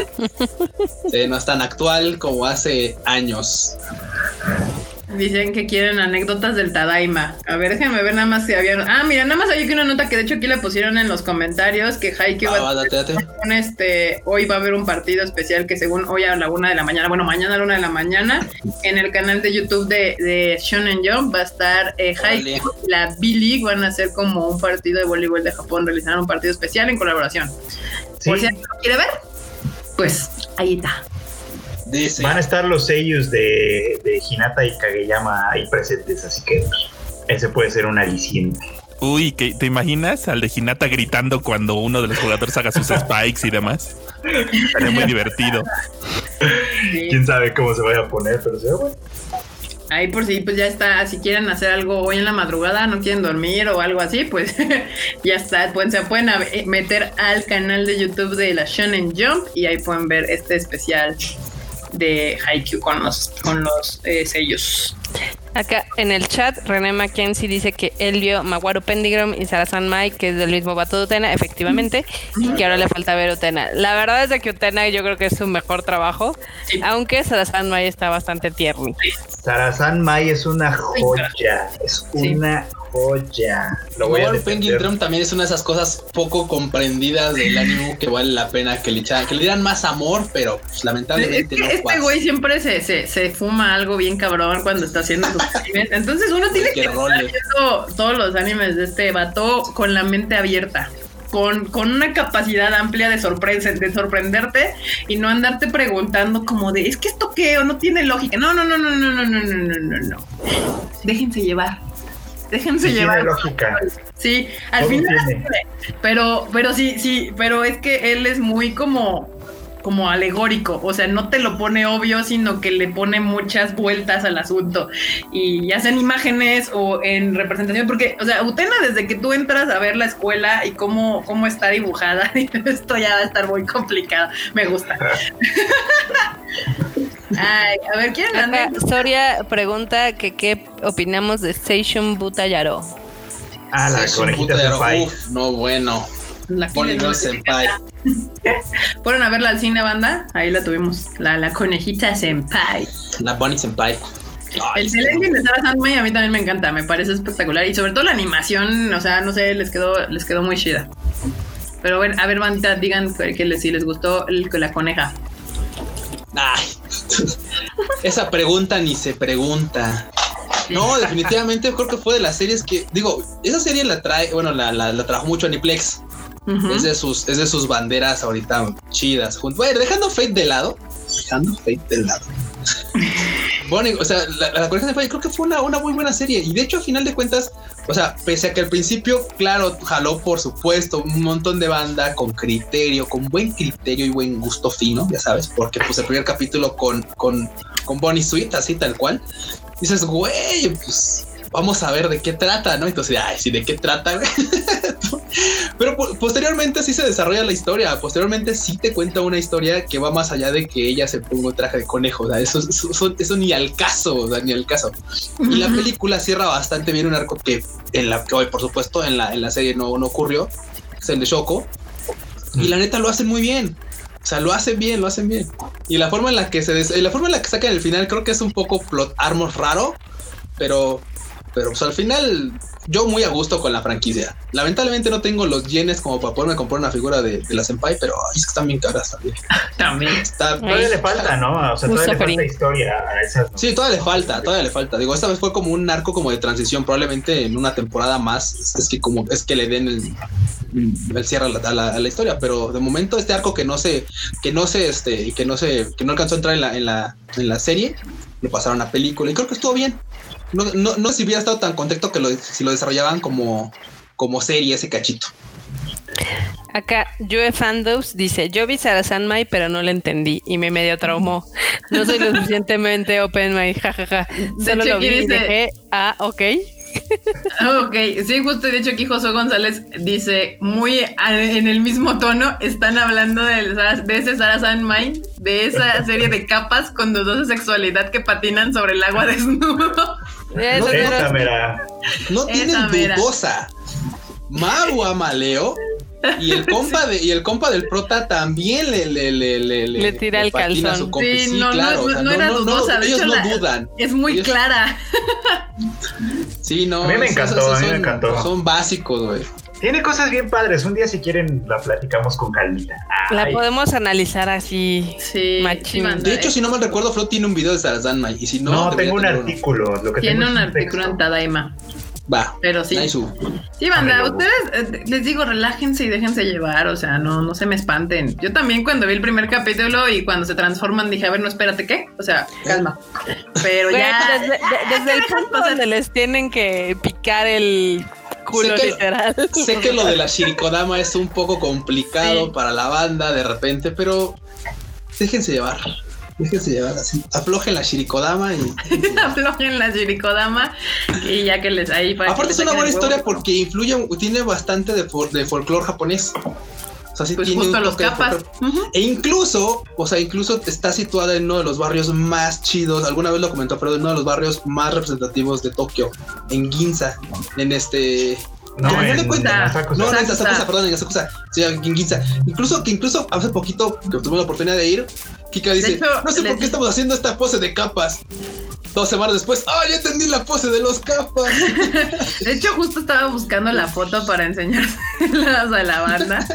Sí, no es tan actual como hace años. Dicen que quieren anécdotas del Tadaima. A ver, déjenme ver nada más si había. Ah, mira, nada más hay que una nota que de hecho aquí la pusieron en los comentarios que Haikyuu va Ah, a va, date, date. un, este, hoy va a haber un partido especial que según hoy a la una de la mañana, bueno, mañana a la una de la mañana, en el canal de YouTube de, de Shonen Jump va a estar eh, Haikyuu y la B-League, van a hacer como un partido de voleibol de Japón, realizarán un partido especial en colaboración. Sí, Por si alguien lo quiere ver, pues ahí está. Dice: van a estar los sellos de, de Hinata y Kageyama ahí presentes, así que pues, ese puede ser un aliciente. Uy, ¿te imaginas al de Hinata gritando cuando uno de los jugadores haga sus spikes y demás? Sería muy divertido. Quién sabe cómo se vaya a poner, pero se bueno. Ahí por si pues ya está, si quieren hacer algo hoy en la madrugada, no quieren dormir o algo así, pues ya está, pues, se pueden meter al canal de YouTube de la Shonen Jump y ahí pueden ver este especial de Haikyuu con los, con los eh, sellos. Acá en el chat, René Mackenzie dice que él vio Maguaro Pendigrom y San Mai, que es del mismo vato de Utena, efectivamente, y que ahora le falta ver Utena. La verdad es de que Utena yo creo que es su mejor trabajo, aunque San Mai está bastante tierno. San Mai es una joya, es una joya. Lo voy Penguin Drum también es una de esas cosas poco comprendidas del anime que vale la pena que le echaran, que le dieran más amor, pero pues, lamentablemente no Este güey siempre se, se, se, fuma algo bien cabrón cuando está haciendo sus animes. Entonces uno tiene que estar todos los animes de este vato con la mente abierta. Con, con, una capacidad amplia de, de sorprenderte y no andarte preguntando como de, es que esto qué o no tiene lógica. No, no, no, no, no, no, no, no, no, no. Déjense llevar. Déjense llevar. lógica. Sí, al final. Pero, pero sí, sí, pero es que él es muy como como alegórico, o sea, no te lo pone obvio, sino que le pone muchas vueltas al asunto y hacen imágenes o en representación, porque, o sea, Utena, desde que tú entras a ver la escuela y cómo, cómo está dibujada, esto ya va a estar muy complicado, me gusta. Ay, a ver, ¿quién anda? Soria pregunta que qué opinamos de Station Butayaro. Ah, la conejita senpai. no, bueno. La Bonnie Senpai. Fueron a verla al cine, banda. Ahí la tuvimos. La, la conejita Senpai. La Bonnie Senpai. el Selenium de Sarah Sandman a mí también me encanta, me parece espectacular y sobre todo la animación, o sea, no sé, les quedó, les quedó muy chida. Pero a ver, a ver, bandita, digan que les, si les gustó el, la coneja. Ay, esa pregunta ni se pregunta. No, definitivamente creo que fue de las series que, digo, esa serie la trae, bueno, la, la, la trajo mucho Aniplex. Es, de sus, es de sus banderas ahorita chidas. Bueno, dejando Fate de lado, dejando Fate de lado. Bueno, o sea, la, la de Fate creo que fue una, una muy buena serie. Y de hecho, a final de cuentas, o sea, pese a que al principio, claro, jaló por supuesto un montón de banda con criterio, con buen criterio y buen gusto fino, ya sabes, porque pues el primer capítulo con, con, con Bonnie Sweet, así tal cual, dices, güey, pues vamos a ver de qué trata, ¿no? Entonces, ay, sí, de qué trata. Pero posteriormente sí se desarrolla la historia. Posteriormente sí te cuenta una historia que va más allá de que ella se ponga un traje de conejo. O sea, eso, eso, ni al caso, o sea, ni al caso. Y la película cierra bastante bien un arco que en la que hoy, por supuesto, en la, en la serie no, no ocurrió. Es el de Shoko. Y la neta lo hacen muy bien. O sea, lo hacen bien, lo hacen bien. Y la forma en la que se la forma en la que sacan el final creo que es un poco plot armor raro, pero pero pues al final yo muy a gusto con la franquicia. Lamentablemente no tengo los yenes como para poderme comprar una figura de, la Senpai, pero es que están bien caras también. también. Está, todavía le falta, ¿no? O sea, todavía le falta historia a esas. Sí, todavía le falta, todavía le falta. Digo, esta vez fue como un arco como de transición, probablemente en una temporada más es que como es que le den el, el cierre a la, historia, pero de momento este arco que no se, que no se, este, que no se, que no alcanzó a entrar en la, en la, en la serie, lo pasaron a película y creo que estuvo bien no, no, no si hubiera estado tan contento que lo, si lo desarrollaban como, como serie ese cachito. Acá, Joe Fandos dice, yo vi Sarah Sanmai, pero no la entendí y me medio traumó. No soy lo suficientemente open mind, jajaja. Solo lo vi y dije, ah, ok. ok, sí, justo de hecho aquí Josué González dice, muy en el mismo tono, están hablando de, de ese Sarah Sandmine, de esa serie de capas con dos de sexualidad que patinan sobre el agua desnudo. No, tienen dudosa. Maru Amaleo y el compa de, y el compa del prota también le le le le, le tira el calzón. sí, no, claro, no, no, era dudosa, ellos no dudan. Es muy clara. sí, no. A mí me encantó, a mí me encantó. Son básicos, güey. Tiene cosas bien padres. Un día, si quieren, la platicamos con calmita. La podemos analizar así. Sí. Machín. De hecho, si no me recuerdo, Flo tiene un video de Sarazanma. Y si no, no tengo un artículo. Lo que tiene un artículo en Tadaima. Va. Pero sí. Sí, banda, ustedes eh, les digo, relájense y déjense llevar, o sea, no, no se me espanten. Yo también cuando vi el primer capítulo y cuando se transforman dije, a ver, no, espérate, ¿qué? O sea, calma. Pero ya... Desde, el punto donde les tienen que picar el culo, sé que, literal. Sé que lo de la Shirikodama es un poco complicado para la banda de repente, pero déjense llevar. Déjense llevar así. Aflojen la Shirikodama y. Aflojen la Shirikodama y ya que les ahí para Aparte, es una buena historia porque influye, tiene bastante de, de folclore japonés. O sea, sí pues tiene los capas. E incluso, o sea, incluso está situada en uno de los barrios más chidos. Alguna vez lo comentó, pero en uno de los barrios más representativos de Tokio, en Ginza, en este. No, no, en, cuenta. no, en Asakusa, perdón, en Asakusa. Sí, en Ginza. Incluso que incluso hace poquito que tuve la oportunidad de ir, Kika dice, no sé por qué estamos haciendo esta pose de capas. Dos semanas después, ¡ah, ya entendí la pose de los capas! De hecho, justo estaba buscando la foto para enseñárselas a la banda.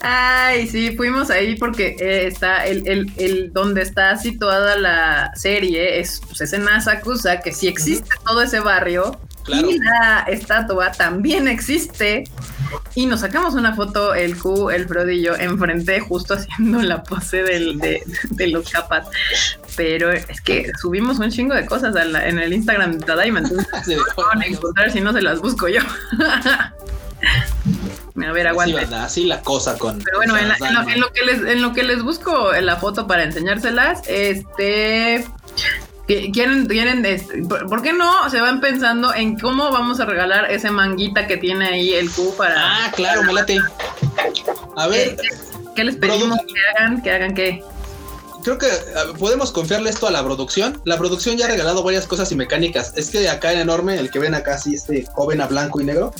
Ay, sí, fuimos ahí porque eh, está el, el, el, donde está situada la serie, es, pues, es en Asakusa, que sí existe todo ese barrio. Y la estatua también existe. Y nos sacamos una foto, el Q, el yo, enfrente, justo haciendo la pose del, de, de, los capas. Pero es que subimos un chingo de cosas en el Instagram de Tadaima. Entonces, se van a encontrar si no se las busco yo. A ver, aguante. Así, la cosa con. Pero bueno, en, lo, que les, en lo que les busco la foto para enseñárselas, este quieren, quieren, ¿por qué no se van pensando en cómo vamos a regalar ese manguita que tiene ahí el Q para... Ah, claro, me late. A ver. ¿Qué, les pedimos que hagan? ¿Que hagan qué? Creo que podemos confiarle esto a la producción. La producción ya ha regalado varias cosas y mecánicas. Es que acá en enorme, el que ven acá así, este joven a blanco y negro.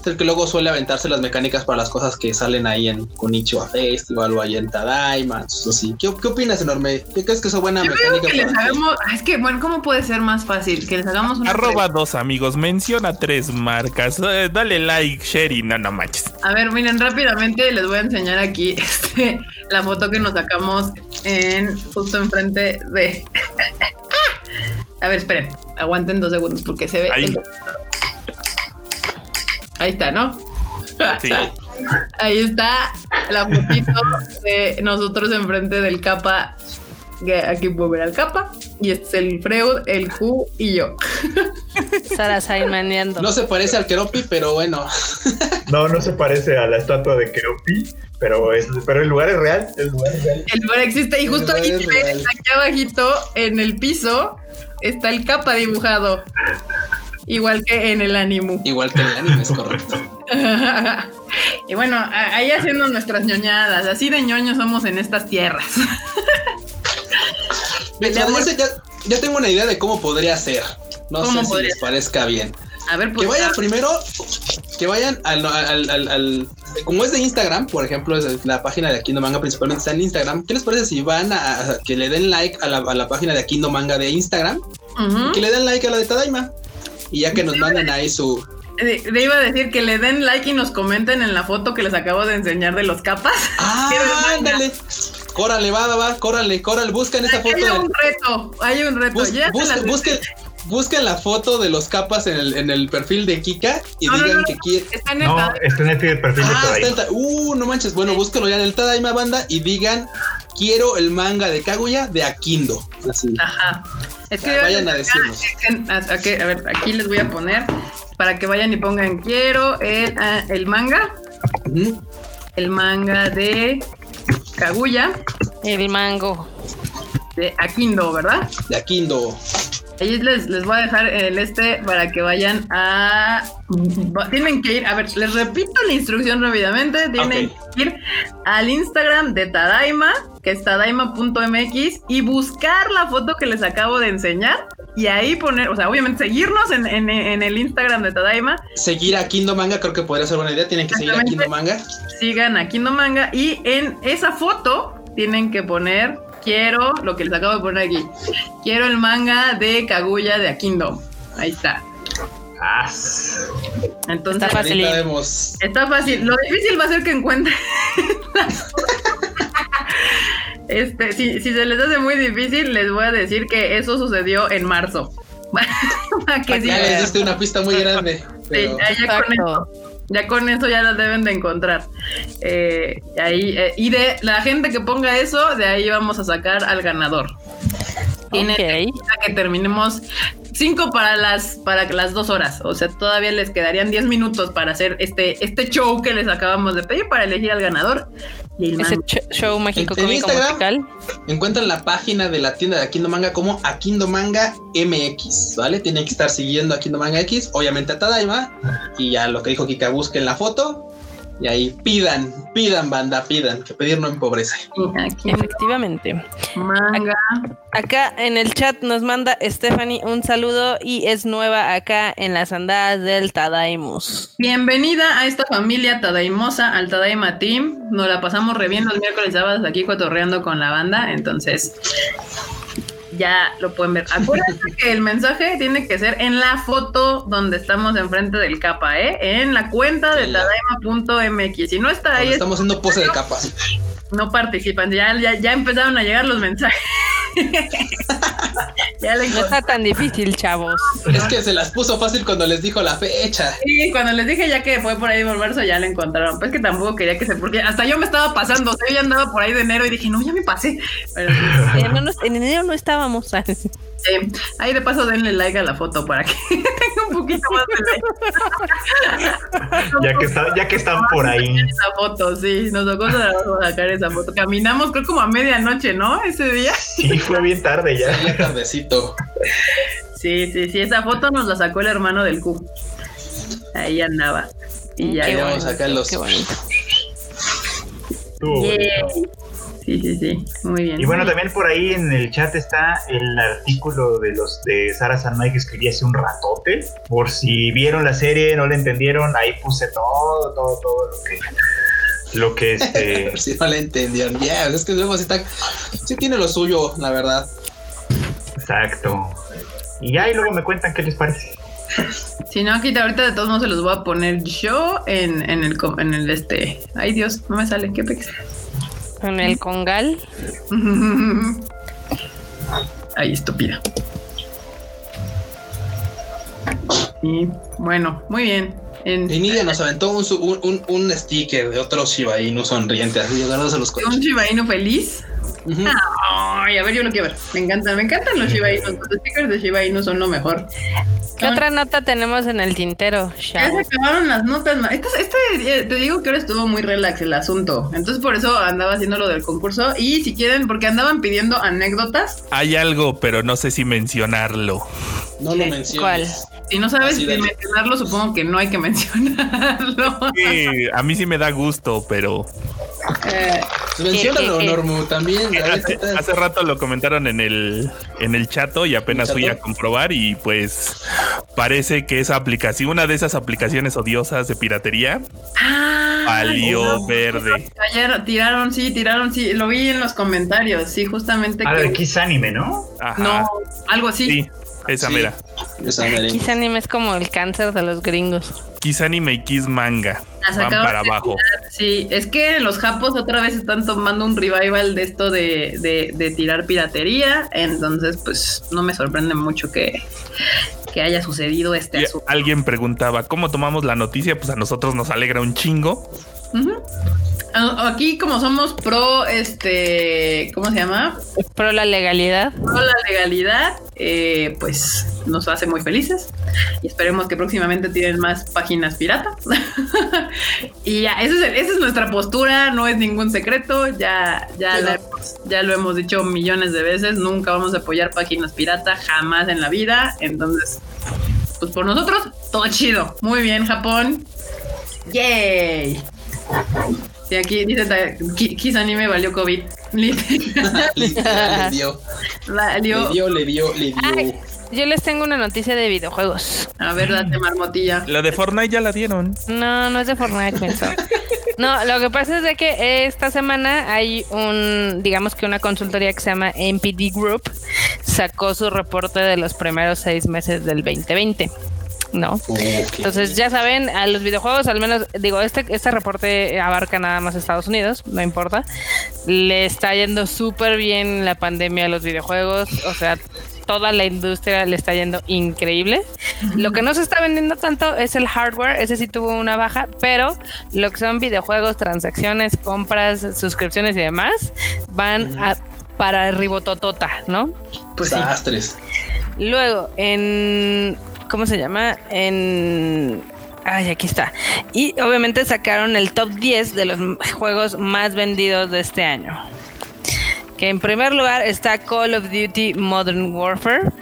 Es el que luego suele aventarse las mecánicas para las cosas que salen ahí en Konichiwa Festival o ahí en Tadaima. Así. ¿Qué, ¿Qué, opinas, Enorme? ¿Qué crees que es buena Yo mecánica? Que les hagamos, es que, bueno, ¿cómo puede ser más fácil? Que les hagamos una. Arroba dos amigos, menciona tres marcas, eh, dale like, share y no, no manches. A ver, miren, rápidamente les voy a enseñar aquí este, la foto que nos sacamos en justo enfrente de. a ver, esperen, aguanten dos segundos porque se ve. Ahí. Ahí está, ¿no? Sí. Ahí está la fotito de nosotros enfrente del capa. Aquí puedo ver al capa. Y este es el Freud, el Q y yo. Sara Saimaneando. No se parece al Keropi, pero bueno. No, no se parece a la estatua de Keropi, pero, es, pero el lugar es real. El lugar es real. El lugar existe. Y justo aquí, aquí abajito, en el piso, está el capa dibujado. Igual que en el ánimo. Igual que en el anime, es correcto. y bueno, ahí haciendo nuestras ñoñadas. Así de ñoños somos en estas tierras. ya, tengo una idea de cómo podría ser. No sé si les parezca bien. A ver, pues, que vayan primero, que vayan al, al, como es de Instagram, por ejemplo, es la página de Aquino Manga principalmente está en Instagram. ¿Qué les parece si van a, que le den like a la, página de Aquino Manga de Instagram? Que le den like a la de Tadaima. Y ya que nos manden ahí su. Le iba a decir que le den like y nos comenten en la foto que les acabo de enseñar de los capas. Ah, ándale. Córale, va, va, córale, córale, buscan esa foto. Hay un reto, hay un reto. busquen, busquen, la foto de los capas en el, en el perfil de Kika y digan que quieren. Está en el, no, está en el perfil de ah, Está uh, no manches. Bueno, búsquenlo ya en el Tadaima Banda y digan quiero el manga de Kaguya de Akindo. Así. Ajá. Es que vayan a decirnos. A, ver, aquí les voy a poner para que vayan y pongan quiero el, ah, el manga. El manga de Kaguya. El mango. De Akindo, ¿verdad? De Akindo. Ahí les, les voy a dejar el este para que vayan a. Tienen que ir, a ver, les repito la instrucción rápidamente. Tienen que ir al Instagram de Tadaima, que es tadaima.mx, y buscar la foto que les acabo de enseñar. Y ahí poner, o sea, obviamente seguirnos en, en, el Instagram de Tadaima. Seguir a Kindo Manga, creo que podría ser buena idea. Tienen que seguir a Kindo Manga. Sigan a Kindo Manga y en esa foto tienen que poner quiero lo que les acabo de poner aquí. Quiero el manga de Kaguya de Akindo. Ahí está. Entonces, está fácil. Está fácil. Lo difícil va a ser que encuentren. este, si, se les hace muy difícil, les voy a decir que eso sucedió en marzo. que ya les diste una pista muy grande. ya, ya con eso ya las deben de encontrar. Eh, ahí, eh, y de la gente que ponga eso, de ahí vamos a sacar al ganador. Tiene que terminemos cinco para las para las dos horas. O sea, todavía les quedarían diez minutos para hacer este, este show que les acabamos de pedir para elegir al ganador. Ese show mágico cómico musical. Encuentran la página de la tienda de Akindo Manga como Akindo Manga MX, ¿vale? Tienen que estar siguiendo Akindo Manga X, obviamente a Tadaima. Y ya lo que dijo Kika, busquen la foto y ahí pidan, pidan, banda, pidan, que pedir no empobrece. Efectivamente. Manga. Acá en el chat nos manda Stephanie un saludo y es nueva acá en las andadas del Tadaimus. Bienvenida a esta familia tadaimosa, al Tadaima Team. Nos la pasamos re bien los miércoles y sábados aquí cotorreando con la banda, entonces ya lo pueden ver. Acuérdense que el mensaje tiene que ser en la foto donde estamos enfrente del capa, ¿eh? En la cuenta de tadaima.mx. Si no está ahí. Estamos haciendo pose de capas. No participan, ya, ya, ya empezaron a llegar los mensajes. ya le no está tan difícil, chavos. Es que se las puso fácil cuando les dijo la fecha. Sí, cuando les dije ya que fue por ahí por marzo, ya la encontraron. Pues que tampoco quería que se, porque hasta yo me estaba pasando, o sea, yo ya andaba por ahí de enero y dije, no, ya me pasé. Pero, en enero no estábamos. Ahí de paso denle like a la foto para que tenga un poquito más de like. ya, que ya que están por ahí. Esa foto, sí, nos tocó sacar esa foto. Caminamos creo como a medianoche, ¿no? Ese día. Sí, fue bien tarde ya. Bien tardecito. Sí, sí, sí, esa foto nos la sacó el hermano del Q. Ahí andaba. Y ya vamos a sacar los. Qué bonito. Sí, sí, sí, muy bien. Y bueno, también por ahí en el chat está el artículo de los de Sara Sanmay que escribí hace un ratote. Por si vieron la serie, no la entendieron, ahí puse todo, todo, todo lo que lo que este si no la entendieron. Ya es que luego sí, está, sí tiene lo suyo la verdad. Exacto. Y ya y luego me cuentan qué les parece. Si no aquí ahorita de todos modos se los voy a poner yo en, en el en el este ay dios no me sale qué pex con el congal. Ay, estúpida. Y bueno, muy bien. En, Nidia nos aventó un, un, un, sticker de otro Shiba Inu sonriente, así los ¿Un Shiba Inu feliz? Ay, a ver, yo lo quiero ver. Me encantan, me encantan los Shiba Inu. Los stickers de Shiba Inu son lo mejor. ¿Qué otra nota tenemos en el tintero? Ya se acabaron las notas. Este, este, te digo que ahora estuvo muy relax el asunto. Entonces por eso andaba haciendo lo del concurso. Y si quieren, porque andaban pidiendo anécdotas. Hay algo, pero no sé si mencionarlo. No lo menciones. ¿Cuál? Si no sabes si mencionarlo, supongo que no hay que mencionarlo. Sí, a mí sí me da gusto, pero eh, Menciónalo, Normu, también. Hace, rato lo comentaron en el, en el chato y apenas fui a comprobar y pues parece que esa aplicación, una de esas aplicaciones odiosas de piratería, ah, valió verde. Ayer tiraron, sí, tiraron, sí, lo vi en los comentarios, sí, justamente. Ah, que... de Kiss Anime, ¿no? No, algo así. Sí, esa mera. Kiss Anime es como el cáncer de los gringos. Kiss Anime y Kiss Manga. Van para abajo. Sí, es que los japos otra vez están tomando un revival de esto de, de, tirar piratería. Entonces, pues no me sorprende mucho que, que haya sucedido este asunto. Alguien preguntaba, ¿cómo tomamos la noticia? Pues a nosotros nos alegra un chingo. Aquí como somos pro, este, ¿cómo se llama? Pro la legalidad. Pro la legalidad, eh, pues nos hace muy felices y esperemos que próximamente tienen más páginas pirata. y ya, esa es, nuestra postura, no es ningún secreto, ya, ya, ya lo hemos dicho millones de veces, nunca vamos a apoyar páginas pirata, jamás en la vida, entonces, pues por nosotros, todo chido. Muy bien, Japón. Yay. Y aquí dice Kiss Anime valió COVID. le dio. Le dio, le dio, le dio. yo les tengo una noticia de videojuegos. A ver, date marmotilla. La de Fortnite ya la dieron. No, no es de Fortnite, pensó. No, lo que pasa es de que esta semana hay un, digamos que una consultoría que se llama MPD Group, sacó su reporte de los primeros seis meses del 2020. ¿No? Entonces, ya saben, a los videojuegos, al menos, digo, este, este reporte abarca nada más Estados Unidos, no importa. Le está yendo súper bien la pandemia a los videojuegos, o sea, toda la industria le está yendo increíble. Lo que no se está vendiendo tanto es el hardware, ese sí tuvo una baja, pero lo que son videojuegos, transacciones, compras, suscripciones y demás, van a para Ribototota, ¿no? Pues Desastres. Luego, en. ¿Cómo se llama? En. Ay, aquí está. Y obviamente sacaron el top 10 de los juegos más vendidos de este año. Que en primer lugar está Call of Duty Modern Warfare.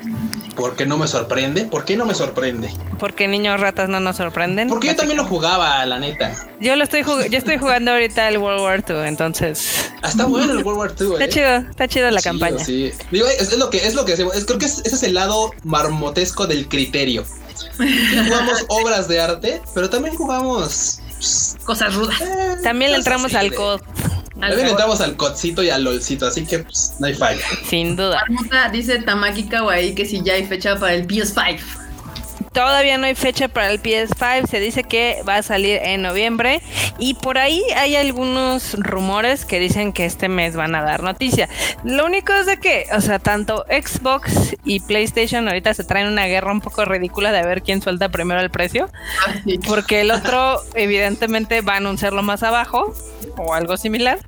¿Por qué no me sorprende? ¿Por qué no me sorprende? Porque niños ratas no nos sorprenden. Porque yo también lo jugaba, la neta. Yo lo estoy yo estoy jugando ahorita el World War II, entonces. Ah, está bueno el World War II. Está eh. chido, está chido la campaña. Sí. Digo, es, lo que es lo que hacemos. creo que ese es el lado marmotesco del criterio. jugamos obras de arte, pero también jugamos pues, cosas rudas. Eh, también le entramos al COD. También entramos al codcito y al lolcito, así que pues, no hay falla. Sin duda. dice Tamaki Kawaii que si ya hay fecha para el PS5. Todavía no hay fecha para el PS5, se dice que va a salir en noviembre y por ahí hay algunos rumores que dicen que este mes van a dar noticia. Lo único es de que, o sea, tanto Xbox y PlayStation ahorita se traen una guerra un poco ridícula de ver quién suelta primero el precio, porque el otro evidentemente va a anunciarlo más abajo o algo similar,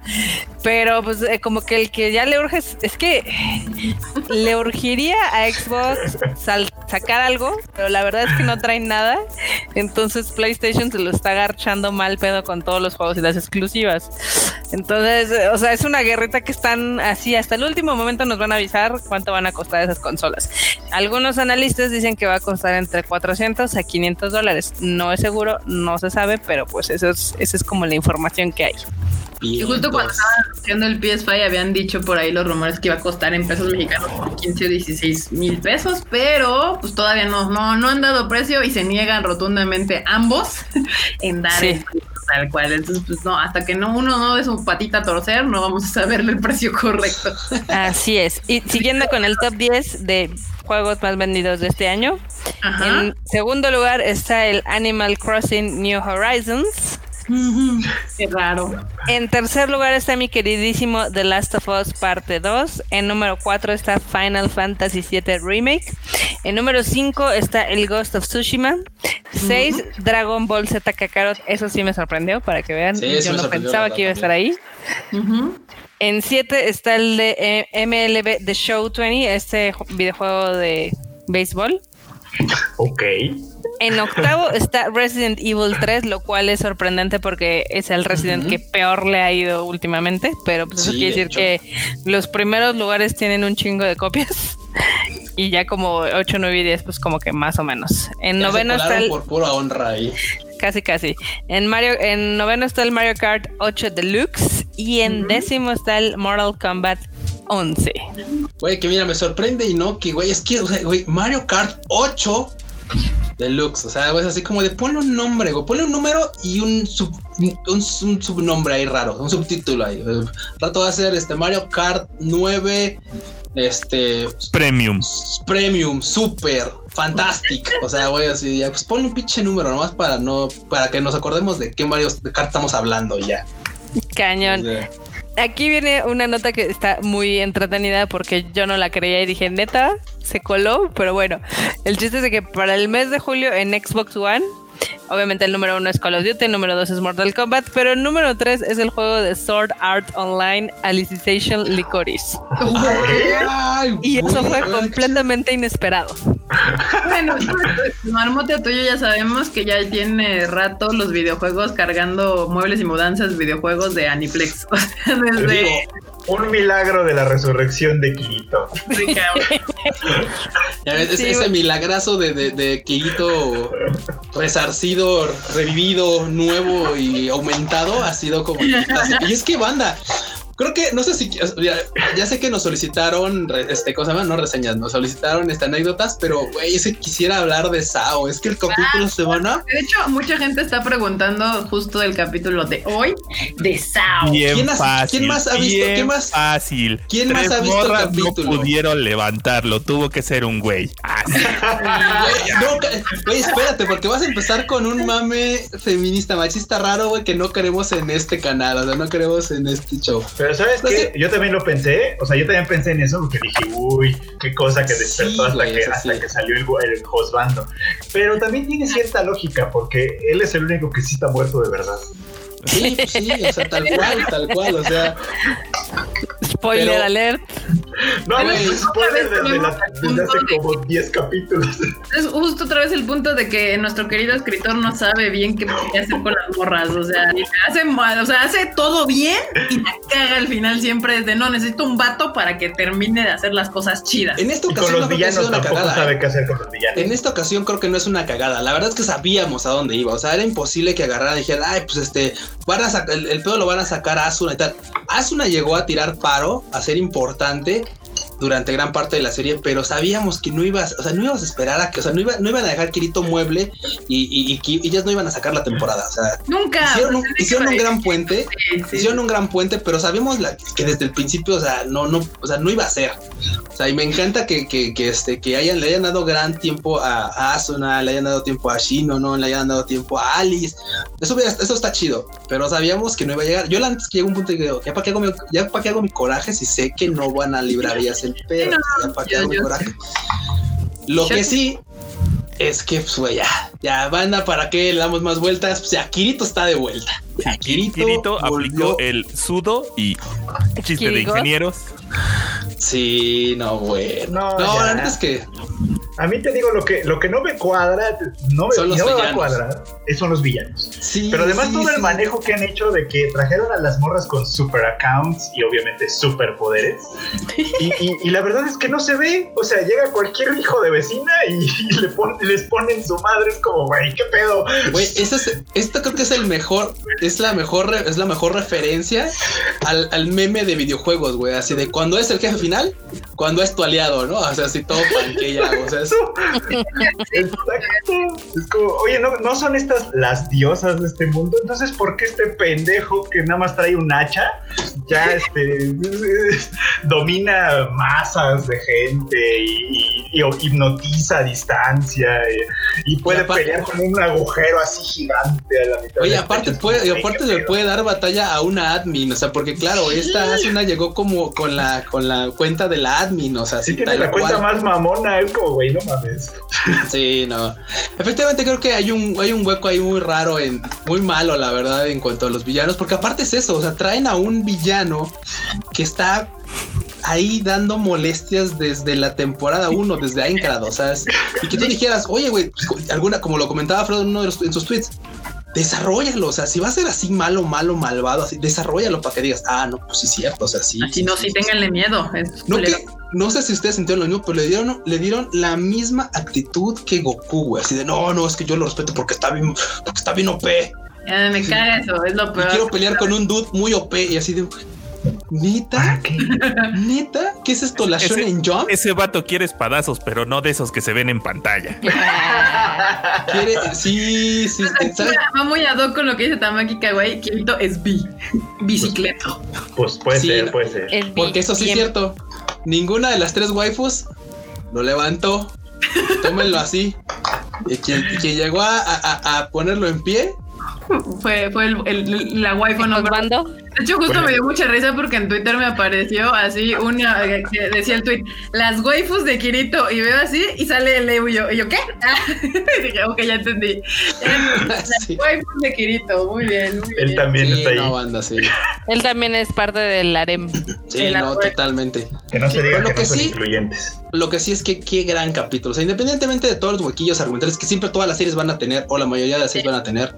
pero pues eh, como que el que ya le urge es, que le urgiría a Xbox sacar algo, pero la verdad es que no traen nada. Entonces PlayStation se lo está agarchando mal pedo con todos los juegos y las exclusivas. Entonces, o sea, es una guerrita que están así. Hasta el último momento nos van a avisar cuánto van a costar esas consolas. Algunos analistas dicen que va a costar entre 400 a 500 dólares. No es seguro, no se sabe, pero pues eso es, esa es como la información que hay. Y justo cuando estaban haciendo el PS5 habían dicho por ahí los rumores que iba a costar en pesos mexicanos por 15 o 16 mil pesos, pero pues todavía no, no, no han dado precio y se niegan rotundamente ambos en dar el precio tal cual. Entonces, pues no, hasta que no uno no dé su patita a torcer, no vamos a saberle el precio correcto. Así es. Y siguiendo con el top 10 de juegos más vendidos de este año. En segundo lugar está el Animal Crossing New Horizons Qué raro. En tercer lugar está mi queridísimo The Last of Us Parte 2. En número 4 está Final Fantasy VII Remake. En número 5 está el Ghost of Tsushima. 6 Dragon Ball Z Kakarot. Eso sí me sorprendió para que vean. Yo no pensaba que iba a estar ahí. En 7 está el de eh, MLB The Show 20, este videojuego de béisbol. Ok. En octavo está Resident Evil 3, lo cual es sorprendente porque es el Resident que peor le ha ido últimamente, pero pues eso quiere decir que los primeros lugares tienen un chingo de copias y ya como 8, 9 y 10 pues como que más o menos. En noveno está el... por pura honra ahí. Casi casi. En Mario en noveno está el Mario Kart 8 Deluxe y en décimo está el Mortal Kombat 11. Güey, que mira, me sorprende y no, que güey, es que, güey, Mario Kart 8 Deluxe, o sea, es así como de ponle un nombre, güey, ponle un número y un, un, subnombre ahí raro, un subtítulo ahí. El rato va a ser este Mario Kart 9, este Premium. Premium, Super, Fantastic. O sea, güey, así ya, pues ponle un pinche número nomás para no, para que nos acordemos de qué Mario Kart estamos hablando ya. Cañón. Aquí viene una nota que está muy entretenida porque yo no la creía y dije, neta, se coló, pero bueno, el chiste es de que para el mes de julio en Xbox One Obviamente el número uno es Call of Duty, el número dos es Mortal Kombat, pero el número tres es el juego de Sword Art Online Alicization Licorice. y eso fue completamente inesperado. Bueno, Marmote tuyo ya sabemos que ya tiene rato los videojuegos cargando muebles y mudanzas videojuegos de Aniplex. desde un milagro de la resurrección de Kirito. ese milagrazo de, de, de Kirito resarcido, revivido, nuevo y aumentado ha sido como... Y es que banda, Creo que, no sé si, ya, sé que nos solicitaron, este, cosa más, no reseñas, nos solicitaron este, anécdotas, pero, güey, ese quisiera hablar de Sao. Es que el capítulo se van a... De hecho, mucha gente está preguntando justo del capítulo de hoy de Sao. ¿Quién, fácil, más ha visto? ¿Quién más? Fácil. ¿Quién más ha visto el capítulo? No pudieron levantarlo, tuvo que ser un güey. no, güey, espérate, porque vas a empezar con un mame feminista machista raro, güey, que no queremos en este canal, o sea, no queremos en este show. Pero ¿sabes qué? Yo también lo pensé, o sea, yo también pensé en eso porque dije, uy, qué cosa que despertó hasta, que, hasta que salió el, el Josbando. Pero también tiene cierta lógica porque él es el único que sí está muerto de verdad. Sí, pues sí, o sea, tal cual, tal cual, o sea. Spoiler alert. No hay spoiler desde, desde hace como 10 capítulos. Es justo otra vez el punto de que nuestro querido escritor no sabe bien qué hacer con las morras. O sea, hace, o sea, hace todo bien y la caga al final siempre desde no, necesito un vato para que termine de hacer las cosas chidas. En esta ocasión no villanos una cagada. Sabe ¿eh? qué hacer con los villanos. En esta ocasión creo que no es una cagada. La verdad es que sabíamos a dónde iba. O sea, era imposible que agarrara y dijera, ay, pues este, van a el, el pedo lo van a sacar a Asuna y tal. Asuna llegó a tirar paro, a ser importante durante gran parte de la serie, pero sabíamos que no ibas, o sea, no ibas a esperar a que, o sea, no, iba, no iban a dejar Kirito mueble y, y, ellas no iban a sacar la temporada, o sea, nunca hicieron un, hicieron un gran puente, hicieron un gran puente, pero sabíamos que desde el principio, o sea, no, no, o sea, no iba a ser, o sea, y me encanta que, que, que este, que hayan, le hayan dado gran tiempo a, Asuna, le hayan dado tiempo a Shino, no, le hayan dado tiempo a Alice, eso, eso está chido, pero sabíamos que no iba a llegar. Yo antes que llegó un punto y digo, ya para qué hago mi, ya para qué hago mi coraje si sé que no van a librar ellas el pedo, ya para hago mi coraje. Lo que sí es que, pues, ya, ya, banda, ¿para qué le damos más vueltas? Pues ya, Kirito está de vuelta. Kirito, Kirito aplicó el sudo y chiste de ingenieros. Sí, no, bueno. No, no la es que a mí te digo lo que lo que no me cuadra, no me, no me va a cuadrar, son los villanos. Pero además todo el manejo que han hecho de que trajeron a las morras con super accounts y obviamente super poderes. Y, la verdad es que no se ve. O sea, llega cualquier hijo de vecina y, le les ponen su madre. Es como, güey, qué pedo. Güey, esto creo que es el mejor, es la mejor, es la mejor referencia al, al meme de videojuegos, güey. Así de cuando es el jefe final, cuando es tu aliado, ¿no? O sea, así todo panquilla, o sea, Es como, oye, ¿no, no son estas las diosas de este mundo. Entonces, ¿por qué este pendejo que nada más trae un hacha ya este domina masas de gente y, hipnotiza a distancia y, puede pelear con un agujero así gigante a la mitad? Oye, aparte puede, aparte le puede dar batalla a una admin, o sea, porque claro, esta Asuna llegó como con la con la cuenta de la admin, o sea, sí, tiene la cuenta más mamona, es como güey, no mames. Sí, no. Efectivamente creo que hay un, hay un hueco ahí muy raro, en, muy malo, la verdad, en cuanto a los villanos, porque aparte es eso, o sea, traen a un villano que está ahí dando molestias desde la temporada 1, desde Aincrad, ¿sabes? Y que tú dijeras, oye, güey, alguna, como lo comentaba Fred en uno de los, en sus tweets, desarrollalo, o sea, si va a ser así malo, malo, malvado, así, desarrollalo para que digas, ah, no, pues sí es cierto, o sea, sí. Así no, sí, ténganle miedo. no, que, no sé si ustedes sintieron lo mismo, pero le dieron, le dieron la misma actitud que Goku, güey, así de, no, no, es que yo lo respeto porque está bien, porque está bien OP. me caga eso, es lo peor. Y quiero pelear con un dude muy OP y así de, ¿Neta? ¿Qué? ¿Neta? ¿Qué es esto? ¿La Shonen Jump? Ese vato quiere espadazos, pero no de esos que se ven en pantalla. ¿Quiere? Sí, sí. ¿sabes? Va muy ad hoc con lo que dice Tamaki Kawaii. Kirito es bi. Bicicleta. Pues, puede ser, puede ser. Porque eso sí es cierto. Ninguna de las tres waifus lo levantó. Tómenlo así. Y quien, llegó a ponerlo en pie fue, fue el, la waifu no. De hecho, justo me dio mucha risa porque en Twitter me apareció así una que decía el tweet, las waifus de Kirito, y veo así y sale el Evo y yo, ¿y yo qué? y dije, ok, ya entendí. Las waifus de Kirito, muy bien. Él también está ahí. banda, sí. Él también es parte del harem. Sí, no, totalmente. Que no se diga que, no son incluyentes. Lo que sí es que qué gran capítulo. O sea, independientemente de todos los huequillos argumentales que siempre todas las series van a tener, o la mayoría de las series van a tener,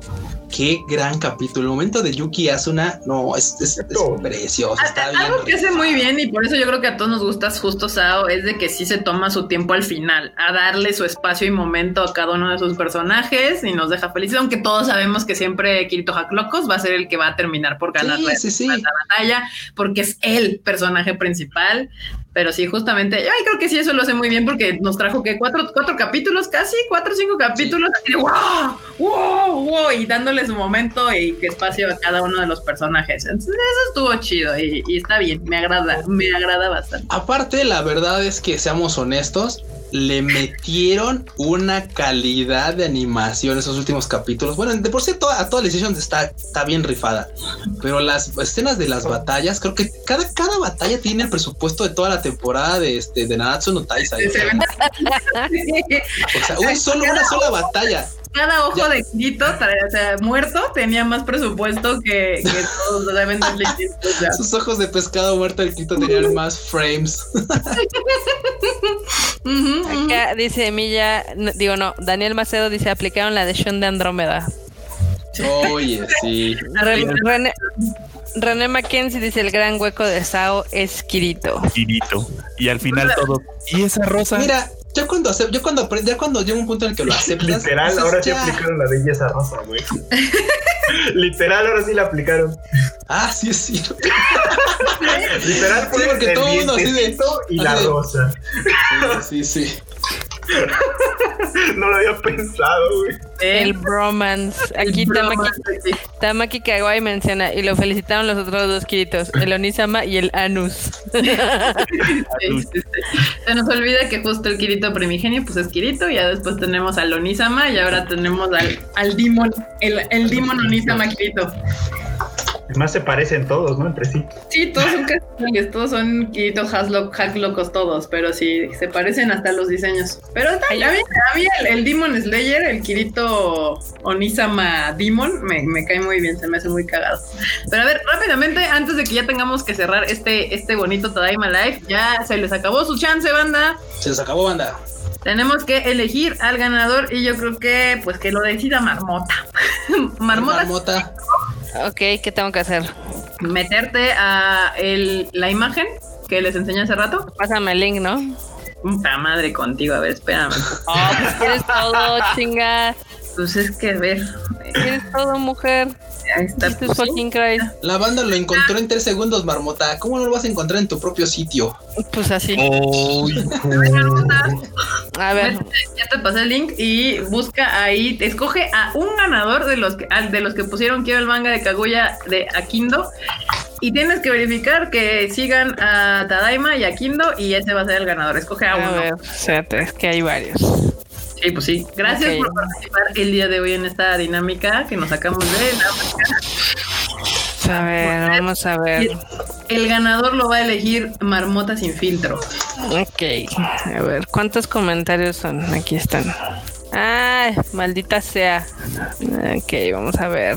qué gran capítulo. El momento de Yuki Asuna, no, es, es, precioso. Está Algo que hace muy bien y por eso yo creo que a todos nos gusta justo Sao es de que sí se toma su tiempo al final a darle su espacio y momento a cada uno de sus personajes y nos deja felices, aunque todos sabemos que siempre Kirito Haklocos va a ser el que va a terminar por ganar la, la batalla porque es el personaje principal. Pero sí, justamente, yo creo que sí, eso lo hace muy bien porque nos trajo que cuatro, cuatro capítulos, casi cuatro o cinco capítulos, y, wow, wow, wow, y dándole su momento y que espacio a cada uno de los personajes. Entonces, eso estuvo chido y, y está bien, me agrada, me agrada bastante. Aparte, la verdad es que seamos honestos, le metieron una calidad de animación esos últimos capítulos. Bueno, de por sí toda, a toda está, está bien rifada, pero las escenas de las batallas, creo que cada, cada batalla tiene el presupuesto de toda la temporada de, este, de Nanatsu no Taisa. o sea, un solo, una sola batalla cada ojo de Kirito, o sea, muerto, tenía más presupuesto que, que todos los de Sus ojos de pescado muerto del Kirito tenían más frames. Acá dice Emilia, digo no, Daniel Macedo dice aplicaron la de Sean de Andrómeda. Oye, sí. René, René Mackenzie dice el gran hueco de Sao es Kirito. Kirito. Y al final todo. ¿Y esa rosa? Mira, ya cuando ya cuando ya cuando llega un punto en el que lo aceptas. Literal, ahora sí aplicaron la belleza rosa, güey. Literal, ahora sí la aplicaron. Ah, sí, sí. Literal, sí, porque todo el mundo así de. Y la rosa. Sí, sí, sí. no lo había pensado, güey. El bromance. Aquí Tamaki, Tamaki Kawai menciona y lo felicitaron los otros dos Kiritos, el Onisama y el Anus. Se nos olvida que justo el Kirito primigenio pues es Kirito, ya después tenemos al Onisama y ahora tenemos al, al Demon, el, el Demon Onisama Kirito. Más se parecen todos, ¿no? Entre sí. Sí, todos son casi todos son Kirito hack locos todos, pero sí, se parecen hasta los diseños. Pero está, a mí, el, Demon Slayer, el Kirito Onisama Demon, me, me, cae muy bien, se me hace muy cagado. Pero a ver, rápidamente, antes de que ya tengamos que cerrar este, este bonito Tadaima Life, ya se les acabó su chance, banda. Se les acabó, banda. Tenemos que elegir al ganador y yo creo que pues que lo decida Marmota. Marmota. Marmota. Ok, ¿qué tengo que hacer? Meterte a el, la imagen que les enseñé hace rato. Pásame el link, ¿no? Puta madre contigo, a ver, espérame. Oh, pues quieres todo, chinga. Pues es que, a ver. Quieres todo, mujer. Ahí está. Pues, fucking Christ. La banda lo encontró en tres segundos, Marmota. ¿Cómo no lo vas a encontrar en tu propio sitio? Pues así. a ver. Ya te pasé el link y busca ahí, escoge a un ganador de los que, de los que pusieron quiero el manga de Kaguya de Akindo y tienes que verificar que sigan a Tadaima y a Akindo y ese va a ser el ganador. Escoge a, uno. A ver, es que hay varios. Sí, pues sí. Gracias por participar el día de hoy en esta dinámica que nos sacamos de la A ver, vamos a ver. El ganador lo va a elegir Marmota sin filtro. Ok, a ver, ¿cuántos comentarios son? Aquí están. Ay, maldita sea. Ok, vamos a ver.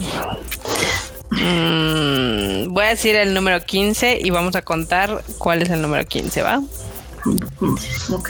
Mm, voy a decir el número 15 y vamos a contar cuál es el número 15, ¿va? Ok.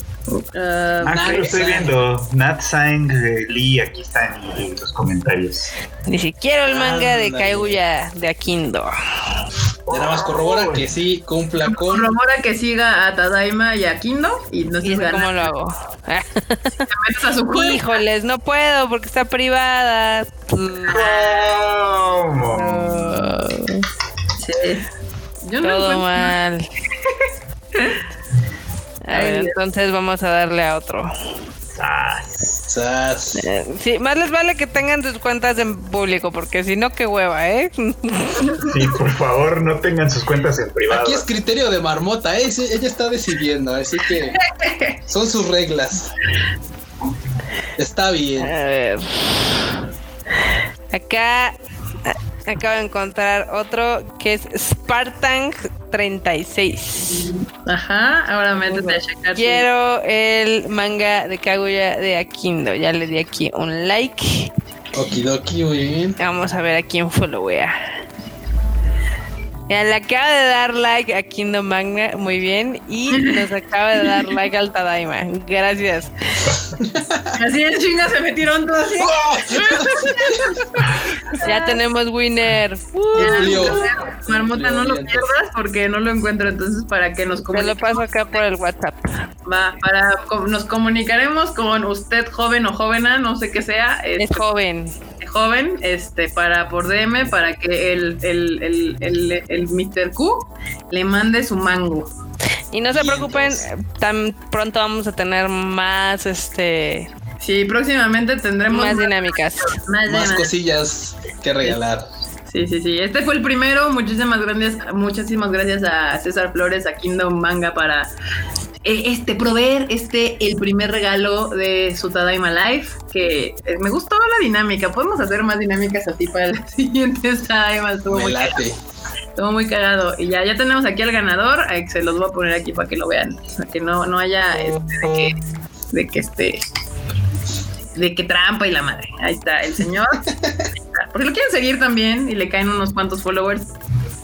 Uh, ah, lo estoy viendo. Nat Sang eh, Lee, aquí está en, los comentarios. Dice: Quiero el manga de Kaguya de Akindo. Ya nada más corrobora que sí cumpla con. Corrobora que siga a Tadaima y a Kindo. Y no sé cómo lo hago. Híjoles, no puedo porque está privada. Sí. Yo Todo mal. A ver, entonces vamos a darle a otro. Eh, sí, más les vale que tengan sus cuentas en público, porque si no, qué hueva, ¿eh? Sí, por favor, no tengan sus cuentas en privado. Aquí es criterio de marmota, ¿eh? ella está decidiendo, así que son sus reglas. Está bien. A ver. Acá acabo de encontrar otro que es Spartan 36. Ajá, ahora métete a checar. Quiero el manga de Kaguya de Akindo. Ya le di aquí un like. Okidoki, muy bien. Vamos a ver a quién followea. Ya le acaba de dar like a Kingdom Magna, muy bien. Y nos acaba de dar like al Tadaima. Gracias. Así es, chinga, se metieron todos ya tenemos winner. Marmota, no lo pierdas porque no lo encuentro. Entonces, para que nos comuniquemos. lo paso acá por el WhatsApp. Va, para nos comunicaremos con usted, joven o jovena, no sé qué sea. Es este, joven joven este para por DM para que el, el, el, el, el Mr. Q le mande su mango. Y no se preocupen, tan pronto vamos a tener más este Sí, próximamente tendremos más dinámicas, más, cosillas que regalar. Sí, sí, sí. Este fue el primero. Muchísimas gracias, muchísimas gracias a César Flores, a Kingdom Manga para este, proveer este, el primer regalo de su Tadaima Life, que eh, me gustó la dinámica. Podemos hacer más dinámicas así para el siguiente Tadaima. Estuvo muy cagado. Estuvo muy cagado. Y ya, ya tenemos aquí al ganador. Se los voy a poner aquí para que lo vean. Para que no, no haya este, de que, de que este de que trampa y la madre. Ahí está el señor. Por si lo quieren seguir también y le caen unos cuantos followers,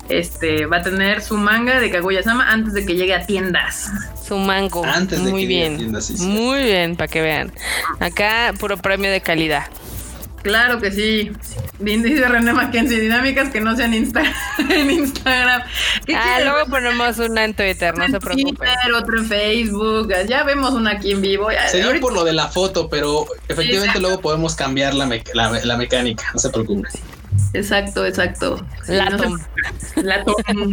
este va a tener su manga de Kaguya-sama antes de que llegue a tiendas. Su mango. Antes de Muy que bien. Llegue a tiendas, Muy bien, para que vean. Acá puro premio de calidad. Claro que sí. Dice René Mackenzie, dinámicas que no sean Insta en Instagram. Ah, luego ponemos una en Twitter, no se preocupen. Twitter, otro en Facebook, ya vemos una aquí en vivo. Sería por lo de la foto, pero efectivamente luego podemos cambiar la, la mecánica, no se preocupen. Exacto, exacto. Latom. Latom.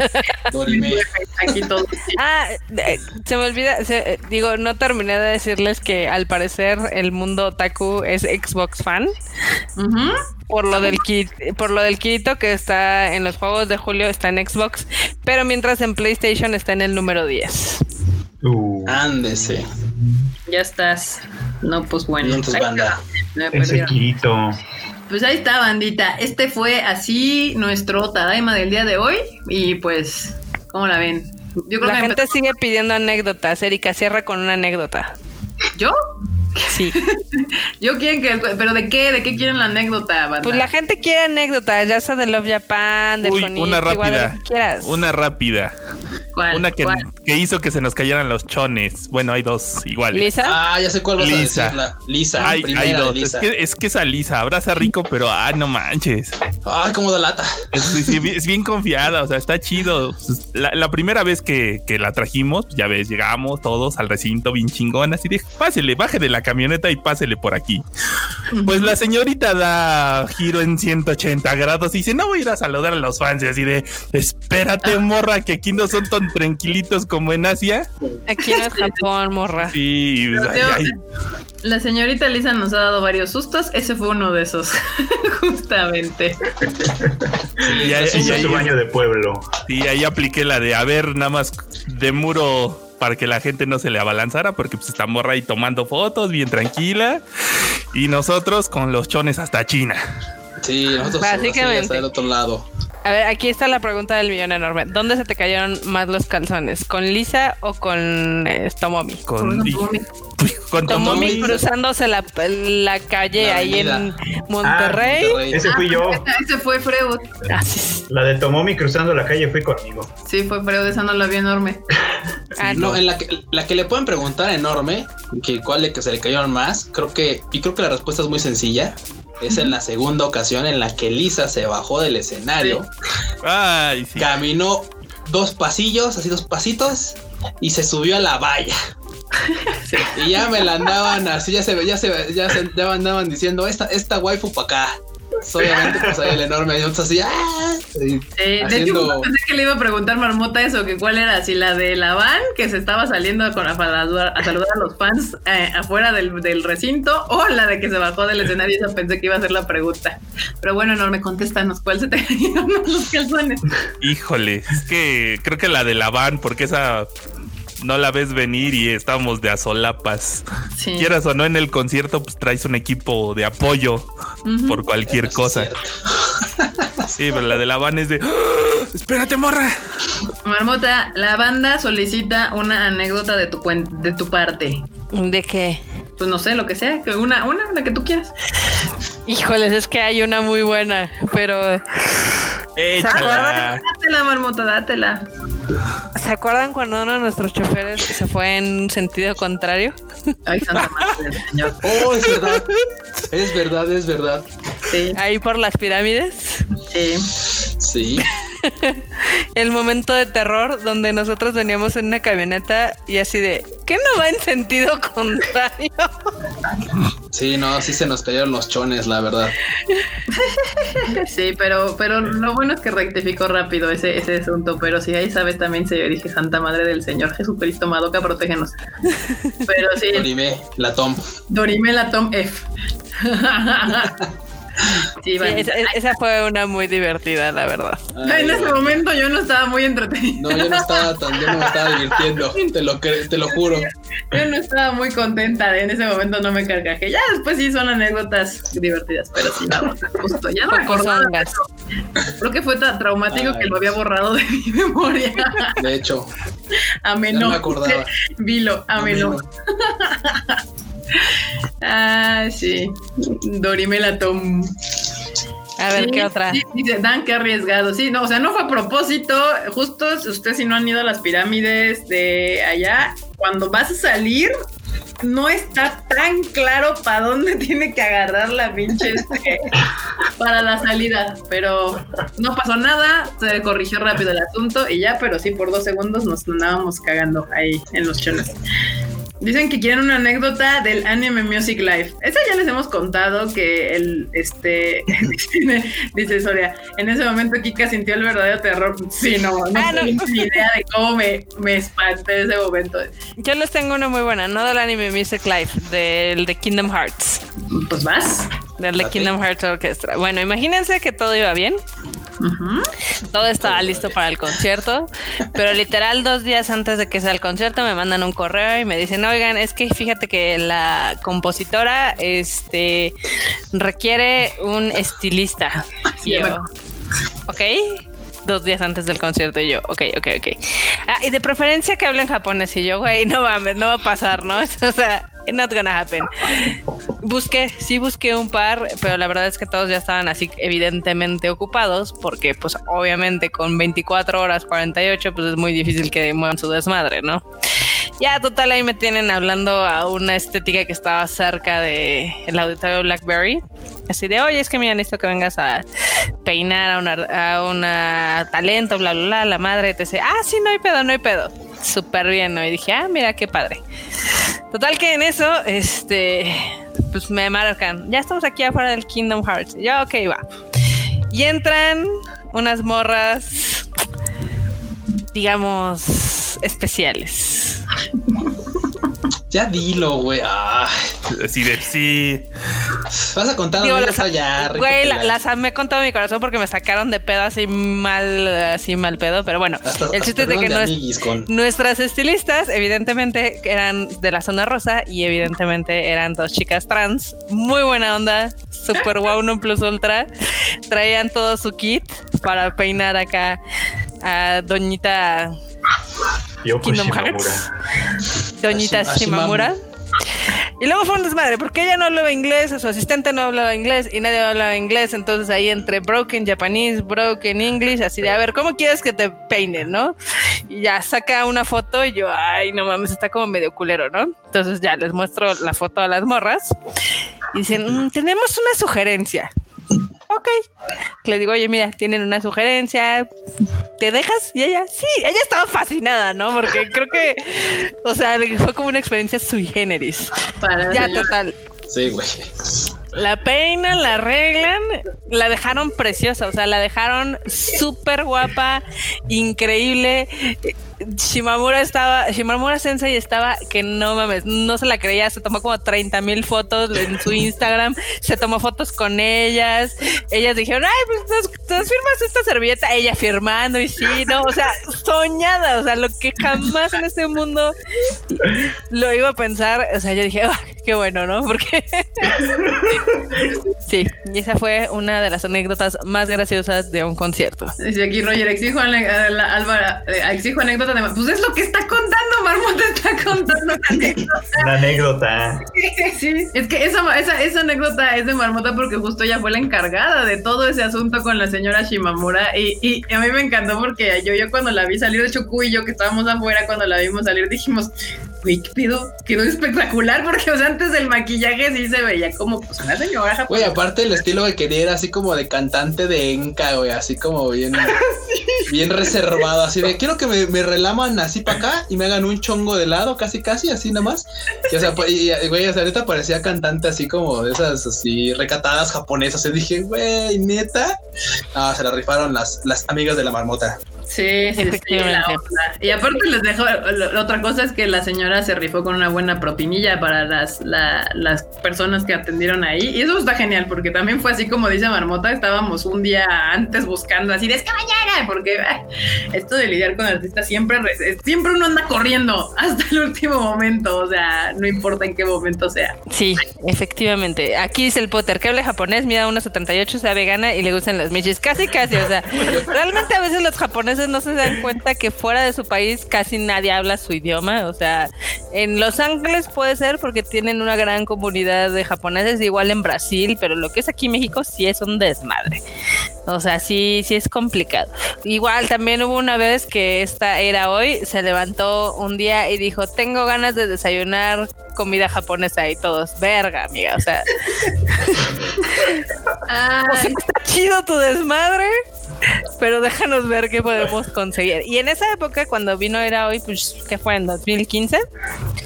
Aquí todo. Ah, eh, se me olvida, eh, digo, no terminé de decirles que al parecer el mundo otaku es Xbox fan. Por lo del kit, por lo del Kirito que está en los juegos de julio está en Xbox, pero mientras en PlayStation está en el número 10. Uh. Ándese. Ya estás. No, pues bueno. banda. Ese Kirito. Pues ahí está, bandita. Este fue así nuestro Tadaima del día de hoy. Y pues, ¿cómo la ven? Yo creo la gente sigue pidiendo anécdotas. Erika, cierra con una anécdota. ¿Yo? Sí. Yo quiero que, pero ¿de qué? ¿De qué quieren la anécdota? Banda? Pues la gente quiere anécdotas, ya sea de Love Japan, de Uy, una rápida. Una rápida. ¿Cuál? Una que, que, hizo que se nos cayeran los chones. Bueno, hay dos iguales. ¿Lisa? Ah, ya sé cuál vas Lisa. a Lisa. Hay, hay dos. Es, que, es que esa Lisa abraza rico, pero ah, no manches. Ay, cómo da lata. Es, bien confiada, o sea, está chido. La, primera vez que, que, la trajimos, ya ves, llegamos todos al recinto bien chingón, así de pásele, baje de la camioneta y pásele por aquí. Pues la señorita da giro en 180 grados y dice, no voy a ir a saludar a los fans, y así de, espérate, morra, que aquí no son tan tranquilitos como en Asia. Aquí en Japón, morra. Sí, la señorita Lisa nos ha dado varios sustos, ese fue uno de esos, justamente. Sí, ya, su baño de pueblo. Sí, ahí apliqué la de, a ver, nada más de muro para que la gente no se le abalanzara, porque pues está morra ahí tomando fotos bien tranquila y nosotros con los chones hasta China. Sí, nosotros Básicamente. hasta el otro lado. A ver, aquí está la pregunta del millón enorme. ¿Dónde se te cayeron más los calzones? ¿Con Lisa o con eh, Tomomi? Con, con Tomomi. cruzándose la, la calle ahí en Monterrey. Ah, ese fui yo. Ah, ese fue Freud. Ah, la de Tomomi cruzando la calle fue conmigo. Sí, fue Freud, esa no la vi enorme. no, en la que, la que le pueden preguntar enorme, que cuál de que se le cayeron más, creo que, y creo que la respuesta es muy sencilla es en la segunda ocasión en la que Lisa se bajó del escenario. Caminó dos pasillos, así dos pasitos, y se subió a la valla. Y ya me la andaban así, ya se ya se ya se ya andaban diciendo esta, esta waifu para acá obviamente pues ahí el enorme así, ¡ah! de hecho, pensé que le iba a preguntar Marmota eso, que cuál era, si la de la van que se estaba saliendo con, a, saludar a los fans eh, afuera del, del, recinto, o la de que se bajó del escenario, esa pensé que iba a ser la pregunta. Pero bueno, enorme, contéstanos, ¿cuál se te cayeron los calzones? Híjole, es que creo que la de la van, porque esa no la ves venir y estamos de asolapas. Quieras o no en el concierto, pues traes un equipo de apoyo por cualquier cosa. Sí, pero la de la van es de ¡Ah! espérate, morra. Marmota, la banda solicita una anécdota de tu de tu parte. ¿De qué? Pues no sé, lo que sea, una, una, la que tú quieras. Híjoles, es que hay una muy buena, pero. Échala. Dátela, marmota, dátela. ¿Se acuerdan cuando uno de nuestros choferes se fue en sentido contrario? Ay, santa madre del señor. Oh, es verdad. Es verdad, es verdad. Sí. Ahí por las pirámides. Sí. Sí. el momento de terror donde nosotros veníamos en una camioneta y así de, ¿qué no va en sentido contrario? Sí, no, sí se nos cayeron los chones, la verdad. Sí, pero, pero lo bueno es que rectificó rápido ese, ese asunto, pero sí, ahí sabes también se dije Santa Madre del Señor Jesucristo Madoka, protégenos. Pero sí. Dorime, la Tom. Dorime, la Tom F. Sí, esa, fue una muy divertida, la verdad. en ese momento yo no estaba muy entretenido. No, yo no estaba tan, yo no me estaba divirtiendo, te lo, te lo juro. Yo no estaba muy contenta, en ese momento no me cargajé. Ya después sí son anécdotas divertidas, pero sí, no, justo, ya no me acordaba. Creo que fue tan traumático que lo había borrado de mi memoria. De hecho. Ameno. No me acordaba. Vilo, ameno. Ah, sí. Dorimela Tom. A ver, ¿qué otra? dice, Dan, qué arriesgado. Sí, no, o sea, no fue a propósito. Justo, ustedes si no han ido a las pirámides de allá, cuando vas a salir, no está tan claro para dónde tiene que agarrar la pinche este, para la salida. Pero no pasó nada, se corrigió rápido el asunto y ya, pero sí, por dos segundos nos andábamos cagando ahí en los chones. Dicen que quieren una anécdota del Anime Music Live. Esa ya les hemos contado que el, este, dice Soria, en ese momento Kika sintió el verdadero terror. Sí, no, no, ah, tengo ni idea de cómo me, me espanté ese momento. Yo les tengo una muy buena, no del Anime Music Live, del de Kingdom Hearts. Pues más. De Kingdom Hearts Orchestra. Bueno, imagínense que todo iba bien. Todo estaba listo para el concierto, pero literal dos días antes de que sea el concierto me mandan un correo y me dicen, oigan, es que fíjate que la compositora este, requiere un estilista. Y ok, dos días antes del concierto y yo, ok, ok, ok. Ah, y de preferencia que hablen japonés y yo, güey, no va, no va a pasar, ¿no? o sea, not gonna happen. Busqué, sí busqué un par, pero la verdad es que todos ya estaban así evidentemente ocupados, porque pues obviamente con 24 horas, 48, pues es muy difícil que muevan su desmadre, ¿no? Ya, total, ahí me tienen hablando a una estética que estaba cerca de el auditorio Blackberry. Así de, oye, es que mira, necesito que vengas a peinar a una, a una talento, bla, bla, bla, la madre, te dice, ah, sí, no hay pedo, no hay pedo. Súper bien, ¿no? Y dije, ah, mira, qué padre. Total que en eso, este, pues me marcan, ya estamos aquí afuera del Kingdom Hearts. Y yo, ok, va. Y entran unas morras, digamos, especiales. Ya dilo, güey. Así de sí. Vas a contar Digo, las, ya. Güey, las me he contado mi corazón porque me sacaron de pedo así mal, así mal pedo. Pero bueno, el chiste es de que nuestras estilistas, evidentemente, eran de la zona rosa y evidentemente eran dos chicas trans. Muy buena onda. Super wow, no plus ultra. Traían todo su kit para peinar acá a Doñita Kingdom Hearts. Doñita Shimamura. Y luego fue un desmadre, porque ella no hablaba inglés, su asistente no hablaba inglés y nadie hablaba inglés. Entonces ahí entre broken japonés, broken English, así de a ver, ¿cómo quieres que te peinen, no? Y ya saca una foto y yo, ay, no mames, está como medio culero, ¿no? Entonces ya les muestro la foto a las morras y dicen, mm, tenemos una sugerencia ok. Le digo, oye, mira, tienen una sugerencia, ¿te dejas? Y ella, sí, ella estaba fascinada, ¿no? Porque creo que, o sea, fue como una experiencia sui generis. ya, total. Sí, güey. La peinan, la arreglan, la dejaron preciosa, o sea, la dejaron súper guapa, increíble. Shimamura estaba, Shimamura Sensei estaba que no mames, no se la creía, se tomó como 30 mil fotos en su Instagram, se tomó fotos con ellas, ellas dijeron, ay, pues firmas esta servilleta, ella firmando y sí, no, o sea, soñada, o sea, lo que jamás en este mundo lo iba a pensar, o sea, yo dije, qué bueno, ¿no? Porque sí, y esa fue una de las anécdotas más graciosas de un concierto. Dice aquí Roger, exijo, Álvaro, eh, exijo anécdota pues es lo que está contando, Marmota está contando una anécdota. Una anécdota. Sí, es que esa, esa, esa, anécdota es de Marmota porque justo ella fue la encargada de todo ese asunto con la señora Shimamura y, y a mí me encantó porque yo, yo cuando la vi salir de Choku y yo que estábamos afuera cuando la vimos salir dijimos, güey, quedó, quedó espectacular porque o sea, antes del maquillaje sí se veía como pues una señora. Güey, aparte el estilo que quería era así como de cantante de enca, güey, así como bien, bien reservado, así de quiero que me, me relaman así para acá y me hagan un chongo de lado, casi, casi, así nomás. Y, o sea, pues, y, güey, o sea, ahorita parecía cantante así como de esas así recatadas japonesas. Y dije, güey, neta. Ah, se la rifaron las, las amigas de la marmota. Sí, sí, sí Y aparte les dejo, otra cosa es que la señora se rifó con una buena propinilla para las, las personas que atendieron ahí. Y eso está genial, porque también fue así como dice Marmota, estábamos un día antes buscando así de es que mañana, porque esto de lidiar con artistas siempre, siempre uno anda corriendo hasta el último momento, o sea, no importa en qué momento sea. Sí, efectivamente. Aquí dice el Potter, que habla japonés, mira 1.78, sea vegana y le gustan las michis. Casi, casi, o sea, realmente a veces los japoneses no se dan cuenta que fuera de su país casi nadie habla su idioma, o sea, en Los Ángeles puede ser porque tienen una gran comunidad de japoneses, igual en Brasil, pero lo que es aquí México sí es un desmadre. O sea, sí, sí es complicado. Igual también hubo una vez que esta era hoy, se levantó un día y dijo, tengo ganas de desayunar comida japonesa y todos, verga, amiga, o sea. Ah. está chido tu desmadre, pero déjanos ver qué podemos conseguir. Y en esa época, cuando vino era hoy, pues, ¿qué fue? ¿En 2015?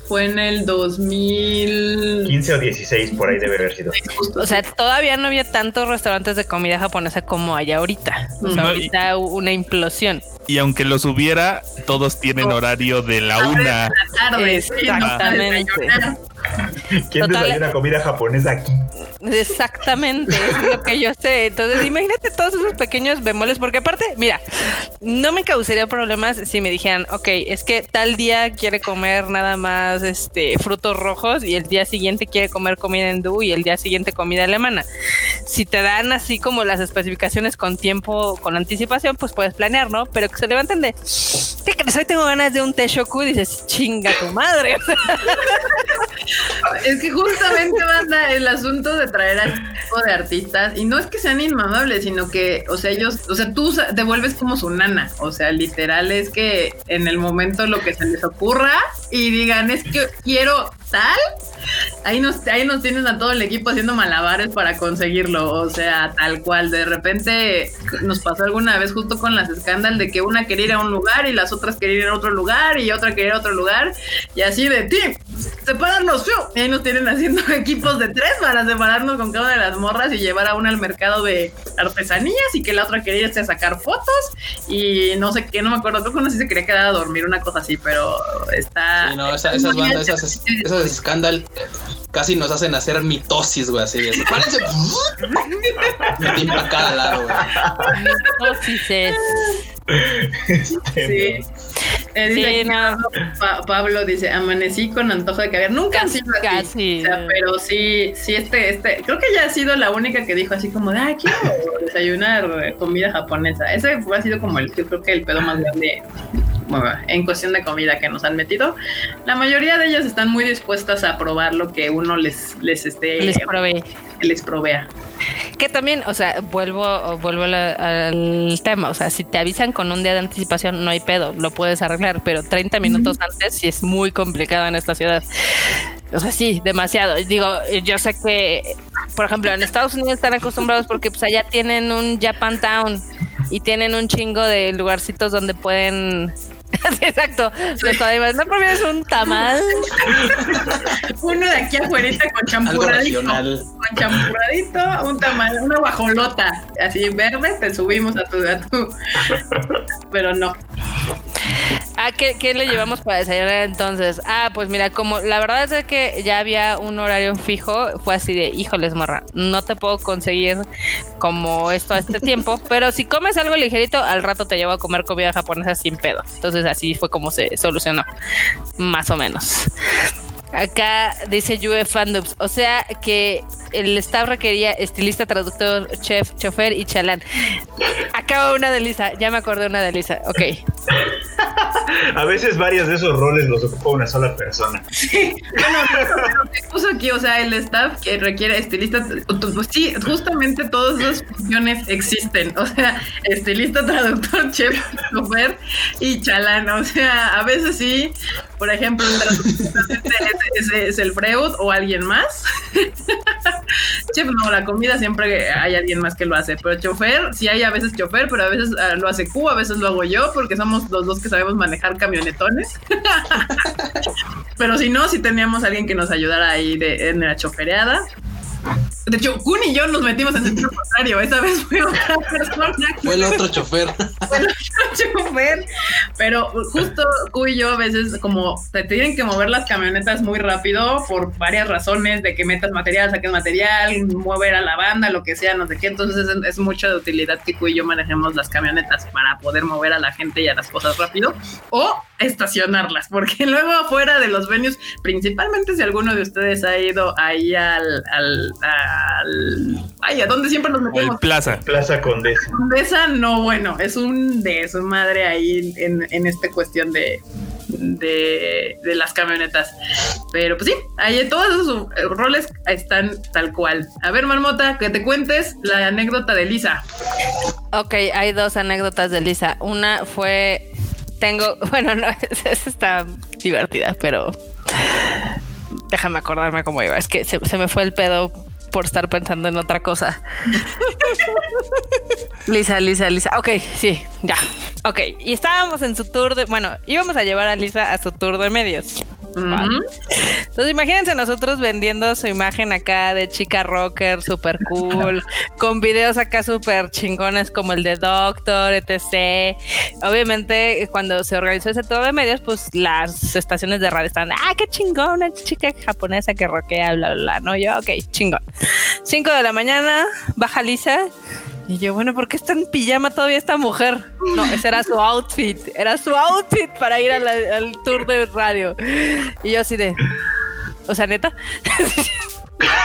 Fue en el 2015 o 16, por ahí debe haber sido. O sea, todavía no había tantos restaurantes de comida japonesa como hay ahorita. O sea, ahorita una implosión. Y aunque los hubiera, todos tienen horario de la una. Exactamente. ¿Quién desayuna comida japonesa aquí? Exactamente, es lo que yo sé. Entonces, imagínate todos esos pequeños bemoles, porque aparte, mira, no me causaría problemas si me dijeran, ok, es que tal día quiere comer nada más este frutos rojos y el día siguiente quiere comer comida hindú y el día siguiente comida alemana. Si te dan así como las especificaciones con tiempo, con anticipación, pues puedes planear, ¿no? Pero que se levanten de, ¿qué crees? Hoy tengo ganas de un teshoku, dices, chinga tu madre. es que justamente manda el asunto de traer a este tipo de artistas y no es que sean inmamables, sino que, o sea, ellos, o sea, tú te vuelves como su nana, o sea, literal es que en el momento lo que se les ocurra y digan, es que quiero tal, ahí nos, ahí nos tienes a todo el equipo haciendo malabares para conseguirlo. O sea, tal cual. De repente nos pasó alguna vez justo con las escándalos de que una quería ir a un lugar y las otras querían ir a otro lugar y otra quería ir a otro lugar. Y así de ti, separarnos. Y ahí nos tienen haciendo equipos de tres para separarnos con cada una de las morras y llevar a una al mercado de artesanías y que la otra quería irse a sacar fotos y no sé qué, no me acuerdo. Creo que no sé si se quería quedar a dormir, una cosa así, pero está. Sí, no, esas bandas, esas, esas escándalos casi nos hacen hacer mitosis, güey, así de para cada lado, güey. Mitosis es. Sí. Eh, dice sí, no. Pablo dice, amanecí con antojo de caviar. Nunca han sido así. O sea, pero sí, sí, este, este, creo que ya ha sido la única que dijo así como de, ay, quiero desayunar comida japonesa. Ese ha sido como el, yo creo que el pedo más grande en cuestión de comida que nos han metido. La mayoría de ellas están muy dispuestas a probar lo que uno les, les esté les provee. Les provea. Que también, o sea, vuelvo, vuelvo al tema, o sea, si te avisan con un día de anticipación, no hay pedo, lo puedes arreglar, pero 30 minutos antes sí es muy complicado en esta ciudad. O sea, sí, demasiado. Digo, yo sé que, por ejemplo, en Estados Unidos están acostumbrados porque pues allá tienen un Japan Town y tienen un chingo de lugarcitos donde pueden Exacto. No prefieres un tamal. Uno de aquí afuera con champuradito. Con champuradito, un tamal, una guajolota. Así verde, te subimos a tu, a tu. Pero no. Ah, ¿qué, ¿qué, le llevamos para desayunar entonces? Ah, pues mira, como la verdad es que ya había un horario fijo, fue así de, híjoles, morra, no te puedo conseguir como esto a este tiempo, pero si comes algo ligerito, al rato te llevo a comer comida japonesa sin pedo. Entonces así fue como se solucionó, más o menos. Acá dice Yue Fandubs, o sea que el staff requería estilista, traductor, chef, chofer y chalán. Acaba una de Lisa, ya me acordé una de Lisa, ok. A veces varios de esos roles los ocupa una sola persona. Sí, bueno, lo que puso aquí, o sea, el staff que requiere estilista, pues sí, justamente todas esas funciones existen, o sea, estilista, traductor, chef, chofer y chalán, o sea, a veces sí, por ejemplo, es, el Freud o alguien más. Chef, no, la comida siempre hay alguien más que lo hace, pero chofer, sí hay a veces chofer, pero a veces ah, lo hace Q, a veces lo hago yo, porque somos los dos que sabemos manejar camionetones. pero si no, si teníamos alguien que nos ayudara ahí en la chofereada. De hecho, Kun y yo nos metimos en el contrario. Esa vez fue otra persona. Fue el otro chofer. Fue el otro chofer. Pero justo Kun y yo a veces como te tienen que mover las camionetas muy rápido por varias razones de que metas material, saques material, mover a la banda, lo que sea, no sé qué. Entonces es, es mucha de utilidad que Kun y yo manejemos las camionetas para poder mover a la gente y a las cosas rápido o estacionarlas, porque luego afuera de los venues, principalmente si alguno de ustedes ha ido ahí al, al, al ay, a donde siempre nos metemos. El plaza. Plaza Condesa. Condesa, no, bueno, es un de su madre ahí en, en esta cuestión de, de, de, las camionetas. Pero pues sí, ahí todos esos roles están tal cual. A ver, Marmota, que te cuentes la anécdota de Lisa. Ok, hay dos anécdotas de Lisa. Una fue tengo, bueno, no, esa está divertida, pero déjame acordarme cómo iba. Es que se, se, me fue el pedo por estar pensando en otra cosa. Lisa, Lisa, Lisa. Ok, sí, ya. Ok, y estábamos en su tour de, bueno, íbamos a llevar a Lisa a su tour de medios. Entonces imagínense nosotros vendiendo su imagen acá de chica rocker, super cool, con videos acá súper chingones como el de Doctor, etc. Obviamente cuando se organizó ese tour de medios, pues las estaciones de radio estaban, ah, qué chingón, una chica japonesa que rockea, bla, bla, bla, ¿no? Yo, ok, chingón. 5 de la mañana, baja Lisa. Y yo, bueno, ¿por qué está en pijama todavía esta mujer? No, ese era su outfit. Era su outfit para ir al tour de radio. Y yo así de... O sea, neta.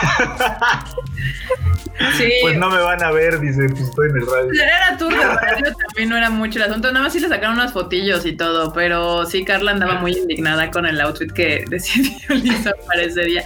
Sí. Pues no me van a ver, dice, pues estoy en el radio. Era tour de radio, también no era mucho el asunto. Nada más sí le sacaron unas fotillos y todo, pero sí, Carla andaba muy indignada con el outfit que decidió Lisa para ese día.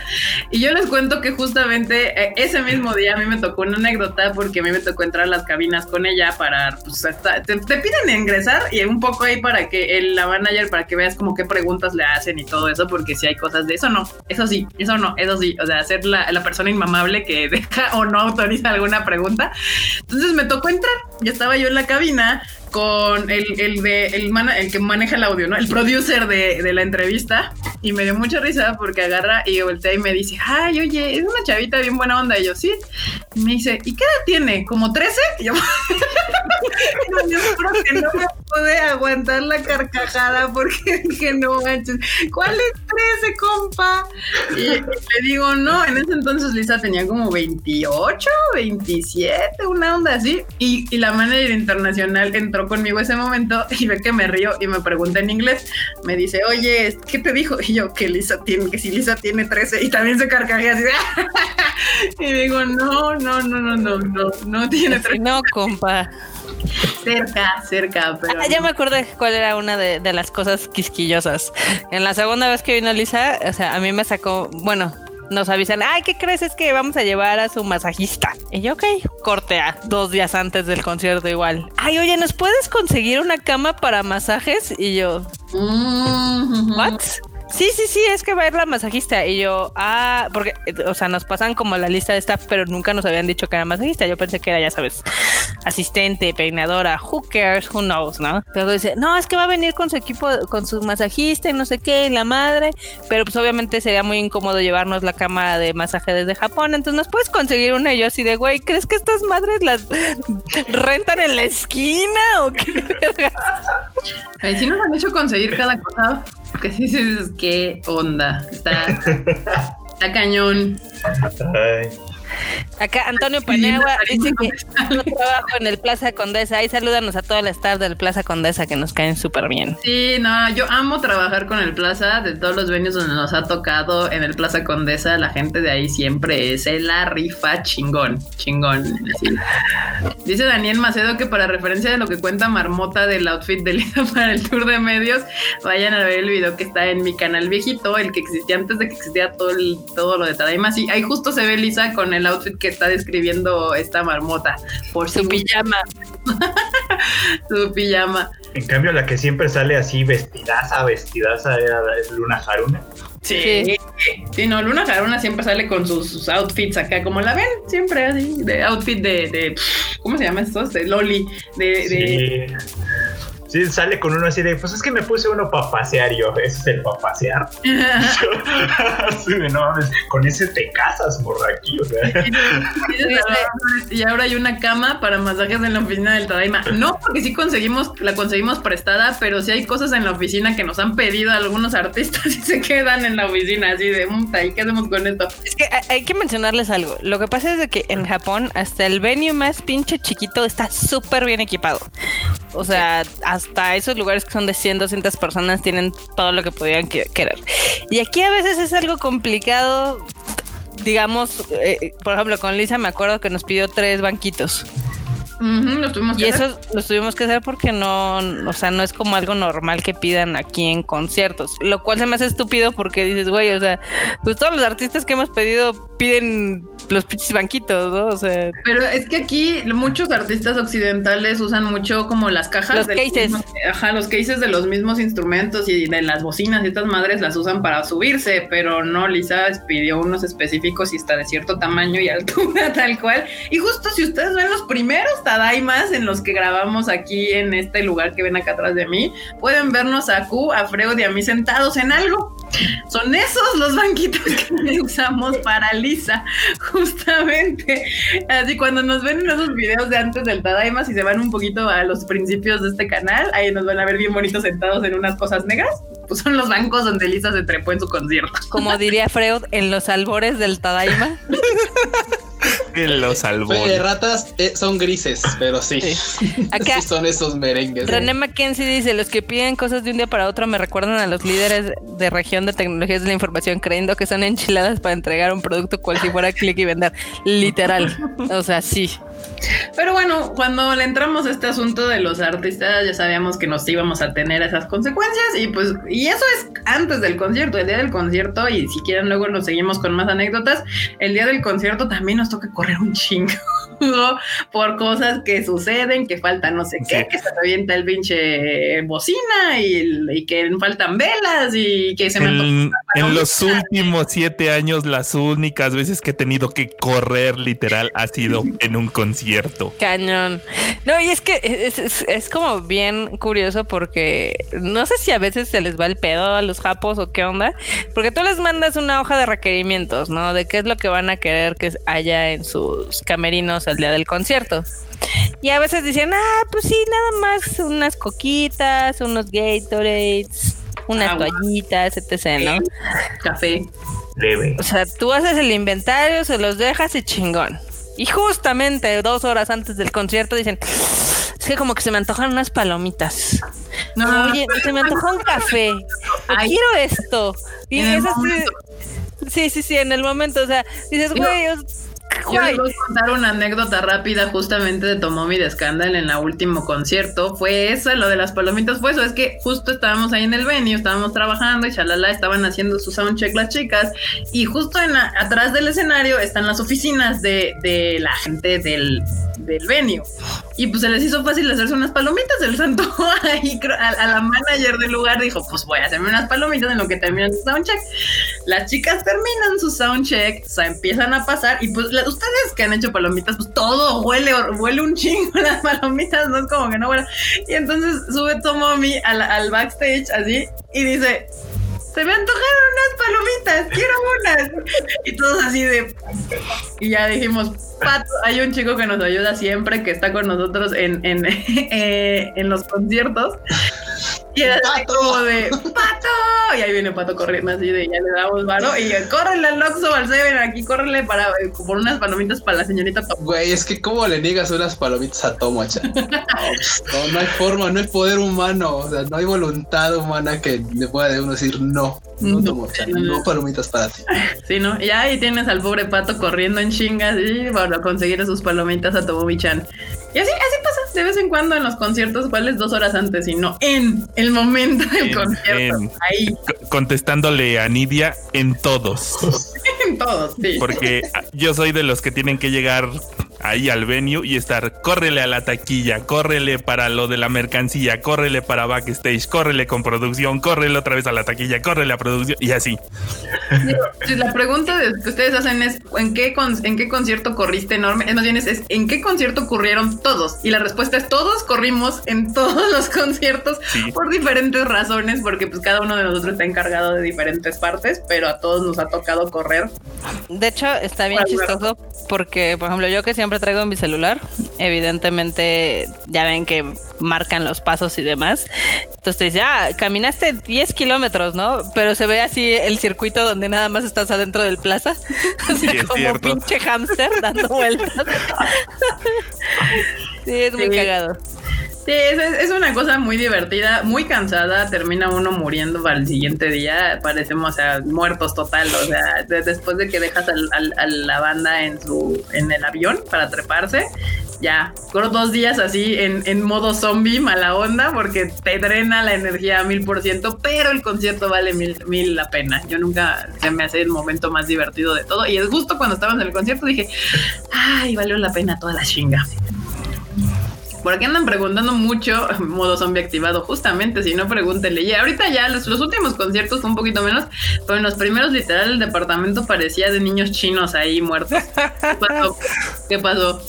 Y yo les cuento que justamente eh, ese mismo día a mí me tocó una anécdota porque a mí me tocó entrar a las cabinas con ella para, pues, hasta, te, te, piden ingresar y un poco ahí para que el, la manager, para que veas como qué preguntas le hacen y todo eso, porque si hay cosas de eso no, eso sí, eso no, eso sí, o sea, hacer la, la persona inmamable que deja o no autoriza alguna pregunta. Entonces me tocó entrar, ya estaba yo en la cabina con el, el de el, man, el, que maneja el audio, ¿no? El producer de, de, la entrevista. Y me dio mucha risa porque agarra y voltea y me dice, ay, oye, es una chavita bien buena onda. Y yo, sí. Y me dice, ¿y qué edad tiene? ¿Como 13? Y yo, yo creo que no me pude aguantar la carcajada porque dije, no manches, ¿cuál es 13, compa? Y le digo, no, en ese entonces Lisa tenía como 28, 27, una onda así. Y, y la manager internacional entró conmigo ese momento y ve que me río y me pregunta en inglés. Me dice, oye, ¿qué te dijo? Y yo, que Lisa tiene, que si Lisa tiene 13 y también se carcajea así. y digo, no, no, no, no, no, no, no tiene 13. No, compa. Cerca, cerca, pero. Ah, ya me acuerdo cuál era una de, de, las cosas quisquillosas. En la segunda vez que vino Lisa, o sea, a mí me sacó, bueno, nos avisan, ay, ¿qué crees? Es que vamos a llevar a su masajista. Y yo, ok, cortea, dos días antes del concierto igual. Ay, oye, ¿nos puedes conseguir una cama para masajes? Y yo, mm-hmm. ¿what? Sí, sí, sí, es que va a ir la masajista. Y yo, ah, porque, o sea, nos pasan como la lista de staff, pero nunca nos habían dicho que era masajista. Yo pensé que era, ya sabes, asistente, peinadora, who cares, who knows, ¿no? Pero dice, no, es que va a venir con su equipo, con su masajista y no sé qué, y la madre. Pero pues obviamente sería muy incómodo llevarnos la cama de masaje desde Japón. Entonces, ¿nos puedes conseguir una? Y yo así de, güey, ¿crees que estas madres las rentan en la esquina o qué? Sí nos han hecho conseguir cada cosa que sí dices, qué onda. Está, está cañón. Ay. Acá Antonio Paniagua dice que yo trabajo en el Plaza Condesa. Ahí salúdanos a toda la staff del Plaza Condesa que nos caen súper bien. Sí, no, yo amo trabajar con el Plaza. De todos los venues donde nos ha tocado en el Plaza Condesa, la gente de ahí siempre es la rifa chingón, chingón. Dice Daniel Macedo que para referencia de lo que cuenta Marmota del outfit de Lisa para el tour de medios, vayan a ver el video que está en mi canal viejito, el que existía antes de que existiera todo, el, todo lo de Tadaima. Sí, ahí justo se ve Lisa con el outfit que está describiendo esta marmota. Por su pijama. su pijama. En cambio, la que siempre sale así vestidaza, vestidaza era es Luna Haruna. Sí. sí, no, Luna Haruna siempre sale con sus, sus, outfits acá, como la ven, siempre así, de outfit de, de ¿cómo se llama estos? De Loli, de, de Sí, sale con uno así de, pues es que me puse uno para pasear yo, ese es el para pasear. no, con ese te casas, morra, aquí, o sea. y ahora hay una cama para masajes en la oficina del Tadaima. No, porque sí conseguimos, la conseguimos prestada, pero sí hay cosas en la oficina que nos han pedido algunos artistas y se quedan en la oficina así de, ¿y qué hacemos con esto? Es que hay que mencionarles algo. Lo que pasa es de que en Japón hasta el venue más pinche chiquito está súper bien equipado. O sea, hasta esos lugares que son de 100, 200 personas tienen todo lo que podían querer. Y aquí a veces es algo complicado. Digamos, eh, por ejemplo, con Lisa me acuerdo que nos pidió tres banquitos y eso lo tuvimos que hacer porque no, o sea, no es como algo normal que pidan aquí en conciertos, lo cual se me hace estúpido porque dices, güey, o sea, pues todos los artistas que hemos pedido piden los pinches banquitos, ¿no? O sea. Pero es que aquí muchos artistas occidentales usan mucho como las cajas. Los cases. ajá, los cases de los mismos instrumentos y de las bocinas y estas madres las usan para subirse, pero no, Lisa pidió unos específicos y está de cierto tamaño y altura, tal cual. Y justo si ustedes ven los primeros Tadaimas en los que grabamos aquí en este lugar que ven acá atrás de mí, pueden vernos a Q, a Freud y a mí sentados en algo. Son esos los banquitos que usamos para Lisa, justamente. Así cuando nos ven en esos videos de antes del Tadaima, si se van un poquito a los principios de este canal, ahí nos van a ver bien bonitos sentados en unas cosas negras. Pues son los bancos donde Lisa se trepó en su concierto. Como diría Freud, en los albores del Tadaima. en los albores. De ratas eh, son grises, pero sí. Acá son esos merengues. René Mackenzie dice: Los que piden cosas de un día para otro me recuerdan a los líderes de región de tecnologías de la información, creyendo que son enchiladas para entregar un producto cual si fuera clic y vender. Literal. O sea, sí. Pero bueno, cuando le entramos a este asunto de los artistas, ya sabíamos que nos íbamos a tener esas consecuencias y pues, y eso es antes del concierto, el día del concierto, y si quieren luego nos seguimos con más anécdotas, el día del concierto también nos toca correr un chingo. por cosas que suceden, que falta no sé qué, que se revienta el pinche bocina y, que faltan velas y que se me... En, los últimos siete años las únicas veces que he tenido que correr literal ha sido en un concierto. Cañón. No, y es que es, como bien curioso porque no sé si a veces se les va el pedo a los japos o qué onda, porque tú les mandas una hoja de requerimientos, ¿no? De qué es lo que van a querer que haya en sus camerinos el día del concierto. Y a veces dicen, ah, pues sí, nada más unas coquitas, unos Gatorades, unas toallitas, etc., ¿no? Café. O sea, tú haces el inventario, se los dejas y chingón. Y justamente dos horas antes del concierto dicen, es que como que se me antojan unas palomitas. No, Oye, se me antoja un café. quiero esto. Y es así. Sí, sí, sí, en el momento, o sea, dices, güey, yo les voy a contar una anécdota rápida justamente de Tomomi de Scandal en la último concierto. Fue eso, lo de las palomitas fue eso. Es que justo estábamos ahí en el venue, estábamos trabajando y chalala, estaban haciendo su soundcheck las chicas. Y justo en atrás del escenario están las oficinas de, de la gente del, del venue. Y pues se les hizo fácil hacerse unas palomitas. Se les antojó ahí a, la manager del lugar. Dijo, pues voy a hacerme unas palomitas en lo que terminan su soundcheck. Las chicas terminan su soundcheck, o sea, empiezan a pasar y pues ustedes que han hecho palomitas, pues todo huele, huele un chingo las palomitas, no es como que no huele. Y entonces sube Tomomi al, al backstage así y dice, se me antojaron unas palomitas, quiero unas. Y todos así de... Y ya dijimos, Pato, hay un chico que nos ayuda siempre, que está con nosotros en, en, eh, en los conciertos. Y era como de ¡Pato! Y ahí viene Pato corriendo así de ya le damos varo. Y córrele al Oxxo al Seven, aquí córrele para por unas palomitas para la señorita Tomo. Güey, es que cómo le niegas unas palomitas a Tomo, no, no, hay forma, no hay poder humano, o sea, no hay voluntad humana que le pueda de uno decir no. No, Tomo, no, palomitas para ti. Sí, ¿no? Y ahí tienes al pobre pato corriendo en chingas y para conseguir sus palomitas a Tomo Bichan. Y así, así pasa de vez en cuando en los conciertos, ¿cuáles dos horas antes? Y no en el momento del concierto. ahí. Contestándole a Nidia en todos. en todos, sí. Porque yo soy de los que tienen que llegar ahí al venue y estar, córrele a la taquilla, córrele para lo de la mercancía, córrele para backstage, córrele con producción, córrele otra vez a la taquilla, córrele a producción y así. la pregunta que ustedes hacen es ¿en qué, en qué concierto corriste enorme? Es más bien es, ¿en qué concierto ocurrieron todos? Y la respuesta es todos corrimos en todos los conciertos por diferentes razones, porque pues cada uno de nosotros está encargado de diferentes partes, pero a todos nos ha tocado correr. De hecho, está bien chistoso porque, por ejemplo, yo que siempre traigo mi celular, evidentemente ya ven que marcan los pasos y demás. Entonces te dice, ah, caminaste 10 kilómetros, ¿no? Pero se ve así el circuito donde nada más estás adentro del plaza. como pinche hámster dando vueltas. sí, es muy cagado. Sí, es, una cosa muy divertida, muy cansada. Termina uno muriendo para el siguiente día. Parecemos, o sea, muertos total. O sea, después de que dejas a la banda en su en el avión para treparse, ya, con dos días así en, modo zombie, mala onda, porque te drena la energía a mil por ciento, pero el concierto vale mil, mil la pena. Yo nunca se me hace el momento más divertido de todo. Y es justo cuando estábamos en el concierto dije, ay, valió la pena toda la chinga. Por aquí andan preguntando mucho, modo zombie activado, justamente, si no pregúntenle. Y ahorita ya los, últimos conciertos un poquito menos, pero en los primeros literal el departamento parecía de niños chinos ahí muertos. ¿Qué pasó?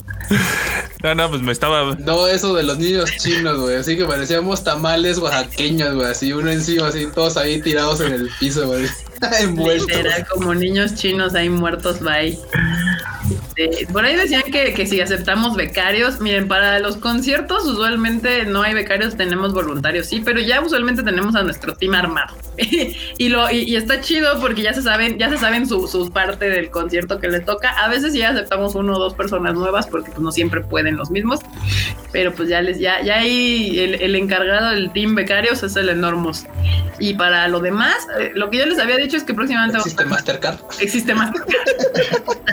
No, no, pues me estaba. No, eso de los niños chinos, güey. Así que parecíamos tamales oaxaqueños, güey. Así uno encima, así todos ahí tirados en el piso, güey. Envueltos. Era como niños chinos ahí muertos, bye. Este, por ahí decían que, que, si aceptamos becarios, miren, para los conciertos usualmente no hay becarios, tenemos voluntarios, sí, pero ya usualmente tenemos a nuestro team armado. y, lo, y, está chido porque ya se saben, ya se saben su, parte del concierto que les toca. A veces ya aceptamos uno o dos personas nuevas porque pues, no siempre pueden los mismos, pero pues ya les, ya, ya hay el, encargado del team becarios es el Enormos. Y para lo demás, eh, lo que yo les había dicho es que próximamente existe Mastercard. Existe Mastercard.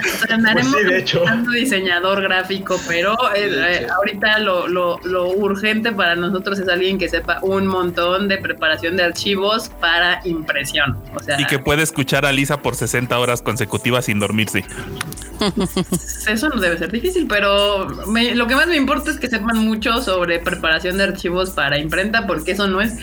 pues de hecho. diseñador gráfico, pero eh, eh, ahorita lo, lo, lo, urgente para nosotros es alguien que sepa un montón de preparación de archivos para impresión. O sea, y que puede escuchar a Lisa por 60 horas consecutivas sin dormirse. Eso no debe ser difícil, pero lo que más me importa es que sepan mucho sobre preparación de archivos para imprenta, porque eso no es,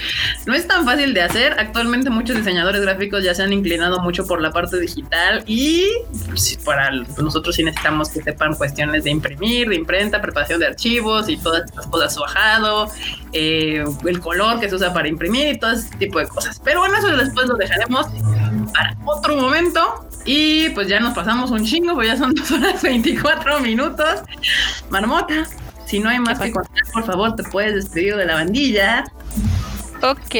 no es tan fácil de hacer. Actualmente muchos diseñadores gráficos ya se han inclinado mucho por la parte digital y pues, para nosotros sí necesitamos que sepan cuestiones de imprimir, de imprenta, preparación de archivos y todas estas cosas, su bajado, eh, el color que se usa para imprimir y todo ese tipo de cosas. Pero bueno, eso después lo dejaremos para otro momento. Y pues ya nos pasamos un chingo, pues ya son dos horas 24 minutos. Marmota, si no hay más que contar, por favor, te puedes despedir de la bandilla. Ok,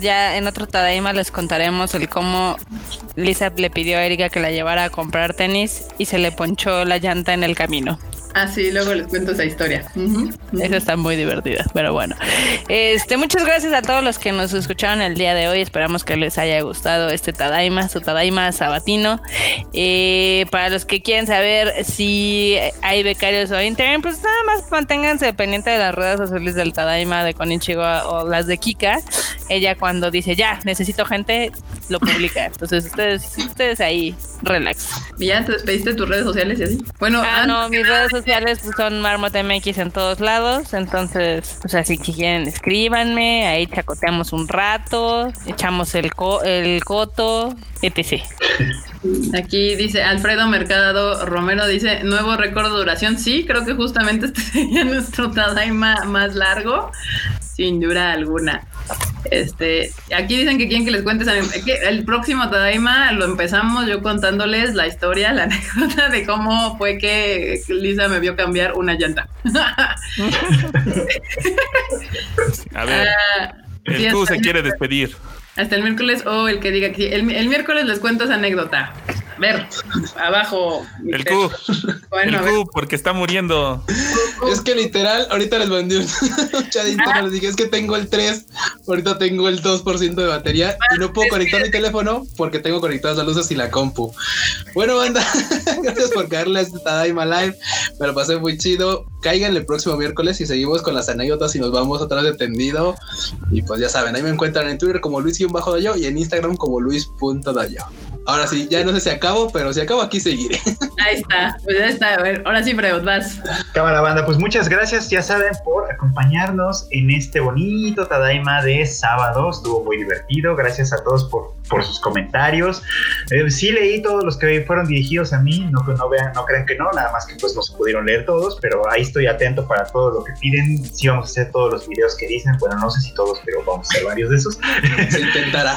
ya en otro Tadaima les contaremos el cómo Lisa le pidió a Erika que la llevara a comprar tenis y se le ponchó la llanta en el camino. Ah, sí, luego les cuento esa historia. Esa está muy divertida, pero bueno. Este, muchas gracias a todos los que nos escucharon el día de hoy. Esperamos que les haya gustado este Tadaima, su Tadaima sabatino. Eh, para los que quieren saber si hay becarios o internet, pues nada más manténganse pendiente de las redes sociales del Tadaima de Konichiwa o las de Kika. Ella cuando dice ya, necesito gente, lo publica. Entonces ustedes, ustedes ahí, relax. ¿Ya te despediste de tus redes sociales y así? Bueno, ah, no, mis redes sociales sociales son Marmota MX en todos lados. Entonces, o sea, si quieren, escríbanme. Ahí chacoteamos un rato, echamos el, el coto, etc. Aquí dice Alfredo Mercado Romero, dice nuevo récord de duración. Sí, creo que justamente este sería nuestro Tadaima más largo, sin duda alguna. Este, aquí dicen que quieren que les cuentes el próximo Tadaima lo empezamos yo contándoles la historia, la anécdota de cómo fue que Lisa me vio cambiar una llanta. A ver, ah, el Q se quiere despedir. Hasta el miércoles o el que diga que el, el miércoles les cuento esa anécdota. Ver, abajo. El Q. el Q, porque está muriendo. Es que literal, ahorita les mandé un chatito, ah. les dije, es que tengo el 3, ahorita tengo el 2% de batería y no puedo conectar mi teléfono porque tengo conectadas las luces y la compu. Bueno, banda, gracias por caerle a este Tadaima Live. Me lo pasé muy chido. Caigan el próximo miércoles y seguimos con las anécdotas y nos vamos otra vez de tendido. Y pues ya saben, ahí me encuentran en Twitter como Luis-Dayo y en Instagram como Luis.dayo. Ahora sí, ya no sé si acabo, pero si acabo aquí seguiré. Ahí está, pues ya está. A ver, ahora sí, Freud, vas. Cámara banda, pues muchas gracias, ya saben, por acompañarnos en este bonito Tadaima de sábado. Estuvo muy divertido. Gracias a todos por, por sus comentarios. Eh, sí leí todos los que fueron dirigidos a mí, no, no vean, no crean que no, nada más que pues no se pudieron leer todos, pero ahí estoy atento para todo lo que piden. Sí vamos a hacer todos los videos que dicen, bueno, no sé si todos, pero vamos a hacer varios de esos. Se intentará.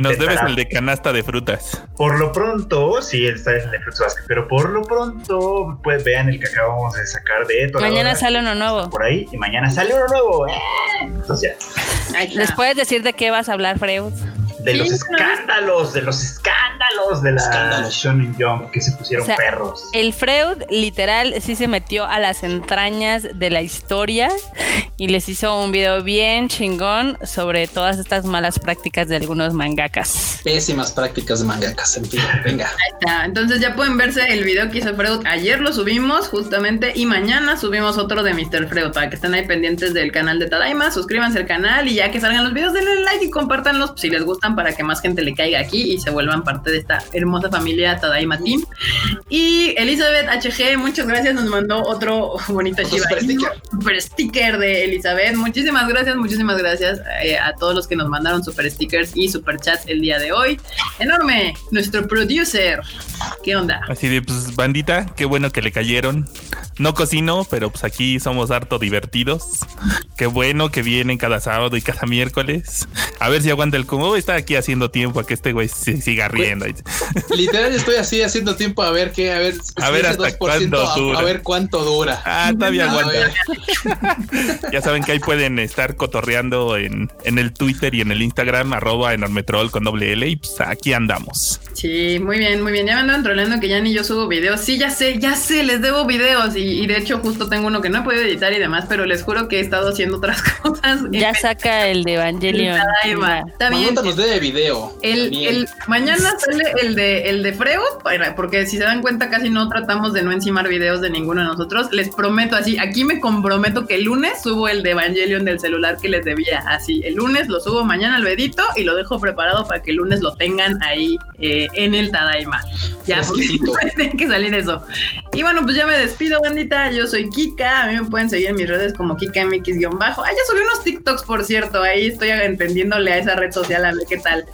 Nos debes el de canasta de frutas. Por lo pronto, sí, está el de frutas pero por lo pronto, pues vean el que acabamos de sacar de esto. Mañana sale uno nuevo. Por ahí, y mañana sale uno nuevo. Eh. Entonces, ¿Les puedes decir de qué vas a hablar, Freud? De los escándalos, de los escándalos de la Shonen Jump que se pusieron perros. El Freud literal sí se metió a las entrañas de la historia y les hizo un video bien chingón sobre todas estas malas prácticas de algunos mangakas. Pésimas prácticas de mangakas, en fin, venga. Ahí está. Entonces ya pueden verse el video que hizo Freud. Ayer lo subimos justamente y mañana subimos otro de Mr. Freud para que estén ahí pendientes del canal de Tadaima. Suscríbanse al canal y ya que salgan los videos denle like y compártanlos si les gustan para que más gente le caiga aquí y se vuelvan parte de esta hermosa familia Tadaima Team. Y Elizabeth HG, muchas gracias, nos mandó otro bonito super sticker. super sticker de Elizabeth. Muchísimas gracias, muchísimas gracias eh, a todos los que nos mandaron super stickers y super chats el día de hoy. Enorme, nuestro producer. ¿Qué onda? Así de, pues, bandita, qué bueno que le cayeron. No cocino, pero pues aquí somos harto divertidos. Qué bueno que vienen cada sábado y cada miércoles. A ver si aguanta el como está aquí haciendo tiempo a que este güey siga riendo. Literal estoy así haciendo tiempo a ver qué, a ver, a ver hasta cuánto dura. A, ver cuánto dura. Ah, todavía aguanta. ya saben que ahí pueden estar cotorreando en, en el Twitter y en el Instagram, arroba enormetrol con doble L y pues aquí andamos. Sí, muy bien, muy bien. Ya me andan troleando que ya ni yo subo videos. Sí, ya sé, ya sé, les debo videos y, de hecho justo tengo uno que no he podido editar y demás, pero les juro que he estado haciendo otras cosas. Ya saca el de Evangelion. Está bien. nos de video. El, mañana sale el de el de Freud, porque si se dan cuenta casi no tratamos de no encimar videos de ninguno de nosotros. Les prometo así, aquí me comprometo que el lunes subo el de Evangelion del celular que les debía. Así, el lunes lo subo mañana al vedito y lo dejo preparado para que el lunes lo tengan ahí eh, en el Tadaima. Ya, porque tiene que salir eso. Y bueno, pues ya me despido, bandita. Yo soy Kika. A mí me pueden seguir en mis redes como KikaMX-bajo. Ah, ya subí unos TikToks, por cierto. Ahí estoy entendiéndole a esa red social a ver qué tal.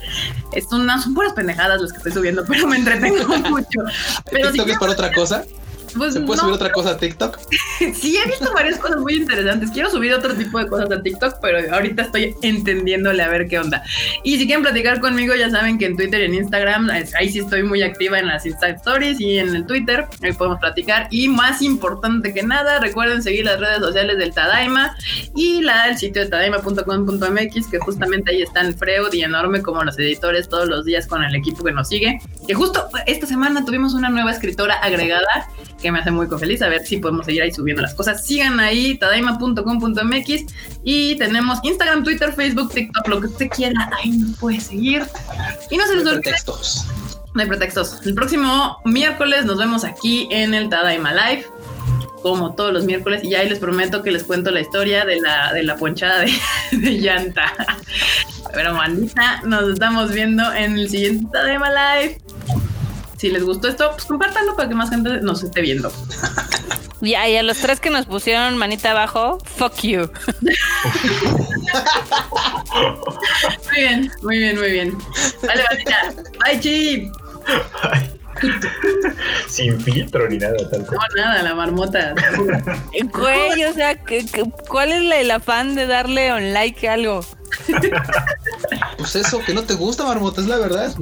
Es una, son puras pendejadas las que estoy subiendo, pero me entretengo mucho. Pero ¿TikTok es para otra cosa? Pues ¿Se puede subir otra cosa a TikTok? sí, he visto varias cosas muy interesantes. Quiero subir otro tipo de cosas a TikTok, pero ahorita estoy entendiéndole a ver qué onda. Y si quieren platicar conmigo, ya saben que en Twitter y en Instagram, ahí sí estoy muy activa en las Insta Stories y en el Twitter, ahí podemos platicar. Y más importante que nada, recuerden seguir las redes sociales del Tadaima y la, el sitio de tadaima.com.mx, que justamente ahí están Freud y Enorme como los editores todos los días con el equipo que nos sigue. Que justo esta semana tuvimos una nueva escritora agregada que me hace muy feliz. A ver si podemos seguir ahí subiendo las cosas. Sigan ahí, tadaima.com.mx y tenemos Instagram, Twitter, Facebook, TikTok, lo que usted quiera. Ahí nos puede seguir. Y no se les olvide. Pretextos. No hay pretextos. El próximo miércoles nos vemos aquí en el Tadaima Live como todos los miércoles, y ahí les prometo que les cuento la historia de la, de la ponchada de, de llanta. Pero manita, nos estamos viendo en el siguiente Tadaima Live si les gustó esto, pues compártanlo para que más gente nos esté viendo. Ya, y a los tres que nos pusieron manita abajo, fuck you. muy bien, muy bien, muy bien. Vale, vale, Bye, Chip. Sin filtro ni nada, tal No, nada, la marmota. Güey, o sea, ¿cuál es el afán de darle un like a algo? Pues eso, que no te gusta, marmota, es la verdad.